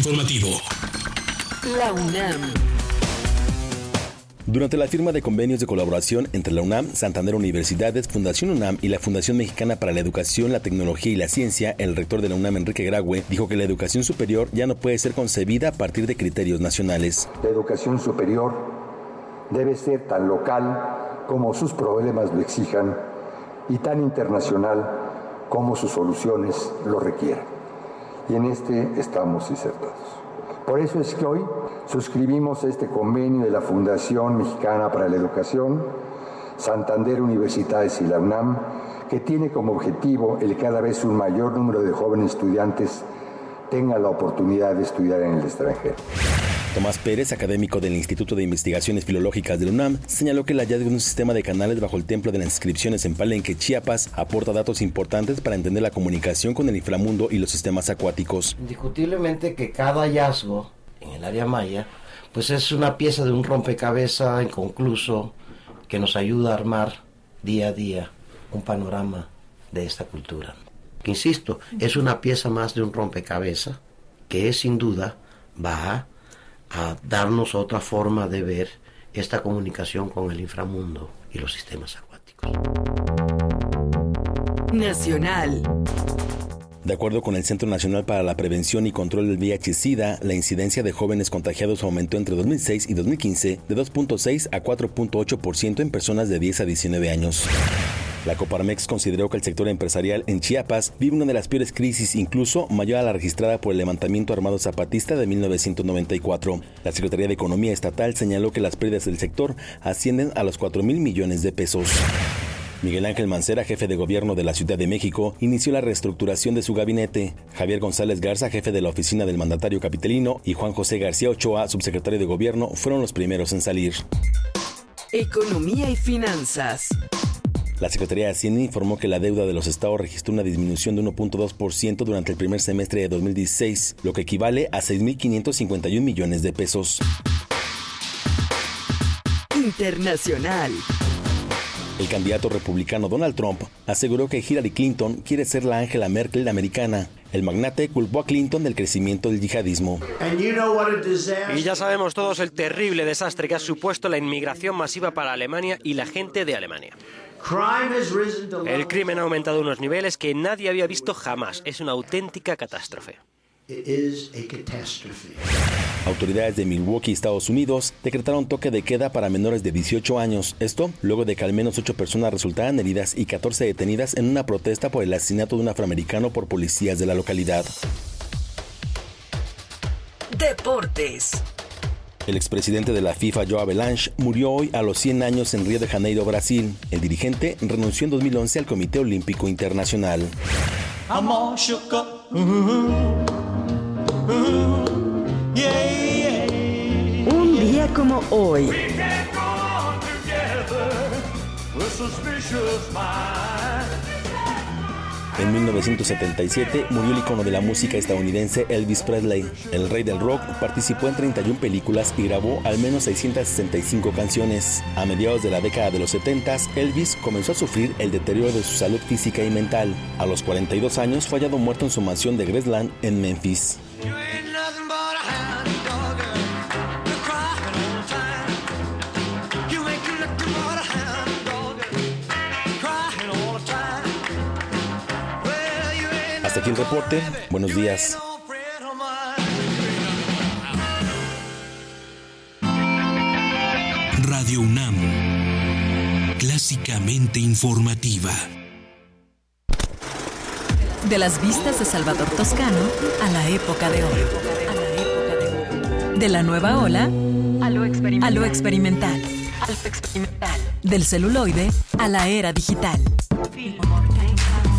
Informativo. La UNAM. Durante la firma de convenios de colaboración entre la UNAM, Santander Universidades, Fundación UNAM y la Fundación Mexicana para la Educación, la Tecnología y la Ciencia, el rector de la UNAM, Enrique Graue, dijo que la educación superior ya no puede ser concebida a partir de criterios nacionales. La educación superior debe ser tan local como sus problemas lo exijan y tan internacional como sus soluciones lo requieran. Y en este estamos insertados. Por eso es que hoy suscribimos este convenio de la Fundación Mexicana para la Educación, Santander Universidades y la UNAM, que tiene como objetivo el que cada vez un mayor número de jóvenes estudiantes tenga la oportunidad de estudiar en el extranjero. Tomás Pérez, académico del Instituto de Investigaciones Filológicas de la UNAM, señaló que el hallazgo de un sistema de canales bajo el templo de las inscripciones en Palenque, Chiapas, aporta datos importantes para entender la comunicación con el inframundo y los sistemas acuáticos. Indiscutiblemente que cada hallazgo en el área maya, pues es una pieza de un rompecabezas inconcluso que nos ayuda a armar día a día un panorama de esta cultura. Insisto, es una pieza más de un rompecabezas que sin duda va darnos otra forma de ver esta comunicación con el inframundo y los sistemas acuáticos. Nacional. De acuerdo con el Centro Nacional para la Prevención y Control del VIH-Sida, la incidencia de jóvenes contagiados aumentó entre 2006 y 2015 de 2.6 a 4.8% en personas de 10 a 19 años. La Coparmex consideró que el sector empresarial en Chiapas vive una de las peores crisis, incluso mayor a la registrada por el levantamiento armado zapatista de 1994. La Secretaría de Economía Estatal señaló que las pérdidas del sector ascienden a los 4 mil millones de pesos. Miguel Ángel Mancera, jefe de gobierno de la Ciudad de México, inició la reestructuración de su gabinete. Javier González Garza, jefe de la oficina del mandatario capitalino, y Juan José García Ochoa, subsecretario de gobierno, fueron los primeros en salir. Economía y finanzas. La Secretaría de Hacienda informó que la deuda de los estados registró una disminución de 1.2% durante el primer semestre de 2016, lo que equivale a 6.551 millones de pesos. Internacional. El candidato republicano Donald Trump aseguró que Hillary Clinton quiere ser la Angela Merkel americana. El magnate culpó a Clinton del crecimiento del yihadismo. Y ya sabemos todos el terrible desastre que ha supuesto la inmigración masiva para Alemania y la gente de Alemania. El crimen ha aumentado a unos niveles que nadie había visto jamás. Es una auténtica catástrofe. Autoridades de Milwaukee, Estados Unidos, decretaron toque de queda para menores de 18 años. Esto luego de que al menos 8 personas resultaran heridas y 14 detenidas en una protesta por el asesinato de un afroamericano por policías de la localidad. Deportes. El expresidente de la FIFA, Joe Avalanche, murió hoy a los 100 años en Río de Janeiro, Brasil. El dirigente renunció en 2011 al Comité Olímpico Internacional. Un día como hoy. En 1977 murió el icono de la música estadounidense Elvis Presley. El rey del rock participó en 31 películas y grabó al menos 665 canciones. A mediados de la década de los 70, Elvis comenzó a sufrir el deterioro de su salud física y mental. A los 42 años fue hallado muerto en su mansión de Graceland en Memphis. Hasta aquí el reporte. Buenos días. Radio UNAM. Clásicamente informativa. De las vistas de Salvador Toscano a la época de oro. De la nueva ola a lo experimental. A lo experimental. Del celuloide a la era digital.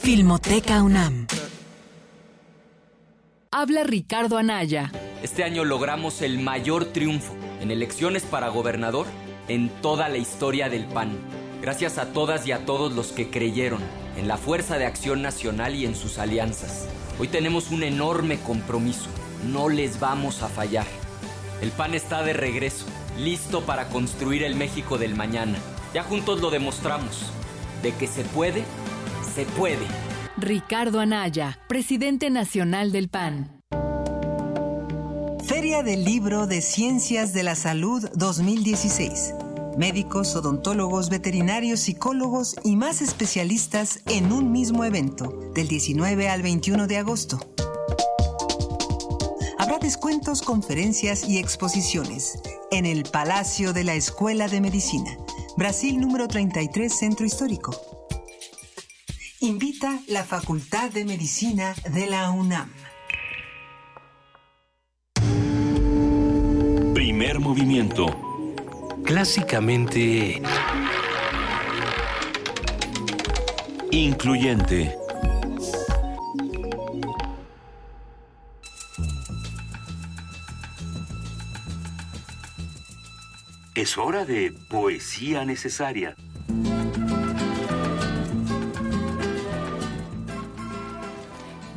Filmoteca UNAM. Habla Ricardo Anaya. Este año logramos el mayor triunfo en elecciones para gobernador en toda la historia del PAN. Gracias a todas y a todos los que creyeron en la fuerza de acción nacional y en sus alianzas. Hoy tenemos un enorme compromiso. No les vamos a fallar. El PAN está de regreso, listo para construir el México del mañana. Ya juntos lo demostramos. De que se puede, se puede. Ricardo Anaya, presidente nacional del PAN. Feria del Libro de Ciencias de la Salud 2016. Médicos, odontólogos, veterinarios, psicólogos y más especialistas en un mismo evento, del 19 al 21 de agosto. Habrá descuentos, conferencias y exposiciones en el Palacio de la Escuela de Medicina, Brasil número 33, Centro Histórico. Invita la Facultad de Medicina de la UNAM. Primer movimiento. Clásicamente... Incluyente. Es hora de poesía necesaria.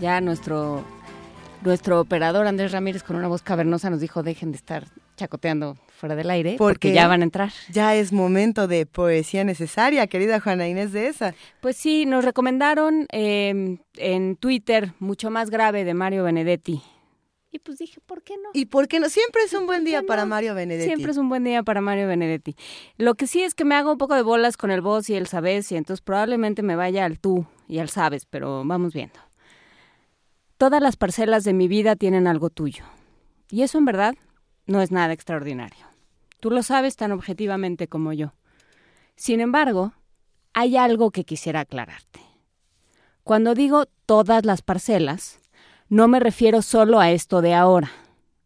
Ya nuestro, nuestro operador Andrés Ramírez con una voz cavernosa nos dijo dejen de estar chacoteando fuera del aire porque, ya van a entrar. Ya es momento de poesía necesaria, querida Juana Inés de esa. Pues sí, nos recomendaron eh, en Twitter Mucho más grave de Mario Benedetti. Y pues dije, ¿por qué no? ¿Y por qué no? Siempre es un buen día para Mario Benedetti. Siempre es un buen día para Mario Benedetti. Lo que sí es que me hago un poco de bolas con el vos y el sabes, y entonces probablemente me vaya al tú y al sabes, pero vamos viendo. Todas las parcelas de mi vida tienen algo tuyo. Y eso en verdad no es nada extraordinario. Tú lo sabes tan objetivamente como yo. Sin embargo, hay algo que quisiera aclararte. Cuando digo todas las parcelas, no me refiero solo a esto de ahora,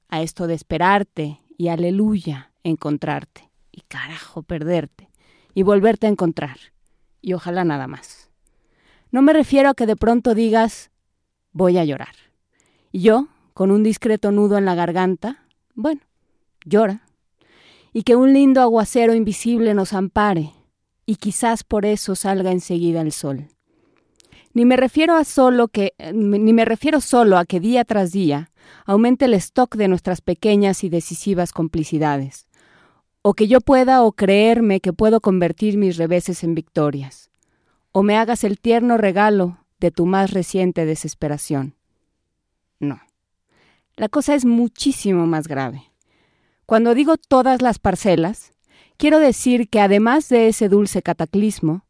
a esto de esperarte y aleluya encontrarte y carajo perderte y volverte a encontrar y ojalá nada más. No me refiero a que de pronto digas voy a llorar. Y yo, con un discreto nudo en la garganta, bueno, llora. Y que un lindo aguacero invisible nos ampare, y quizás por eso salga enseguida el sol. Ni me refiero a solo que ni me refiero solo a que día tras día aumente el stock de nuestras pequeñas y decisivas complicidades, o que yo pueda o creerme que puedo convertir mis reveses en victorias, o me hagas el tierno regalo de tu más reciente desesperación. No. La cosa es muchísimo más grave. Cuando digo todas las parcelas, quiero decir que además de ese dulce cataclismo,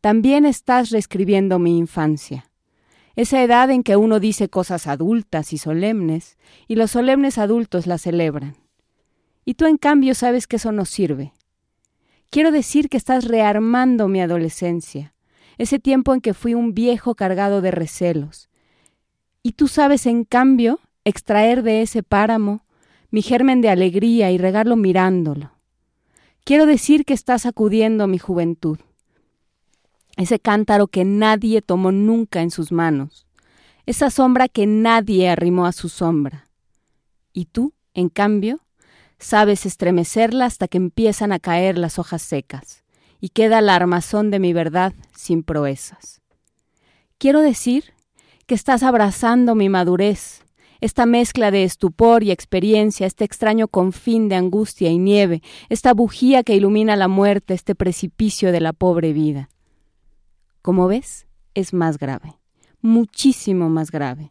también estás reescribiendo mi infancia, esa edad en que uno dice cosas adultas y solemnes, y los solemnes adultos las celebran. Y tú en cambio sabes que eso no sirve. Quiero decir que estás rearmando mi adolescencia, ese tiempo en que fui un viejo cargado de recelos, Y tú sabes, en cambio, extraer de ese páramo mi germen de alegría y regarlo mirándolo. Quiero decir que estás sacudiendo mi juventud, ese cántaro que nadie tomó nunca en sus manos, esa sombra que nadie arrimó a su sombra. Y tú, en cambio, sabes estremecerla hasta que empiezan a caer las hojas secas, y queda la armazón de mi verdad sin proezas. Quiero decir que estás abrazando mi madurez, esta mezcla de estupor y experiencia, este extraño confín de angustia y nieve, esta bujía que ilumina la muerte, este precipicio de la pobre vida. Como ves, es más grave, muchísimo más grave,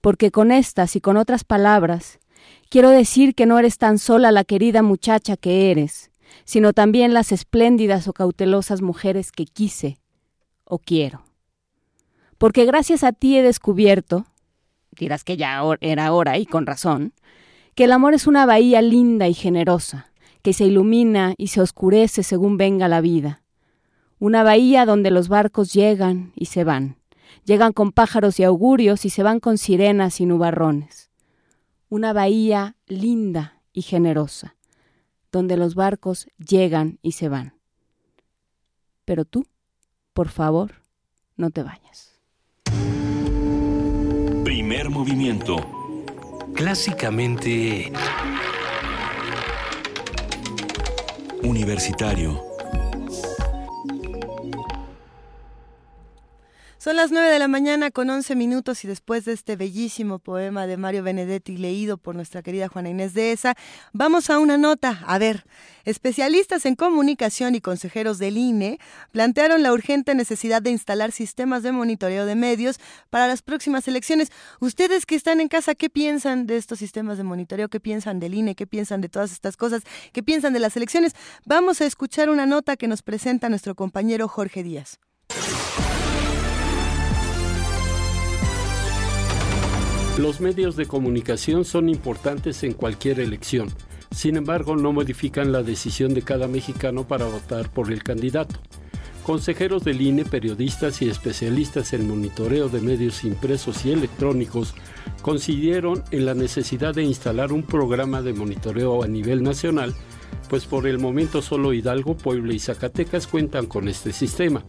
porque con estas y con otras palabras quiero decir que no eres tan sola la querida muchacha que eres, sino también las espléndidas o cautelosas mujeres que quise o quiero. Porque gracias a ti he descubierto, dirás que ya era hora y con razón, que el amor es una bahía linda y generosa, que se ilumina y se oscurece según venga la vida. Una bahía donde los barcos llegan y se van, llegan con pájaros y augurios y se van con sirenas y nubarrones. Una bahía linda y generosa, donde los barcos llegan y se van. Pero tú, por favor, no te vayas. Primer movimiento. Clásicamente... Universitario. Son las 9 de la mañana con 11 minutos y después de este bellísimo poema de Mario Benedetti leído por nuestra querida Juana Inés de Esa, vamos a una nota. A ver, especialistas en comunicación y consejeros del INE plantearon la urgente necesidad de instalar sistemas de monitoreo de medios para las próximas elecciones. Ustedes que están en casa, ¿qué piensan de estos sistemas de monitoreo? ¿Qué piensan del INE? ¿Qué piensan de todas estas cosas? ¿Qué piensan de las elecciones? Vamos a escuchar una nota que nos presenta nuestro compañero Jorge Díaz. Los medios de comunicación son importantes en cualquier elección. Sin embargo, no modifican la decisión de cada mexicano para votar por el candidato. Consejeros del INE, periodistas y especialistas en monitoreo de medios impresos y electrónicos coincidieron en la necesidad de instalar un programa de monitoreo a nivel nacional, pues por el momento solo Hidalgo, Puebla y Zacatecas cuentan con este sistema.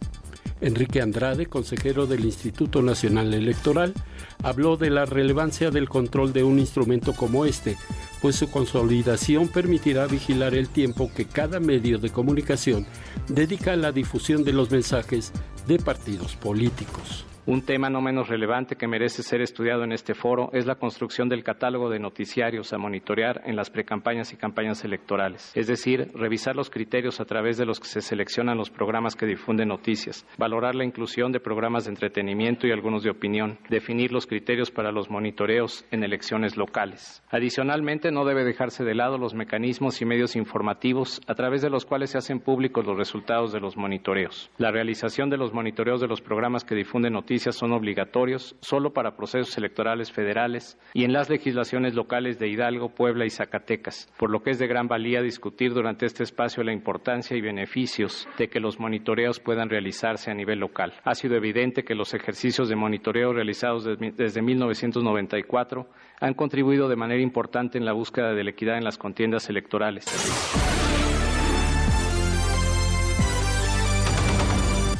Enrique Andrade, consejero del Instituto Nacional Electoral, habló de la relevancia del control de un instrumento como este, pues su consolidación permitirá vigilar el tiempo que cada medio de comunicación dedica a la difusión de los mensajes de partidos políticos. Un tema no menos relevante que merece ser estudiado en este foro es la construcción del catálogo de noticiarios a monitorear en las precampañas y campañas electorales, es decir, revisar los criterios a través de los que se seleccionan los programas que difunden noticias, valorar la inclusión de programas de entretenimiento y algunos de opinión, definir los criterios para los monitoreos en elecciones locales. Adicionalmente, no debe dejarse de lado los mecanismos y medios informativos a través de los cuales se hacen públicos los resultados de los monitoreos. La realización de los monitoreos de los programas que difunden noticias son obligatorios solo para procesos electorales federales y en las legislaciones locales de Hidalgo, Puebla y Zacatecas, por lo que es de gran valía discutir durante este espacio la importancia y beneficios de que los monitoreos puedan realizarse a nivel local. Ha sido evidente que los ejercicios de monitoreo realizados desde 1994 han contribuido de manera importante en la búsqueda de la equidad en las contiendas electorales.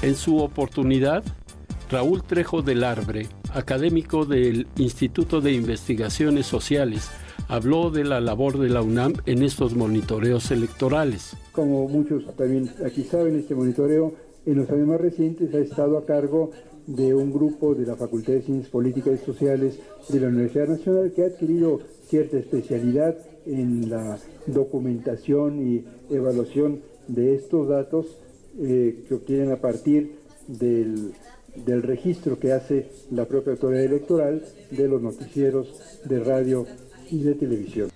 En su oportunidad, Raúl Trejo del Arbre, académico del Instituto de Investigaciones Sociales, habló de la labor de la UNAM en estos monitoreos electorales. Como muchos también aquí saben, este monitoreo en los años más recientes ha estado a cargo de un grupo de la Facultad de Ciencias Políticas y Sociales de la Universidad Nacional que ha adquirido cierta especialidad en la documentación y evaluación de estos datos eh, que obtienen a partir del del registro que hace la propia autoridad electoral de los noticieros de radio y de televisión.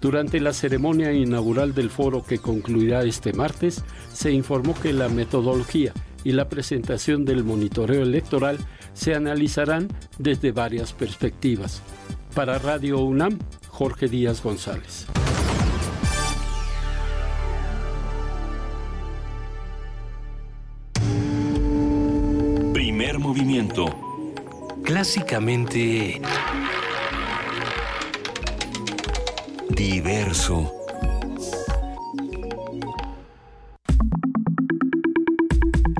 Durante la ceremonia inaugural del foro que concluirá este martes, se informó que la metodología y la presentación del monitoreo electoral se analizarán desde varias perspectivas. Para Radio UNAM, Jorge Díaz González. Movimiento. clásicamente diverso.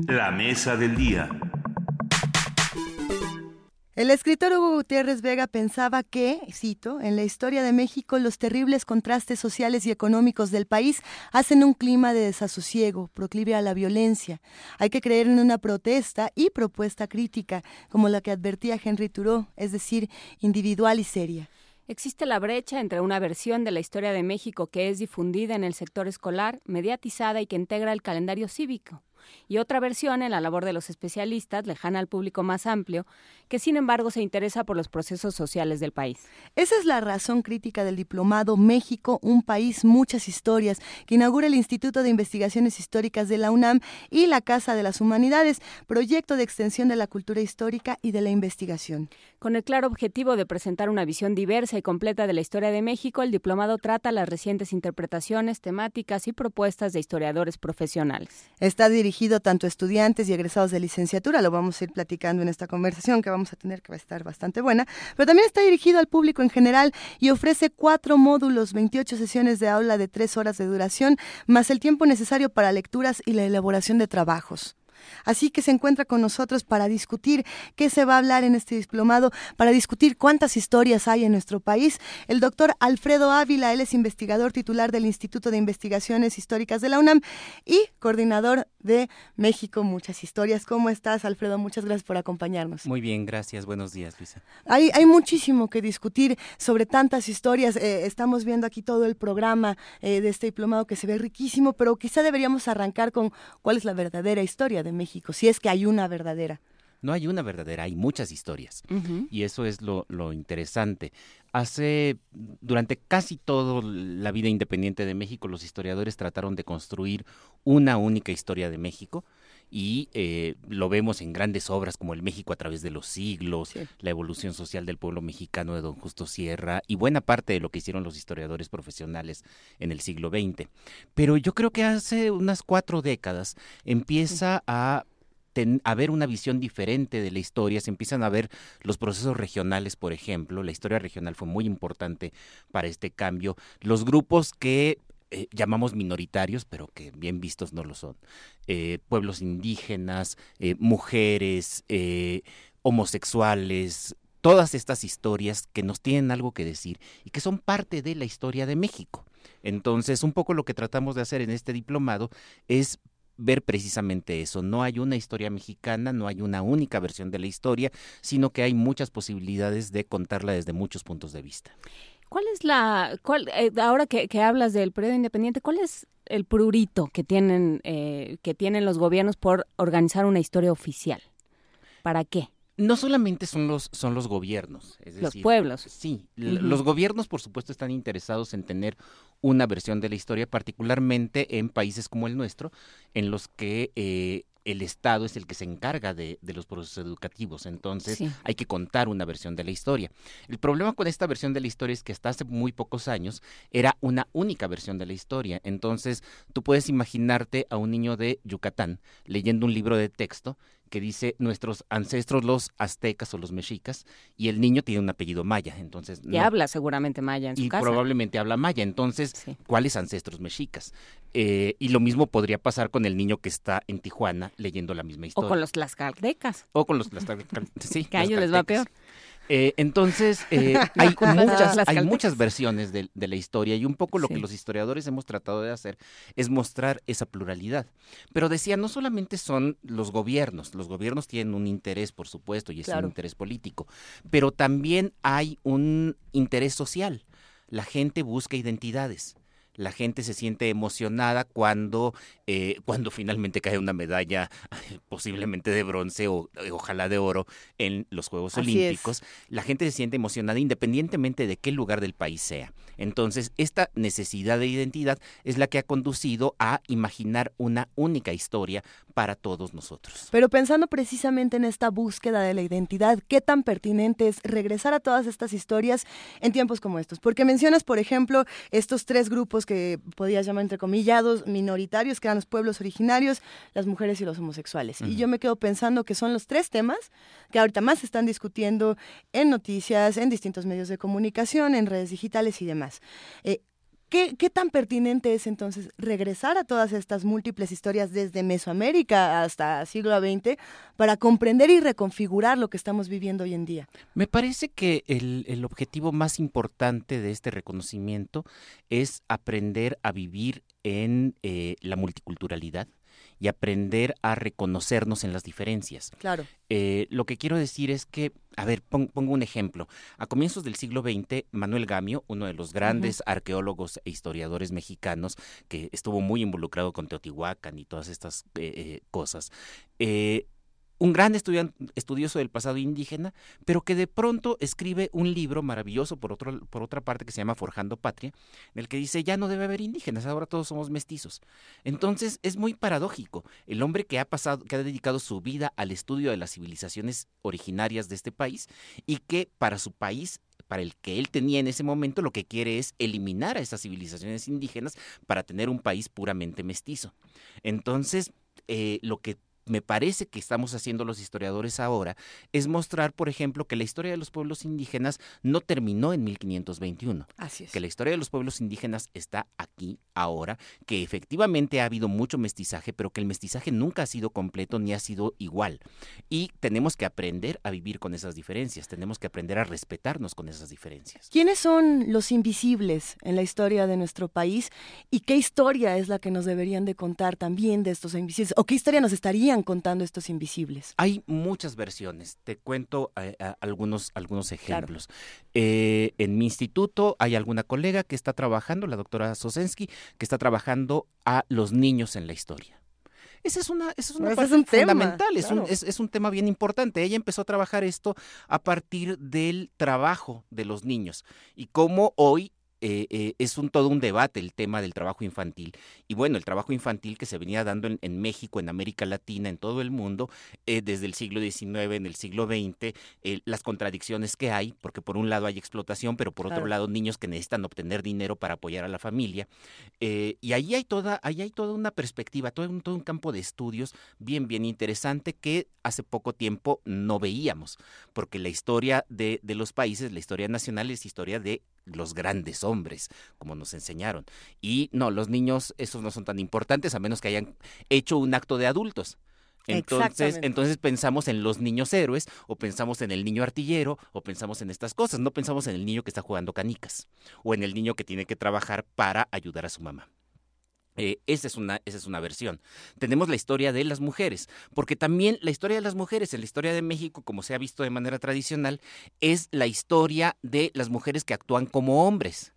La mesa del día. El escritor Hugo Gutiérrez Vega pensaba que, cito, en la historia de México los terribles contrastes sociales y económicos del país hacen un clima de desasosiego, proclive a la violencia. Hay que creer en una protesta y propuesta crítica, como la que advertía Henry Thoreau, es decir, individual y seria. Existe la brecha entre una versión de la historia de México que es difundida en el sector escolar, mediatizada y que integra el calendario cívico, y otra versión en la labor de los especialistas, lejana al público más amplio, que sin embargo se interesa por los procesos sociales del país. Esa es la razón crítica del diplomado México, un país, muchas historias, que inaugura el Instituto de Investigaciones Históricas de la UNAM y la Casa de las Humanidades, proyecto de extensión de la cultura histórica y de la investigación. Con el claro objetivo de presentar una visión diversa y completa de la historia de México, el diplomado trata las recientes interpretaciones, temáticas y propuestas de historiadores profesionales. Está dirigido tanto a estudiantes y egresados de licenciatura, lo vamos a ir platicando en esta conversación que vamos a tener, que va a estar bastante buena, pero también está dirigido al público en general y ofrece cuatro módulos, 28 sesiones de aula de tres horas de duración, más el tiempo necesario para lecturas y la elaboración de trabajos. Así que se encuentra con nosotros para discutir qué se va a hablar en este diplomado, para discutir cuántas historias hay en nuestro país. El doctor Alfredo Ávila, él es investigador titular del Instituto de Investigaciones Históricas de la UNAM y coordinador de México Muchas Historias. ¿Cómo estás, Alfredo? Muchas gracias por acompañarnos. Muy bien, gracias. Buenos días, Luisa. Hay, hay muchísimo que discutir sobre tantas historias. Eh, estamos viendo aquí todo el programa eh, de este diplomado que se ve riquísimo, pero quizá deberíamos arrancar con cuál es la verdadera historia de México, si es que hay una verdadera. No hay una verdadera, hay muchas historias. Y eso es lo, lo, interesante. Hace, durante casi toda la vida independiente de México, los historiadores trataron de construir una única historia de México y eh, lo vemos en grandes obras como El México a través de los siglos, la evolución social del pueblo mexicano de don Justo Sierra y buena parte de lo que hicieron los historiadores profesionales en el siglo XX. Pero yo creo que hace unas cuatro décadas empieza a a ver una visión diferente de la historia, se empiezan a ver los procesos regionales, por ejemplo, la historia regional fue muy importante para este cambio, los grupos que eh, llamamos minoritarios, pero que bien vistos no lo son, eh, pueblos indígenas, eh, mujeres, homosexuales, todas estas historias que nos tienen algo que decir y que son parte de la historia de México. Entonces, un poco lo que tratamos de hacer en este diplomado es ver precisamente eso. No hay una historia mexicana, no hay una única versión de la historia, sino que hay muchas posibilidades de contarla desde muchos puntos de vista. ¿Cuál es la, cuál, eh, ahora que, hablas del periodo independiente, cuál es el prurito que tienen, eh, que tienen los gobiernos por organizar una historia oficial? ¿Para qué? No solamente son los, son los gobiernos. Es los pueblos. Sí, los gobiernos por supuesto están interesados en tener una versión de la historia, particularmente en países como el nuestro, en los que eh, el Estado es el que se encarga de, los procesos educativos, entonces hay que contar una versión de la historia. El problema con esta versión de la historia es que hasta hace muy pocos años era una única versión de la historia, entonces tú puedes imaginarte a un niño de Yucatán leyendo un libro de texto que dice nuestros ancestros los aztecas o los mexicas y el niño tiene un apellido maya, entonces y habla seguramente maya en su y casa. probablemente habla maya, entonces ¿cuáles ancestros mexicas? Eh, y lo mismo podría pasar con el niño que está en Tijuana leyendo la misma historia. O con los tlaxcaltecas. O con los tlaxcaltecas, sí. que a ellos les va peor. Eh, entonces, eh, hay, muchas, hay muchas versiones de, la historia y un poco lo que los historiadores hemos tratado de hacer es mostrar esa pluralidad. Pero decía, no solamente son los gobiernos, los gobiernos tienen un interés, por supuesto, y es un interés político, pero también hay un interés social. La gente busca identidades la gente se siente emocionada cuando, eh, cuando finalmente cae una medalla posiblemente de bronce o eh, ojalá de oro en los Juegos Olímpicos. La gente se siente emocionada independientemente de qué lugar del país sea. Entonces, esta necesidad de identidad es la que ha conducido a imaginar una única historia para todos nosotros. Pero pensando precisamente en esta búsqueda de la identidad, ¿qué tan pertinente es regresar a todas estas historias en tiempos como estos? Porque mencionas, por ejemplo, estos tres grupos que podías llamar entrecomillados minoritarios, que eran los pueblos originarios, las mujeres y los homosexuales. Y yo me quedo pensando que son los tres temas que ahorita más se están discutiendo en noticias, en distintos medios de comunicación, en redes digitales y demás. Eh, ¿Qué, tan pertinente es entonces regresar a todas estas múltiples historias desde Mesoamérica hasta siglo XX para comprender y reconfigurar lo que estamos viviendo hoy en día? Me parece que el, objetivo más importante de este reconocimiento es aprender a vivir en eh, la multiculturalidad y aprender a reconocernos en las diferencias. Claro. Eh, lo que quiero decir es que, a ver, pongo un ejemplo. A comienzos del siglo XX, Manuel Gamio, uno de los grandes arqueólogos e historiadores mexicanos, que estuvo muy involucrado con Teotihuacán y todas estas eh, eh, cosas, un gran estudioso del pasado indígena, pero que de pronto escribe un libro maravilloso por, otra parte que se llama Forjando Patria, en el que dice ya no debe haber indígenas, ahora todos somos mestizos. Entonces es muy paradójico. El hombre que ha pasado, que ha dedicado su vida al estudio de las civilizaciones originarias de este país y que para su país para el que él tenía en ese momento, lo que quiere es eliminar a esas civilizaciones indígenas para tener un país puramente mestizo. Entonces, eh, lo que me parece que estamos haciendo los historiadores ahora es mostrar, por ejemplo, que la historia de los pueblos indígenas no terminó en 1521. Así es. Que la historia de los pueblos indígenas está aquí, ahora, que efectivamente ha habido mucho mestizaje, pero que el mestizaje nunca ha sido completo ni ha sido igual. Y tenemos que aprender a vivir con esas diferencias, tenemos que aprender a respetarnos con esas diferencias. ¿Quiénes son los invisibles en la historia de nuestro país y qué historia es la que nos deberían de contar también de estos invisibles? ¿O qué historia nos estarían contando estos invisibles? Hay muchas versiones. Te cuento eh, algunos, algunos ejemplos. Eh, en mi instituto hay alguna colega que está trabajando, la doctora Sosensky, que está trabajando a los niños en la historia. Esa es una, es una parte fundamental, es, un, es, es, un tema bien importante. Ella empezó a trabajar esto a partir del trabajo de los niños y cómo hoy eh, eh, es un todo un debate el tema del trabajo infantil. Y bueno, el trabajo infantil que se venía dando en, México, en América Latina, en todo el mundo, eh, desde el siglo XIX, en el siglo XX, las contradicciones que hay, porque por un lado hay explotación, pero por otro lado niños que necesitan obtener dinero para apoyar a la familia. y ahí hay toda, ahí hay toda una perspectiva, todo un, todo un campo de estudios bien, bien interesante que hace poco tiempo no veíamos, porque la historia de, de los países, la historia nacional es historia de los grandes hombres, como nos enseñaron. Y no, los niños, esos no son tan importantes a menos que hayan hecho un acto de adultos. Entonces, entonces pensamos en los niños héroes, o pensamos en el niño artillero, o pensamos en estas cosas. No pensamos en el niño que está jugando canicas, o en el niño que tiene que trabajar para ayudar a su mamá. Eh, esa, es una, esa es una versión. Tenemos la historia de las mujeres, porque también la historia de las mujeres en la historia de México, como se ha visto de manera tradicional, es la historia de las mujeres que actúan como hombres.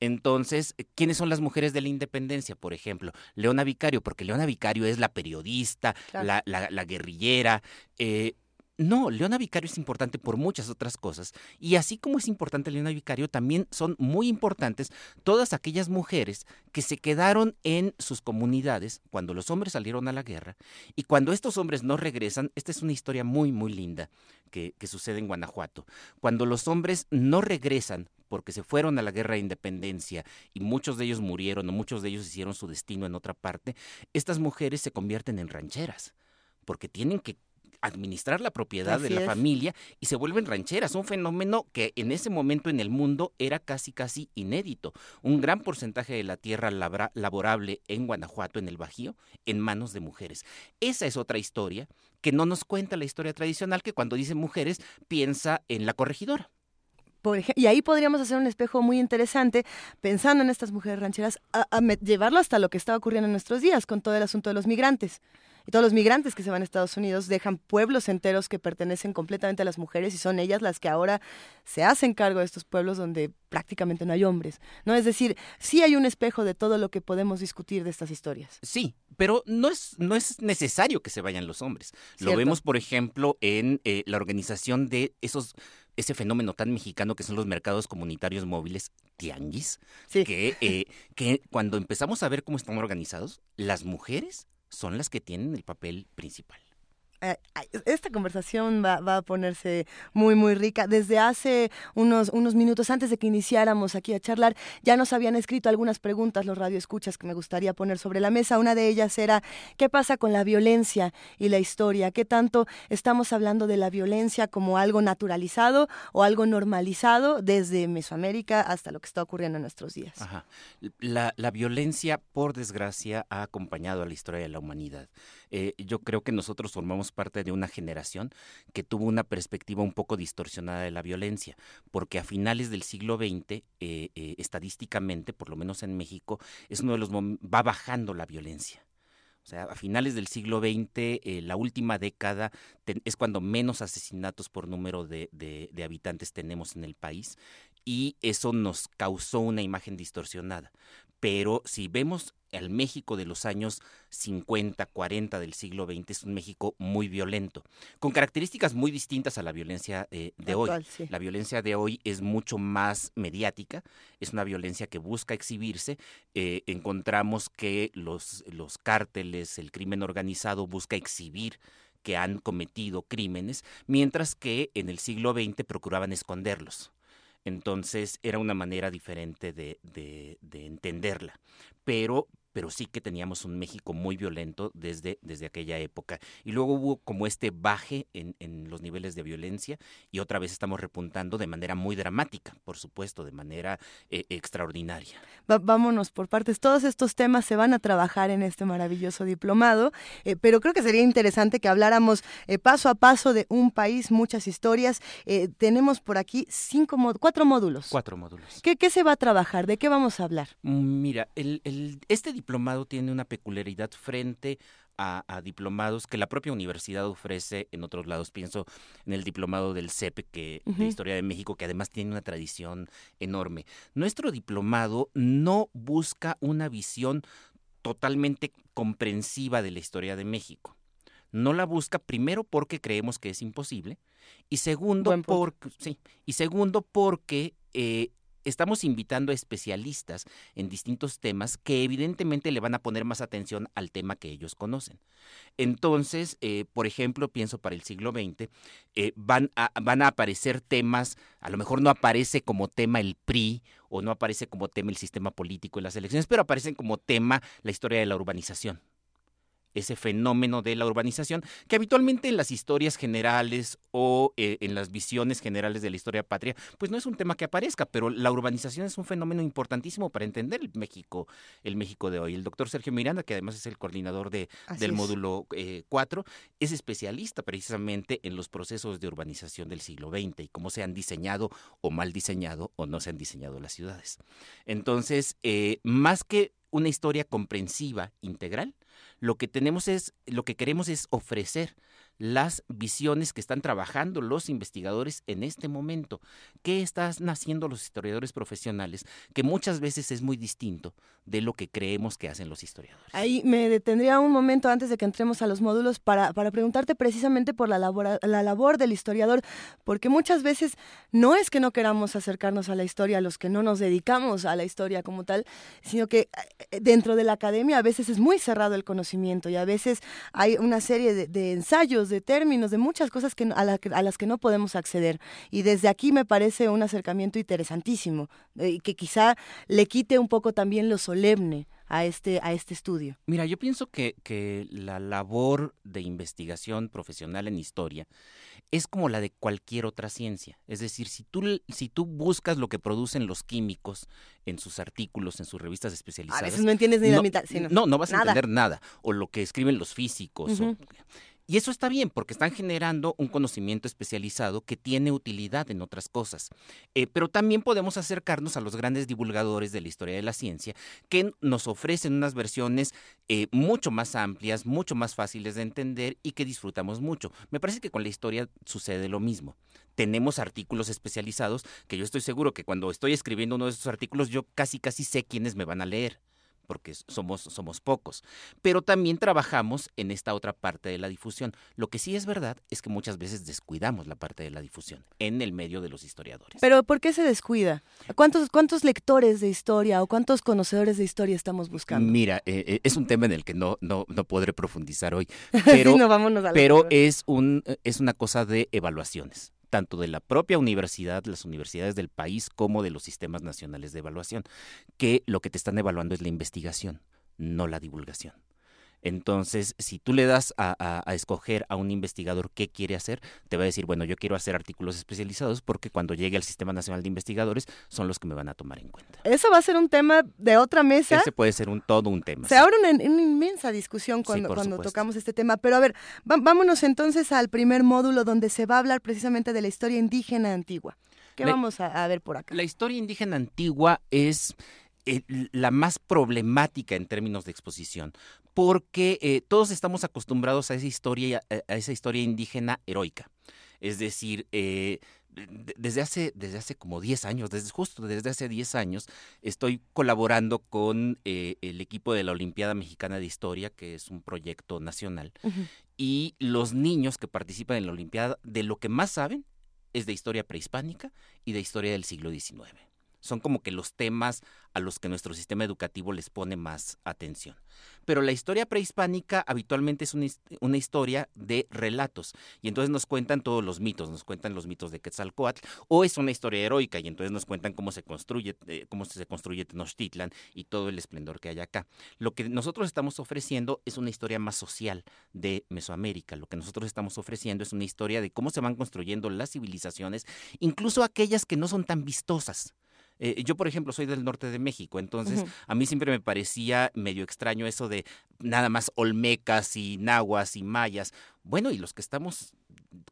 Entonces, ¿quiénes son las mujeres de la independencia? Por ejemplo, Leona Vicario, porque Leona Vicario es la periodista, la, la, la, guerrillera. Eh, no, Leona Vicario es importante por muchas otras cosas. Y así como es importante Leona Vicario, también son muy importantes todas aquellas mujeres que se quedaron en sus comunidades cuando los hombres salieron a la guerra. Y cuando estos hombres no regresan, esta es una historia muy, muy linda que, sucede en Guanajuato. Cuando los hombres no regresan porque se fueron a la guerra de independencia y muchos de ellos murieron o muchos de ellos hicieron su destino en otra parte, estas mujeres se convierten en rancheras porque tienen que administrar la propiedad de la familia y se vuelven rancheras, un fenómeno que en ese momento en el mundo era casi casi inédito. Un gran porcentaje de la tierra laborable en Guanajuato, en el Bajío, en manos de mujeres. Esa es otra historia que no nos cuenta la historia tradicional que cuando dice mujeres piensa en la corregidora. y ahí podríamos hacer un espejo muy interesante pensando en estas mujeres rancheras, a, llevarlo hasta lo que está ocurriendo en nuestros días con todo el asunto de los migrantes. Y todos los migrantes que se van a Estados Unidos dejan pueblos enteros que pertenecen completamente a las mujeres y son ellas las que ahora se hacen cargo de estos pueblos donde prácticamente no hay hombres. ¿no? Es decir, sí hay un espejo de todo lo que podemos discutir de estas historias. Sí, pero no es, no es necesario que se vayan los hombres. Lo vemos, por ejemplo, en eh, la organización de esos ese fenómeno tan mexicano que son los mercados comunitarios móviles, tianguis, que, eh, que cuando empezamos a ver cómo están organizados, las mujeres son las que tienen el papel principal. Eh, esta conversación va, a ponerse muy, muy rica. Desde hace unos, unos minutos antes de que iniciáramos aquí a charlar, ya nos habían escrito algunas preguntas los radioescuchas que me gustaría poner sobre la mesa. Una de ellas era, ¿qué pasa con la violencia y la historia? ¿Qué tanto estamos hablando de la violencia como algo naturalizado o algo normalizado desde Mesoamérica hasta lo que está ocurriendo en nuestros días? Ajá. La, la violencia, por desgracia, ha acompañado a la historia de la humanidad. Eh, yo creo que nosotros formamos parte de una generación que tuvo una perspectiva un poco distorsionada de la violencia, porque a finales del siglo XX, eh, eh, estadísticamente, por lo menos en México, es uno de los va bajando la violencia. O sea, a finales del siglo XX, la última década, es cuando menos asesinatos por número de, de, habitantes tenemos en el país y eso nos causó una imagen distorsionada. Pero si vemos al México de los años 50, 40 del siglo XX es un México muy violento, con características muy distintas a la violencia eh, de hoy. La violencia de hoy es mucho más mediática, es una violencia que busca exhibirse. Eh, encontramos que los, los cárteles, el crimen organizado busca exhibir que han cometido crímenes, mientras que en el siglo XX procuraban esconderlos. Entonces era una manera diferente de, de, de entenderla. Pero pero sí que teníamos un México muy violento desde, desde aquella época. Y luego hubo como este baje en, en los niveles de violencia y otra vez estamos repuntando de manera muy dramática, por supuesto, de manera eh, extraordinaria. vámonos por partes. Todos estos temas se van a trabajar en este maravilloso diplomado, eh, pero creo que sería interesante que habláramos eh, paso a paso de un país, muchas historias. tenemos por aquí cinco, cuatro módulos. Cuatro módulos. ¿Qué, ¿Qué, se va a trabajar? ¿De qué vamos a hablar? Mm, mira, el, el, este diplomado diplomado tiene una peculiaridad frente a, diplomados que la propia universidad ofrece en otros lados. Pienso en el diplomado del CEP que, de Historia de México, que además tiene una tradición enorme. Nuestro diplomado no busca una visión totalmente comprensiva de la historia de México. No la busca primero porque creemos que es imposible y segundo, porque, sí, y segundo porque eh, estamos invitando a especialistas en distintos temas que evidentemente le van a poner más atención al tema que ellos conocen. Entonces, eh, por ejemplo, pienso para el siglo XX, eh, van, a, van a aparecer temas, a lo mejor no aparece como tema el PRI o no aparece como tema el sistema político en las elecciones, pero aparecen como tema la historia de la urbanización ese fenómeno de la urbanización, que habitualmente en las historias generales o eh, en las visiones generales de la historia patria, pues no es un tema que aparezca, pero la urbanización es un fenómeno importantísimo para entender el México, el México de hoy. El doctor Sergio Miranda, que además es el coordinador de, del módulo 4, eh, es especialista precisamente en los procesos de urbanización del siglo XX y cómo se han diseñado o mal diseñado o no se han diseñado las ciudades. Entonces, eh, más que una historia comprensiva, integral, lo que tenemos es, lo que queremos es ofrecer las visiones que están trabajando los investigadores en este momento. ¿Qué están haciendo los historiadores profesionales? Que muchas veces es muy distinto de lo que creemos que hacen los historiadores. Ahí me detendría un momento antes de que entremos a los módulos para, para preguntarte precisamente por la labor, la labor del historiador, porque muchas veces no es que no queramos acercarnos a la historia, los que no nos dedicamos a la historia como tal, sino que eh, dentro de la academia a veces es muy cerrado el conocimiento y a veces hay una serie de ensayos de términos, de muchas cosas que, a, las que no podemos acceder. Y desde aquí me parece un acercamiento interesantísimo, y eh, que quizá le quite un poco también lo solemne a este, a este estudio. Mira, yo pienso que, que la labor de investigación profesional en historia es como la de cualquier otra ciencia. Es decir, si tú, si tú buscas lo que producen los químicos en sus artículos, en sus revistas especializadas... A veces no entiendes ni la mitad. no, no, vas a entender nada. O lo que escriben los físicos. Y eso está bien porque están generando un conocimiento especializado que tiene utilidad en otras cosas. Eh, pero también podemos acercarnos a los grandes divulgadores de la historia de la ciencia que nos ofrecen unas versiones eh, mucho más amplias, mucho más fáciles de entender y que disfrutamos mucho. Me parece que con la historia sucede lo mismo. Tenemos artículos especializados que yo estoy seguro que cuando estoy escribiendo uno de esos artículos yo casi casi sé quiénes me van a leer porque somos, somos pocos. Pero también trabajamos en esta otra parte de la difusión. Lo que sí es verdad es que muchas veces descuidamos la parte de la difusión en el medio de los historiadores. Pero ¿por qué se descuida? ¿Cuántos, cuántos lectores de historia o cuántos conocedores de historia estamos buscando? Mira, eh, eh, es un tema en el que no, no, no podré profundizar hoy, pero, Sí, no, pero es, un, es una cosa de evaluaciones tanto de la propia universidad, las universidades del país, como de los sistemas nacionales de evaluación, que lo que te están evaluando es la investigación, no la divulgación. Entonces, si tú le das a, a- a escoger a un investigador qué quiere hacer, te va a decir, bueno, yo quiero hacer artículos especializados porque cuando llegue al Sistema Nacional de Investigadores son los que me van a tomar en cuenta. Eso va a ser un tema de otra mesa. Ese puede ser un todo un tema. Se abre una, una inmensa discusión cuando, tocamos este tema. Pero a ver, vámonos entonces al primer módulo donde se va a hablar precisamente de la historia indígena antigua. ¿Qué La- vamos a, a ver por acá? La historia indígena antigua es eh, la más problemática en términos de exposición, porque eh, todos estamos acostumbrados a esa historia, a, a esa historia indígena heroica. Es decir, eh, de- desde hace, desde hace como 10 años, desde, justo desde hace 10 años, estoy colaborando con eh, el equipo de la Olimpiada Mexicana de Historia, que es un proyecto nacional, y los niños que participan en la Olimpiada, de lo que más saben es de historia prehispánica y de historia del siglo XIX. Son como que los temas a los que nuestro sistema educativo les pone más atención. Pero la historia prehispánica habitualmente es una, his- una historia de relatos y entonces nos cuentan todos los mitos, nos cuentan los mitos de Quetzalcoatl o es una historia heroica y entonces nos cuentan cómo se construye eh, cómo se construye Tenochtitlan y todo el esplendor que hay acá. Lo que nosotros estamos ofreciendo es una historia más social de Mesoamérica. Lo que nosotros estamos ofreciendo es una historia de cómo se van construyendo las civilizaciones, incluso aquellas que no son tan vistosas. Eh, yo, por ejemplo, soy del norte de México, entonces a mí siempre me parecía medio extraño eso de nada más olmecas y nahuas y mayas. Bueno, y los que estamos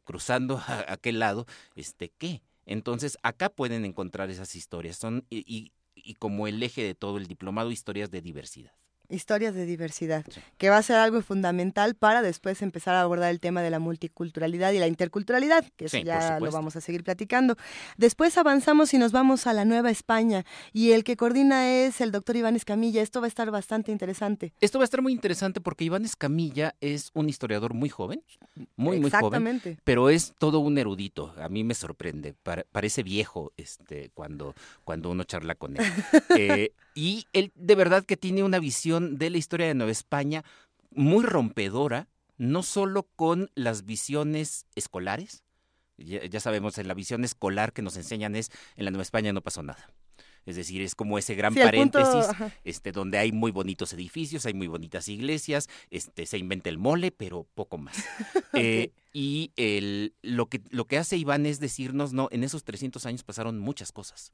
cruzando a aquel lado, este, ¿qué? Entonces, acá pueden encontrar esas historias. Son, y, y- y como el eje de todo el diplomado, historias de diversidad. Historias de diversidad, que va a ser algo fundamental para después empezar a abordar el tema de la multiculturalidad y la interculturalidad, que eso Sí, ya lo vamos a seguir platicando. Después avanzamos y nos vamos a la Nueva España y el que coordina es el doctor Iván Escamilla. Esto va a estar bastante interesante. Esto va a estar muy interesante porque Iván Escamilla es un historiador muy joven, muy, muy joven, Exactamente. pero es todo un erudito. A mí me sorprende, pare- parece viejo este, cuando, cuando uno charla con él. Eh, y él de verdad que tiene una visión de la historia de Nueva España muy rompedora, no solo con las visiones escolares, ya, ya sabemos, en la visión escolar que nos enseñan es, en la Nueva España no pasó nada. Es decir, es como ese gran Sí, el punto- paréntesis este, donde hay muy bonitos edificios, hay muy bonitas iglesias, este, se inventa el mole, pero poco más. Eh, y el, lo, que, lo que hace Iván es decirnos, no, en esos 300 años pasaron muchas cosas.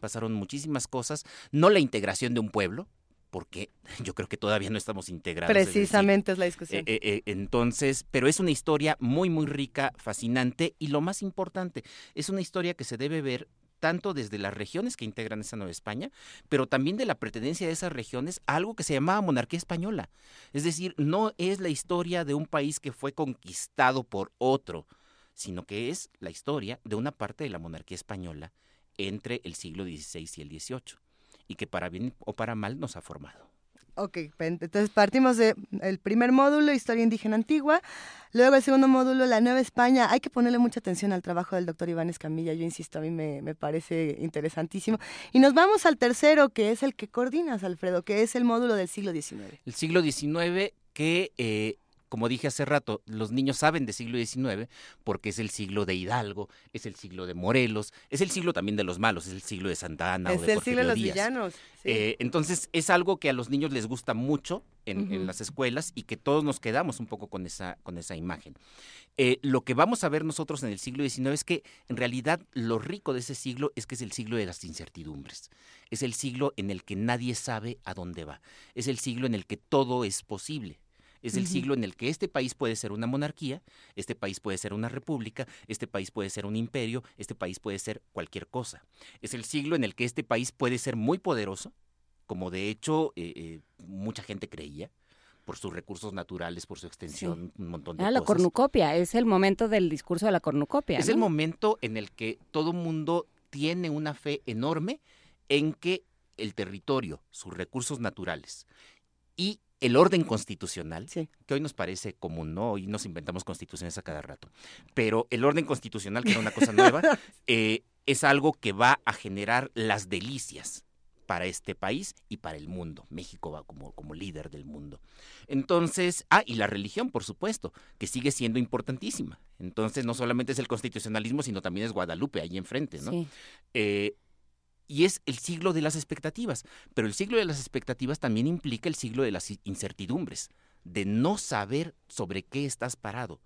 Pasaron muchísimas cosas, no la integración de un pueblo, porque yo creo que todavía no estamos integrados. es decir, Precisamente es la discusión. eh, eh, eh, entonces, pero es una historia muy, muy rica, fascinante y lo más importante, es una historia que se debe ver tanto desde las regiones que integran esa Nueva España, pero también de la pretendencia de esas regiones a algo que se llamaba monarquía española. Es decir, no es la historia de un país que fue conquistado por otro, sino que es la historia de una parte de la monarquía española entre el siglo XVI y el XVIII, y que para bien o para mal nos ha formado. Ok, entonces partimos de el primer módulo, historia indígena antigua, luego el segundo módulo, la Nueva España. Hay que ponerle mucha atención al trabajo del doctor Iván Escamilla, yo insisto, a mí me, me parece interesantísimo. Y nos vamos al tercero, que es el que coordinas, Alfredo, que es el módulo del siglo XIX. El siglo XIX que, eh, como dije hace rato, los niños saben de siglo XIX porque es el siglo de Hidalgo, es el siglo de Morelos, es el siglo también de los malos, es el siglo de Santa Ana o es de el siglo de los Díaz. villanos. sí. Eh, entonces es algo que a los niños les gusta mucho en, en las escuelas y que todos nos quedamos un poco con esa, con esa imagen. Eh, lo que vamos a ver nosotros en el siglo XIX es que en realidad lo rico de ese siglo es que es el siglo de las incertidumbres. Es el siglo en el que nadie sabe a dónde va. Es el siglo en el que todo es posible. Es el siglo en el que este país puede ser una monarquía, este país puede ser una república, este país puede ser un imperio, este país puede ser cualquier cosa. Es el siglo en el que este país puede ser muy poderoso, como de hecho eh, eh, mucha gente creía, por sus recursos naturales, por su extensión, un montón de la cosas. cornucopia, es el momento del discurso de la cornucopia. Es el momento en el que todo mundo tiene una fe enorme en que el territorio, sus recursos naturales y el orden constitucional, que hoy nos parece común, ¿no? Hoy nos inventamos constituciones a cada rato, pero el orden constitucional, que era una cosa nueva, eh, es algo que va a generar las delicias para este país y para el mundo. México va como, como líder del mundo. Entonces, ah, y la religión, por supuesto, que sigue siendo importantísima. Entonces, no solamente es el constitucionalismo, sino también es Guadalupe ahí enfrente, ¿no? Eh, y es el siglo de las expectativas, pero el siglo de las expectativas también implica el siglo de las incertidumbres, de no saber sobre qué estás parado.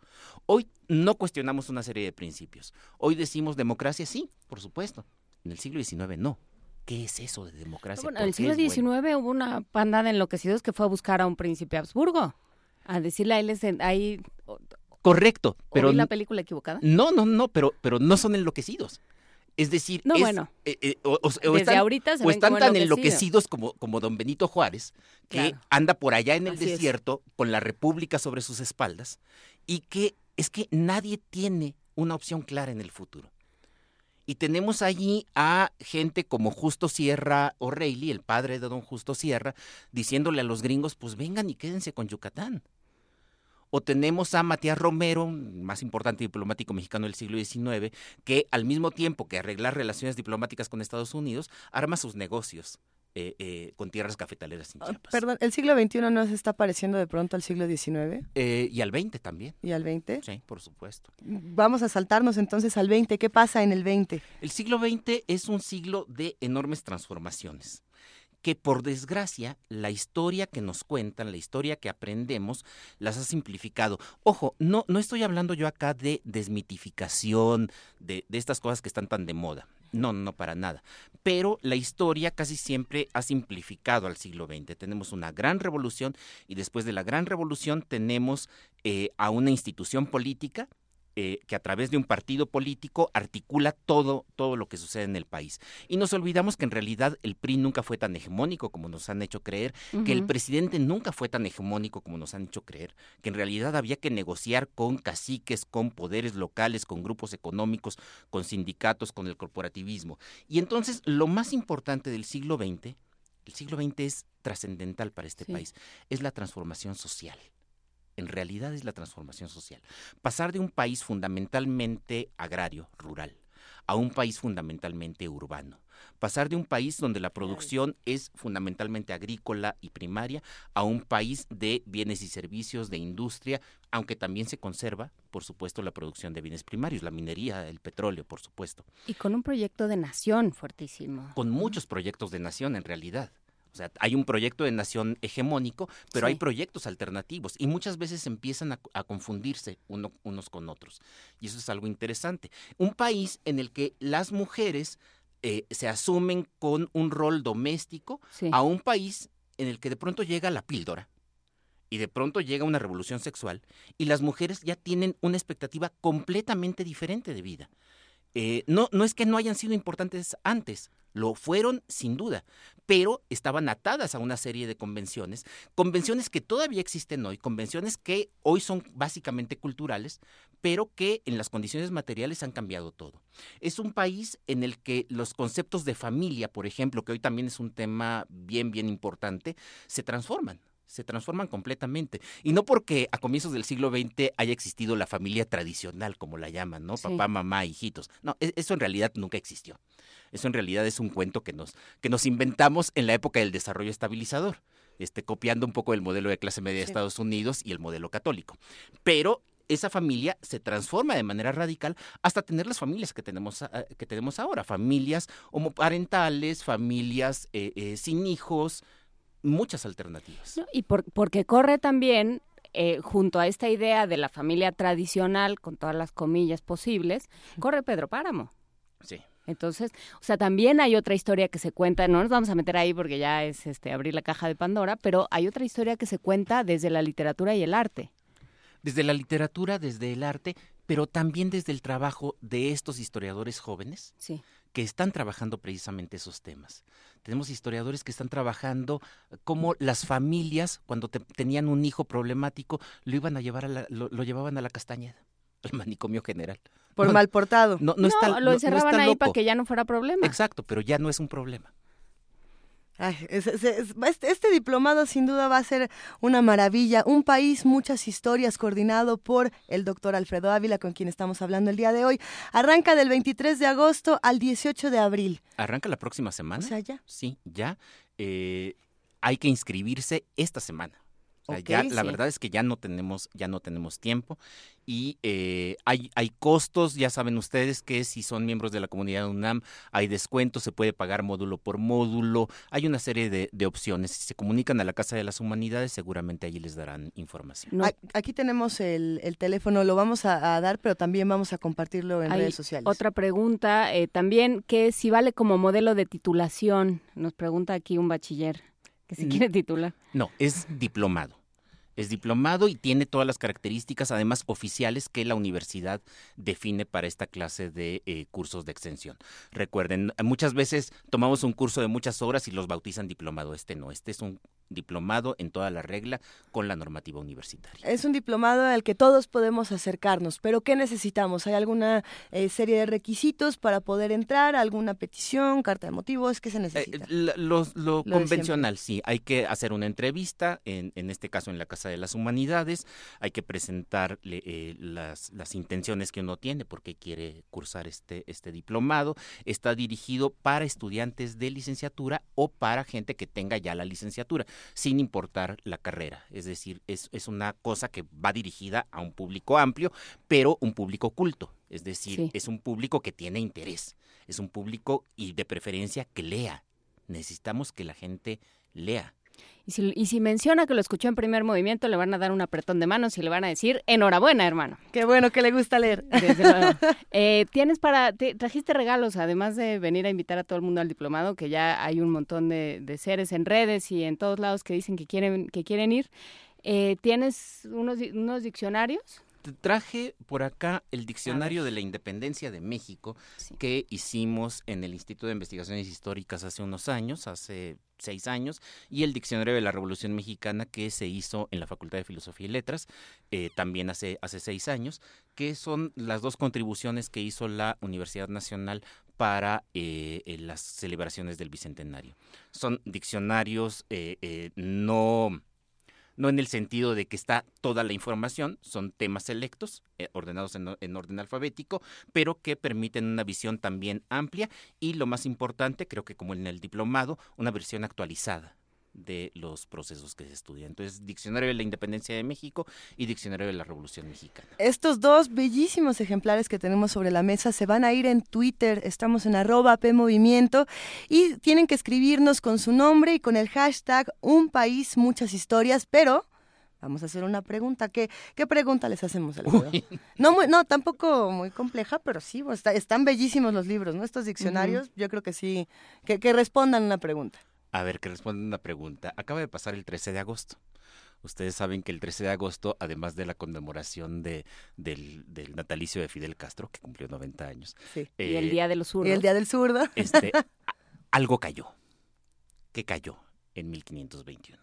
Hoy no cuestionamos una serie de principios. Hoy decimos democracia, sí, por supuesto. En el siglo XIX no. ¿Qué es eso de democracia? Bueno, en el siglo XIX hubo una panda de enloquecidos que fue a buscar a un príncipe Habsburgo, a decirle a él, ahí... Correcto, pero... ¿Vi la película equivocada? No, no, no, pero, pero no son enloquecidos. Es decir, no, bueno. Eh, eh, o, están, ahorita o están tan enloquecidos como, como don Benito Juárez, que anda por allá en el desierto con la República sobre sus espaldas, y que es que nadie tiene una opción clara en el futuro. Y tenemos allí a gente como Justo Sierra O'Reilly, el padre de don Justo Sierra, diciéndole a los gringos, pues vengan y quédense con Yucatán. O tenemos a Matías Romero, más importante diplomático mexicano del siglo XIX, que al mismo tiempo que arreglar relaciones diplomáticas con Estados Unidos, arma sus negocios eh, eh, con tierras cafetaleras en ah, Chiapas. Perdón, ¿el siglo XXI no se está pareciendo de pronto al siglo XIX? Eh, y al XX también. ¿Y al XX? Sí, por supuesto. Vamos a saltarnos entonces al XX. ¿Qué pasa en el XX? El siglo XX es un siglo de enormes transformaciones que por desgracia la historia que nos cuentan, la historia que aprendemos, las ha simplificado. Ojo, no, no estoy hablando yo acá de desmitificación, de, de estas cosas que están tan de moda. No, no, para nada. Pero la historia casi siempre ha simplificado al siglo XX. Tenemos una gran revolución y después de la gran revolución tenemos eh, a una institución política eh, que a través de un partido político articula todo, todo lo que sucede en el país. Y nos olvidamos que en realidad el PRI nunca fue tan hegemónico como nos han hecho creer, que el presidente nunca fue tan hegemónico como nos han hecho creer, que en realidad había que negociar con caciques, con poderes locales, con grupos económicos, con sindicatos, con el corporativismo. Y entonces lo más importante del siglo XX, el siglo XX es trascendental para este país, es la transformación social en realidad es la transformación social. Pasar de un país fundamentalmente agrario, rural, a un país fundamentalmente urbano. Pasar de un país donde la producción es fundamentalmente agrícola y primaria a un país de bienes y servicios, de industria, aunque también se conserva, por supuesto, la producción de bienes primarios, la minería, el petróleo, por supuesto. Y con un proyecto de nación fuertísimo. Con muchos proyectos de nación, en realidad. O sea, hay un proyecto de nación hegemónico, pero hay proyectos alternativos y muchas veces empiezan a, confundirse unos con otros. Y eso es algo interesante. Un país en el que las mujeres eh, se asumen con un rol doméstico a un país en el que de pronto llega la píldora y de pronto llega una revolución sexual y las mujeres ya tienen una expectativa completamente diferente de vida. Eh, no, no es que no hayan sido importantes antes, lo fueron sin duda, pero estaban atadas a una serie de convenciones, convenciones que todavía existen hoy, convenciones que hoy son básicamente culturales, pero que en las condiciones materiales han cambiado todo. Es un país en el que los conceptos de familia, por ejemplo, que hoy también es un tema bien, bien importante, se transforman se transforman completamente. Y no porque a comienzos del siglo XX haya existido la familia tradicional, como la llaman, ¿no? Papá, mamá, hijitos. No, e, eso en realidad nunca existió. Eso en realidad es un cuento que nos, que nos inventamos en la época del desarrollo estabilizador, este, copiando un poco el modelo de clase media de Estados Unidos y el modelo católico. Pero esa familia se transforma de manera radical hasta tener las familias que tenemos, que tenemos ahora, familias homoparentales, familias eh, eh, sin hijos, muchas alternativas. y porque corre también eh, junto a esta idea de la familia tradicional, con todas las comillas posibles, corre Pedro Páramo. Sí. Entonces, o sea, también hay otra historia que se cuenta, no nos vamos a meter ahí porque ya es este abrir la caja de Pandora, pero hay otra historia que se cuenta desde la literatura y el arte. Desde la literatura, desde el arte, pero también desde el trabajo de estos historiadores jóvenes sí. Que están trabajando precisamente esos temas. Tenemos historiadores que están trabajando cómo las familias, cuando tenían un hijo problemático, lo iban a llevar a lo, llevaban a la castañeda, al manicomio general. Por mal portado. No, no, está, lo encerraban ahí para que ya no fuera problema. Exacto, pero ya no es un problema. Este, este, diplomado sin duda va a ser una maravilla. Un país, muchas historias, coordinado por el doctor Alfredo Ávila, con quien estamos hablando el día de hoy. Arranca del 23 de agosto al 18 de abril. Arranca la próxima semana. O sea, ya. Sí, ya. Eh, hay que inscribirse esta semana. Ya, la verdad es que ya no tenemos, ya no tenemos tiempo y eh, hay, hay costos, ya saben ustedes que si son miembros de la comunidad UNAM hay descuentos, se puede pagar módulo por módulo, hay una serie de, opciones. Si se comunican a la Casa de las Humanidades, seguramente allí les darán información. Aquí tenemos el, teléfono, lo vamos a, dar, pero también vamos a compartirlo en redes sociales. Otra pregunta, eh, también, que si vale como modelo de titulación? Nos pregunta aquí un bachiller que si mm. quiere titular. No, es diplomado es diplomado y tiene todas las características, además oficiales, que la universidad define para esta clase de eh, cursos de extensión. Recuerden, muchas veces tomamos un curso de muchas horas y los bautizan diplomado. Este no, este es un diplomado en toda la regla con la normativa universitaria. Es un diplomado al que todos podemos acercarnos, pero ¿qué necesitamos? ¿Hay alguna eh, serie de requisitos para poder entrar? ¿Alguna petición, carta de motivos? ¿Qué se eh, necesita? lo, convencional, sí. Hay que hacer una entrevista, en, en este caso en la Casa de las Humanidades, hay que presentarle eh, las, las, intenciones que uno tiene porque quiere cursar este, este diplomado. Está dirigido para estudiantes de licenciatura o para gente que tenga ya la licenciatura, sin importar la carrera. Es decir, es, es una cosa que va dirigida a un público amplio, pero un público culto. Es decir, es un público que tiene interés, es un público y de preferencia que lea. Necesitamos que la gente lea. Y si, menciona que lo escuchó en primer movimiento, le van a dar un apretón de manos y le van a decir, enhorabuena, hermano. Qué bueno que le gusta leer. Eh, tienes para, trajiste regalos, además de venir a invitar a todo el mundo al diplomado, que ya hay un montón de, seres en redes y en todos lados que dicen que quieren, que quieren ir. Eh, ¿Tienes unos, unos diccionarios? Traje por acá el Diccionario de la Independencia de México que hicimos en el Instituto de Investigaciones Históricas hace unos años, hace seis años, y el Diccionario de la Revolución Mexicana que se hizo en la Facultad de Filosofía y Letras eh, también hace, hace seis años, que son las dos contribuciones que hizo la Universidad Nacional para eh, eh, las celebraciones del Bicentenario. Son diccionarios no no en el sentido de que está toda la información, son temas selectos, eh, ordenados en, en, orden alfabético, pero que permiten una visión también amplia y lo más importante, creo que como en el diplomado, una versión actualizada de los procesos que se estudian. Entonces, Diccionario de la Independencia de México y Diccionario de la Revolución Mexicana. Estos dos bellísimos ejemplares que tenemos sobre la mesa se van a ir en Twitter, estamos en arroba PMovimiento y tienen que escribirnos con su nombre y con el hashtag Un País, Muchas Historias, pero... Vamos a hacer una pregunta. ¿Qué, qué pregunta les hacemos, No, muy, no, tampoco muy compleja, pero sí, pues, están bellísimos los libros, ¿no? Estos diccionarios, yo creo que sí, que, que respondan una pregunta. A ver, que responda una pregunta. Acaba de pasar el 13 de agosto. Ustedes saben que el 13 de agosto, además de la conmemoración de, del, natalicio de Fidel Castro, que cumplió 90 años. Sí. y el Día de los Zurdos. Y el Día del Zurdo. Este, algo cayó. ¿Qué cayó en 1521?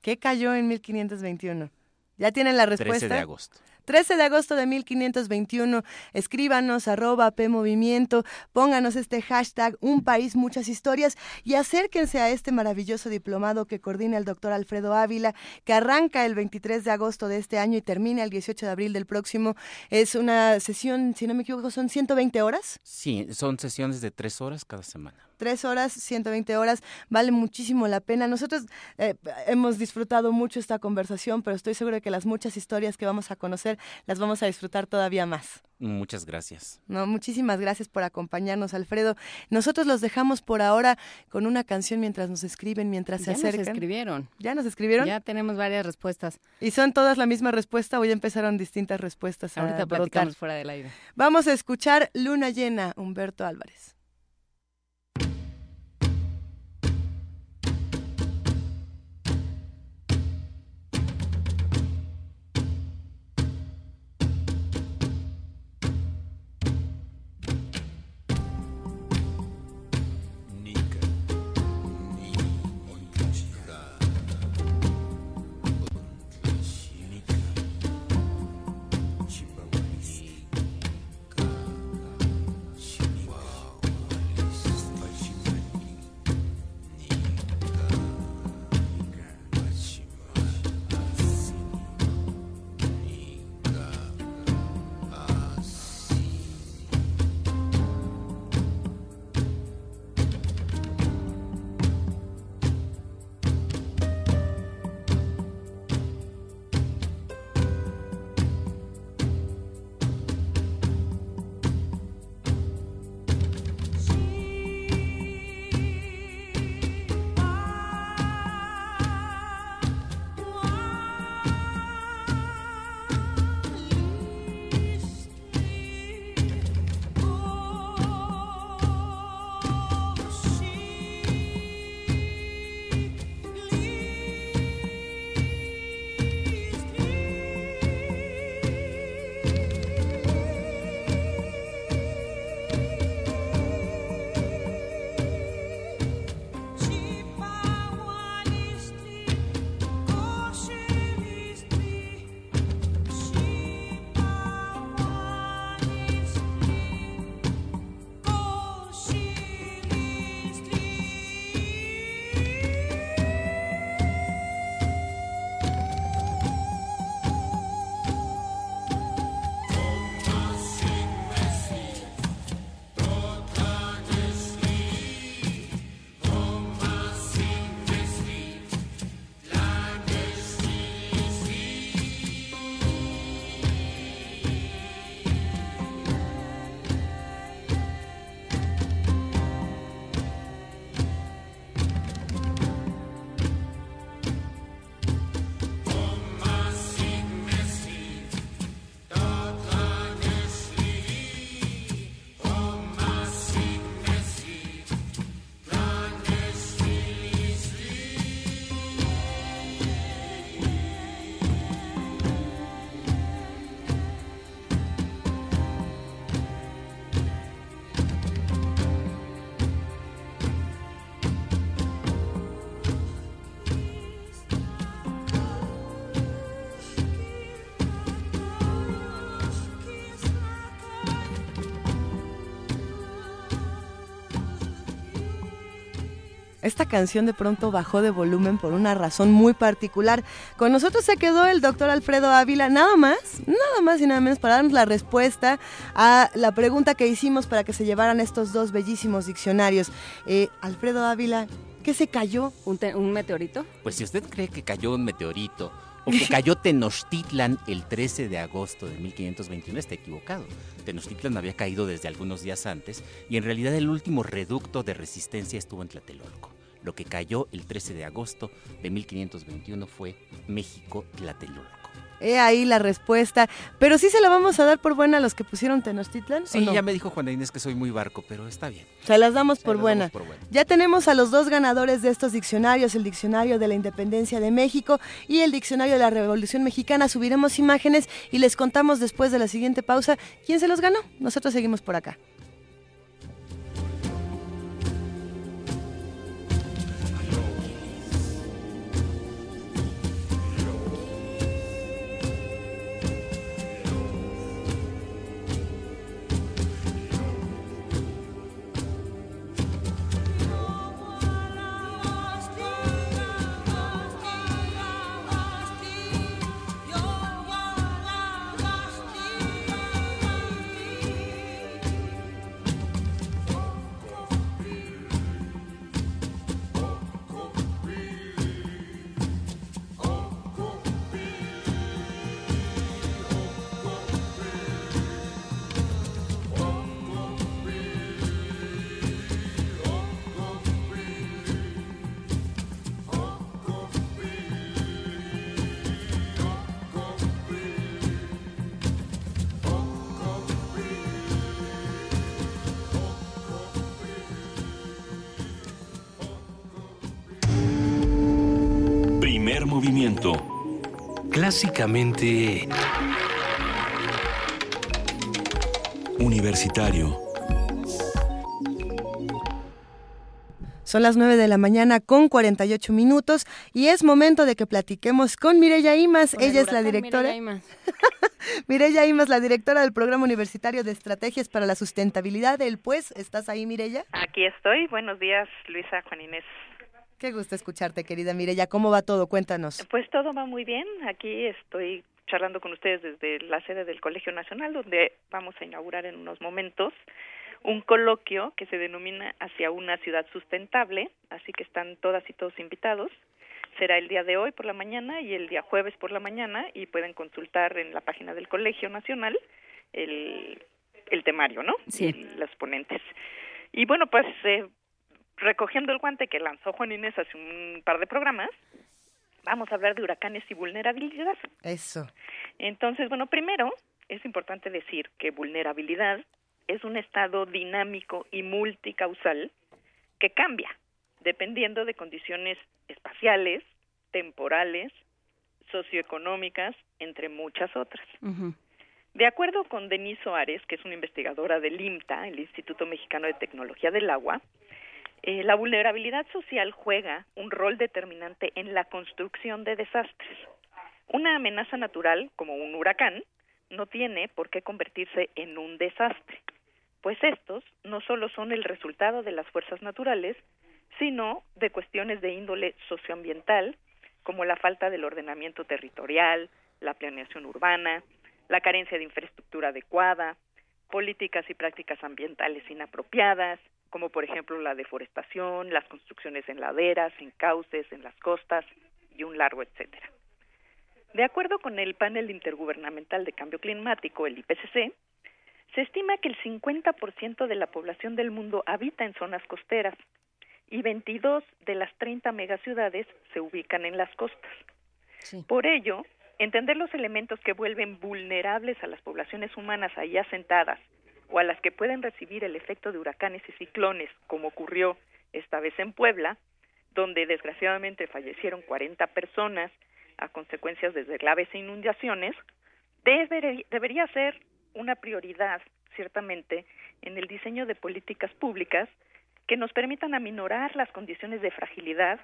¿Qué cayó en 1521? ¿Ya tienen la respuesta? 13 de agosto. 13 de agosto de 1521. Escríbanos arroba PMovimiento, pónganos este hashtag Un País, Muchas Historias y acérquense a este maravilloso diplomado que coordina el doctor Alfredo Ávila, que arranca el 23 de agosto de este año y termina el 18 de abril del próximo. Es una sesión, si no me equivoco, son 120 horas. Sí, son sesiones de tres horas cada semana tres horas, 120 horas, vale muchísimo la pena. Nosotros eh, hemos disfrutado mucho esta conversación, pero estoy segura de que las muchas historias que vamos a conocer las vamos a disfrutar todavía más. Muchas gracias. No, muchísimas gracias por acompañarnos, Alfredo. Nosotros los dejamos por ahora con una canción mientras nos escriben, mientras se acercan. Ya nos escribieron. ¿Ya nos escribieron? Ya tenemos varias respuestas. ¿Y son todas la misma respuesta o ya empezaron distintas respuestas? Ahorita platicamos fuera del aire. Vamos a escuchar Luna Llena, Humberto Álvarez. Esta canción de pronto bajó de volumen por una razón muy particular. Con nosotros se quedó el doctor Alfredo Ávila, nada más, nada más y nada menos para darnos la respuesta a la pregunta que hicimos para que se llevaran estos dos bellísimos diccionarios. Eh, Alfredo Ávila, ¿qué se cayó? ¿Un, ¿Un meteorito? Pues si usted cree que cayó un meteorito o que cayó Tenochtitlan el 13 de agosto de 1521, está equivocado. Tenochtitlan había caído desde algunos días antes y en realidad el último reducto de resistencia estuvo en Tlatelolco. Lo que cayó el 13 de agosto de 1521 fue México Tlatelolco. He ahí la respuesta. Pero sí se la vamos a dar por buena a los que pusieron Tenochtitlan. Sí, ya me dijo Juana Inés que soy muy barco, pero está bien. Se las damos, por, buena. por buena. Ya tenemos a los dos ganadores de estos diccionarios, el Diccionario de la Independencia de México y el Diccionario de la Revolución Mexicana. Subiremos imágenes y les contamos después de la siguiente pausa quién se los ganó. Nosotros seguimos por acá. Clásicamente... Universitario. Son las 9 de la mañana con 48 minutos y es momento de que platiquemos con Mireya Imas. Ella es la directora. Mireya Imas. la directora del Programa Universitario de Estrategias para la Sustentabilidad del PUES. ¿Estás ahí, Mireya? Aquí estoy. Buenos días, Luisa, Juan Inés. Qué gusto escucharte, querida Mireya. ¿Cómo va todo? Cuéntanos. Pues todo va muy bien. Aquí estoy charlando con ustedes desde la sede del Colegio Nacional, donde vamos a inaugurar en unos momentos un coloquio que se denomina Hacia una ciudad sustentable, así que están todas y todos invitados. Será el día de hoy por la mañana y el día jueves por la mañana y pueden consultar en la página del Colegio Nacional el, el temario, ¿no? Sí. los ponentes. Y bueno, pues eh, recogiendo el guante que lanzó Juan Inés hace un par de programas, vamos a hablar de huracanes y vulnerabilidad. Eso. Entonces, bueno, primero es importante decir que vulnerabilidad es un estado dinámico y multicausal que cambia dependiendo de condiciones espaciales, temporales, socioeconómicas, entre muchas otras. De acuerdo con Denise Soares, que es una investigadora del IMTA, el Instituto Mexicano de Tecnología del Agua, eh, la vulnerabilidad social juega un rol determinante en la construcción de desastres. Una amenaza natural, como un huracán, no tiene por qué convertirse en un desastre, pues estos no solo son el resultado de las fuerzas naturales, sino de cuestiones de índole socioambiental, como la falta del ordenamiento territorial, la planeación urbana, la carencia de infraestructura adecuada, políticas y prácticas ambientales inapropiadas, como por ejemplo la deforestación, las construcciones en laderas, en cauces, en las costas y un largo etcétera. De acuerdo con el Panel Intergubernamental de Cambio Climático, el IPCC, se estima que el 50% de la población del mundo habita en zonas costeras y 22 de las 30 megaciudades se ubican en las costas. Por ello, entender los elementos que vuelven vulnerables a las poblaciones humanas ahí asentadas o a las que pueden recibir el efecto de huracanes y ciclones, como ocurrió esta vez en Puebla, donde desgraciadamente fallecieron 40 personas a consecuencias de graves inundaciones, debería ser una prioridad, ciertamente, en el diseño de políticas públicas que nos permitan aminorar las condiciones de fragilidad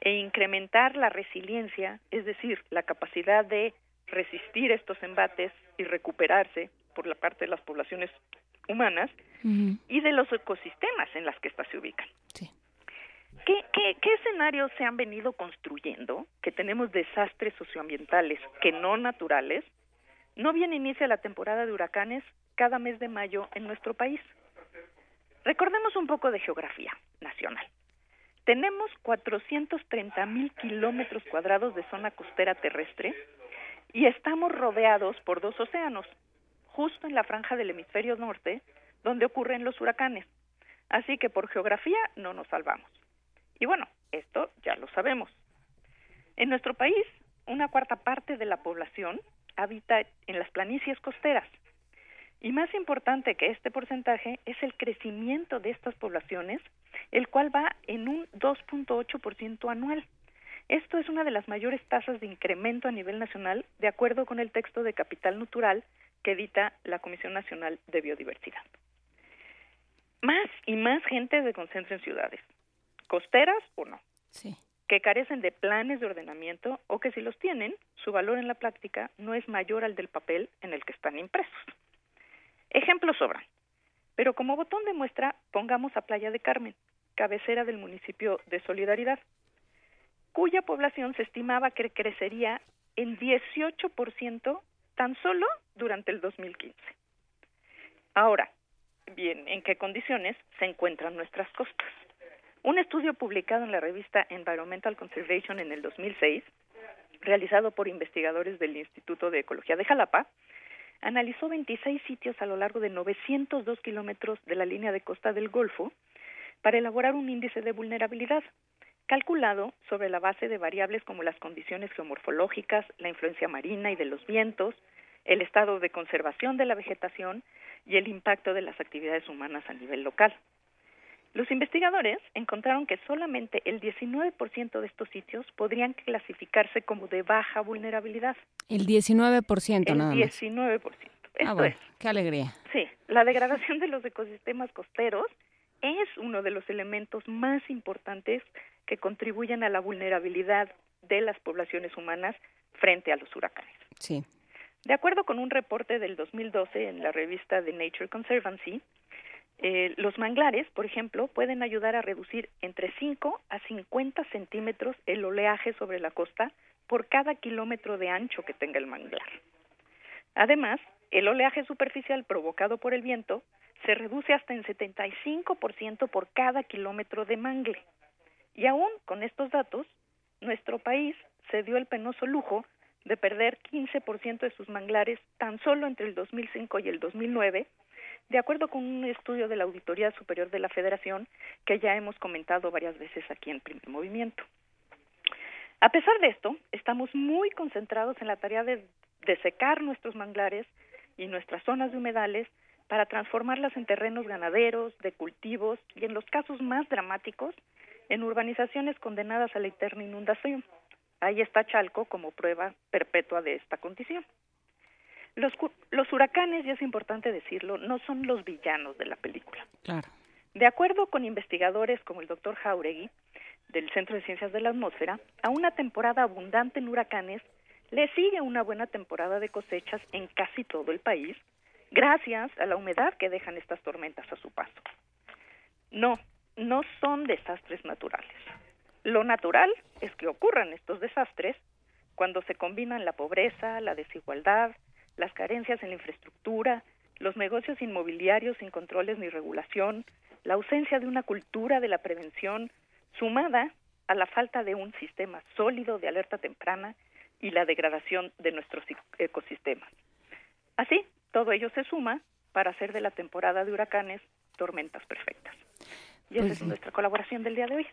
e incrementar la resiliencia, es decir, la capacidad de resistir estos embates y recuperarse por la parte de las poblaciones humanas y de los ecosistemas en las que éstas se ubican. ¿Qué, qué, ¿Qué escenarios se han venido construyendo? Que tenemos desastres socioambientales que no naturales. No bien inicia la temporada de huracanes cada mes de mayo en nuestro país. Recordemos un poco de geografía nacional. Tenemos 430 mil kilómetros cuadrados de zona costera terrestre y estamos rodeados por dos océanos, justo en la franja del hemisferio norte, donde ocurren los huracanes. Así que por geografía no nos salvamos. Y bueno, esto ya lo sabemos. En nuestro país, una cuarta parte de la población habita en las planicies costeras. Y más importante que este porcentaje es el crecimiento de estas poblaciones, el cual va en un 2.8% anual. Esto es una de las mayores tasas de incremento a nivel nacional, de acuerdo con el texto de Capital Natural que edita la Comisión Nacional de Biodiversidad. Más y más gente se concentra en ciudades, costeras o no, Sí. que carecen de planes de ordenamiento o que si los tienen, su valor en la práctica no es mayor al del papel en el que están impresos. Ejemplos sobran, pero como botón de muestra pongamos a Playa de Carmen, cabecera del municipio de Solidaridad, cuya población se estimaba que crecería en 18% tan solo durante el 2015. Ahora, bien, ¿en qué condiciones se encuentran nuestras costas? Un estudio publicado en la revista Environmental Conservation en el 2006, realizado por investigadores del Instituto de Ecología de Jalapa, analizó 26 sitios a lo largo de 902 kilómetros de la línea de costa del Golfo para elaborar un índice de vulnerabilidad, calculado sobre la base de variables como las condiciones geomorfológicas, la influencia marina y de los vientos, el estado de conservación de la vegetación y el impacto de las actividades humanas a nivel local. Los investigadores encontraron que solamente el 19% de estos sitios podrían clasificarse como de baja vulnerabilidad. El 19% El nada más. 19%. Esto Ah, bueno, es, qué alegría. sí, la degradación de los ecosistemas costeros es uno de los elementos más importantes que contribuyen a la vulnerabilidad de las poblaciones humanas frente a los huracanes. Sí. De acuerdo con un reporte del 2012 en la revista The Nature Conservancy, eh, los manglares, por ejemplo, pueden ayudar a reducir entre 5 a 50 centímetros el oleaje sobre la costa por cada kilómetro de ancho que tenga el manglar. Además, el oleaje superficial provocado por el viento se reduce hasta en 75% por cada kilómetro de mangle. Y aún con estos datos, nuestro país se dio el penoso lujo de perder 15% de sus manglares tan solo entre el 2005 y el 2009, de acuerdo con un estudio de la Auditoría Superior de la Federación que ya hemos comentado varias veces aquí en Primer Movimiento. A pesar de esto, estamos muy concentrados en la tarea de, de secar nuestros manglares y nuestras zonas de humedales para transformarlas en terrenos ganaderos, de cultivos y, en los casos más dramáticos, en urbanizaciones condenadas a la eterna inundación. Ahí está Chalco como prueba perpetua de esta condición. Los, huracanes, y es importante decirlo, no son los villanos de la película. Claro. De acuerdo con investigadores como el doctor Jauregui, del Centro de Ciencias de la Atmósfera, a una temporada abundante en huracanes le sigue una buena temporada de cosechas en casi todo el país, gracias a la humedad que dejan estas tormentas a su paso. No, no son desastres naturales. Lo natural es que ocurran estos desastres cuando se combinan la pobreza, la desigualdad, las carencias en la infraestructura, los negocios inmobiliarios sin controles ni regulación, la ausencia de una cultura de la prevención, sumada a la falta de un sistema sólido de alerta temprana y la degradación de nuestros ec- ecosistemas. Así, todo ello se suma para hacer de la temporada de huracanes tormentas perfectas. Y esa Pues es sí. nuestra colaboración del día de hoy.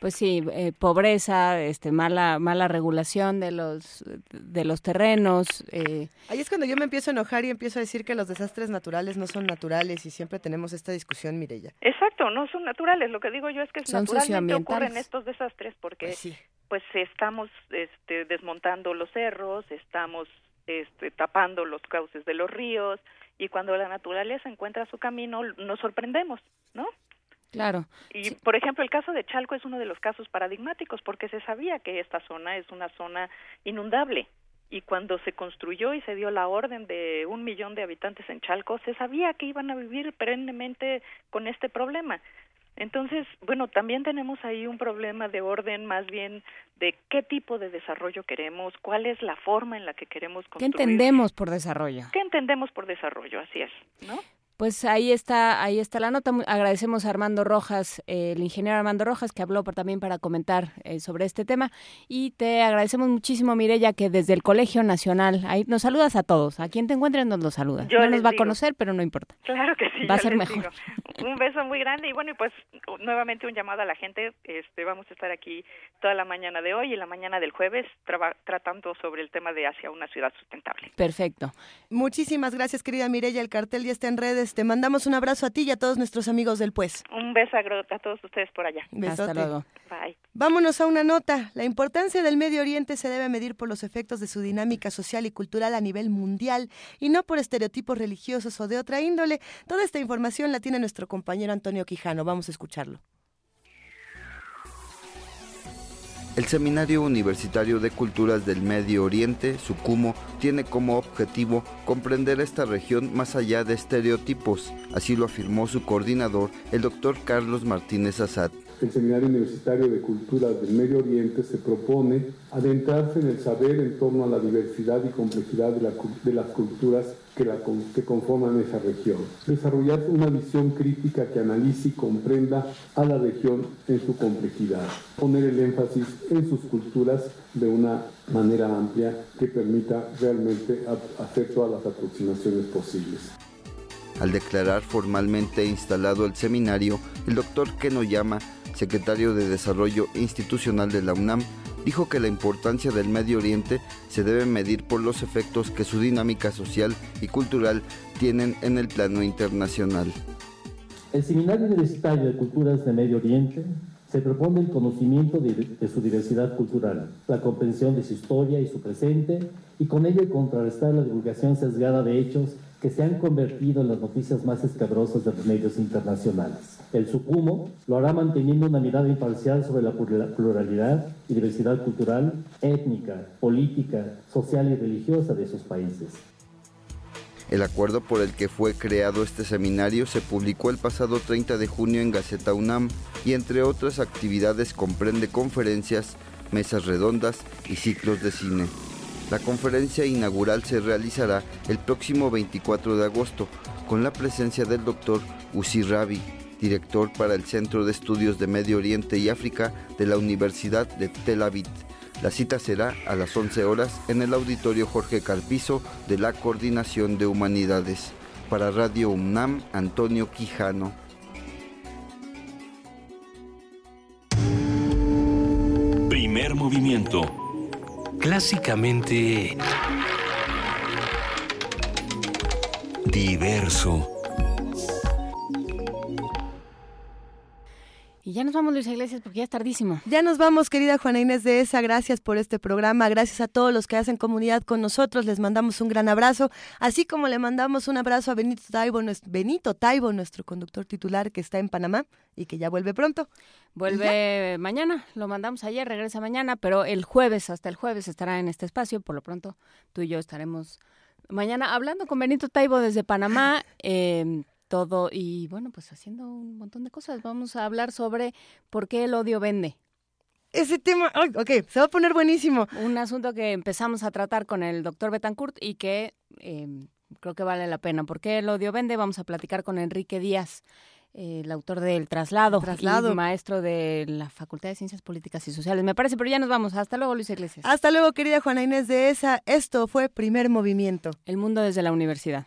Pues sí, eh, pobreza, este, mala, mala regulación de los, de los terrenos. eh, Ahí es cuando yo me empiezo a enojar y empiezo a decir que los desastres naturales no son naturales y siempre tenemos esta discusión, Mirella. Exacto, no son naturales. Lo que digo yo es que Son naturalmente socioambientales. ocurren estos desastres porque Pues sí. pues estamos este, desmontando los cerros, estamos este, tapando los cauces de los ríos y cuando la naturaleza encuentra su camino nos sorprendemos, ¿no? Claro. Y por ejemplo, el caso de Chalco es uno de los casos paradigmáticos porque se sabía que esta zona es una zona inundable y cuando se construyó y se dio la orden de un millón de habitantes en Chalco, se sabía que iban a vivir perennemente con este problema. Entonces, bueno, también tenemos ahí un problema de orden más bien de qué tipo de desarrollo queremos, cuál es la forma en la que queremos construir. ¿Qué entendemos por desarrollo? ¿Qué entendemos por desarrollo? Así es, ¿no? Pues ahí está, ahí está la nota. Agradecemos a Armando Rojas, eh, el ingeniero Armando Rojas, que habló por, también para comentar eh, sobre este tema. Y te agradecemos muchísimo, Mirella, que desde el Colegio Nacional, ahí nos saludas a todos. A quien te encuentren nos lo saludas. Yo no nos va a conocer, pero no importa. Claro que sí. Va a ser mejor. digo. Un beso muy grande y bueno, y pues nuevamente un llamado a la gente. Este, vamos a estar aquí toda la mañana de hoy y la mañana del jueves traba- tratando sobre el tema de hacia una ciudad sustentable. Perfecto. Muchísimas gracias, querida Mirella. El cartel ya está en redes. Te mandamos un abrazo a ti y a todos nuestros amigos del Pues. Un beso a, todos ustedes por allá. Besote. Bye. Vámonos a una nota. La importancia del Medio Oriente se debe medir por los efectos de su dinámica social y cultural a nivel mundial y no por estereotipos religiosos o de otra índole. Toda esta información la tiene nuestro compañero Antonio Quijano. Vamos a escucharlo. El Seminario Universitario de Culturas del Medio Oriente, SUCUMO, tiene como objetivo comprender esta región más allá de estereotipos. Así lo afirmó su coordinador, el doctor Carlos Martínez Azad. El Seminario Universitario de Culturas del Medio Oriente se propone adentrarse en el saber en torno a la diversidad y complejidad de, de las culturas que, conforman esa región. Desarrollar una visión crítica que analice y comprenda a la región en su complejidad. Poner el énfasis en sus culturas de una manera amplia que permita realmente hacer todas las aproximaciones posibles. Al declarar formalmente instalado el seminario, el doctor Keno Yama, secretario de Desarrollo Institucional de la UNAM, dijo que la importancia del Medio Oriente se debe medir por los efectos que su dinámica social y cultural tienen en el plano internacional. El Seminario Universitario de Culturas de Medio Oriente se propone el conocimiento de, de su diversidad cultural, la comprensión de su historia y su presente, y con ello contrarrestar la divulgación sesgada de hechos que se han convertido en las noticias más escabrosas de los medios internacionales. El SUCUMO lo hará manteniendo una mirada imparcial sobre la plura- pluralidad y diversidad cultural, étnica, política, social y religiosa de sus países. El acuerdo por el que fue creado este seminario se publicó el pasado 30 de junio en Gaceta UNAM y entre otras actividades comprende conferencias, mesas redondas y ciclos de cine. La conferencia inaugural se realizará el próximo 24 de agosto con la presencia del doctor Uzi Rabi, director para el Centro de Estudios de Medio Oriente y África de la Universidad de Tel Aviv. La cita será a las 11 horas en el auditorio Jorge Carpizo de la Coordinación de Humanidades. Para Radio UNAM, Antonio Quijano. Primer movimiento. Clásicamente... Diverso. Y ya nos vamos, Luisa Iglesias, porque ya es tardísimo. Ya nos vamos, querida Juana Inés de esa. Gracias por este programa. Gracias a todos los que hacen comunidad con nosotros. Les mandamos un gran abrazo. Así como le mandamos un abrazo a Benito Taibo, Benito Taibo, nuestro conductor titular que está en Panamá y que ya vuelve pronto. Vuelve mañana, lo mandamos ayer, regresa mañana, pero el jueves, hasta el jueves estará en este espacio. Por lo pronto, tú y yo estaremos mañana hablando con Benito Taibo desde Panamá. eh, todo y bueno, pues haciendo un montón de cosas. Vamos a hablar sobre por qué el odio vende. Ese tema, ok, se va a poner buenísimo. Un asunto que empezamos a tratar con el doctor Betancourt y que eh, creo que vale la pena. ¿Por qué el odio vende? Vamos a platicar con Enrique Díaz, eh, el autor del Traslado, Traslado. y maestro de la Facultad de Ciencias Políticas y Sociales. Me parece, pero ya nos vamos. Hasta luego, Luis Iglesias. Hasta luego, querida Juana Inés de esa. Esto fue Primer Movimiento. El mundo desde la universidad.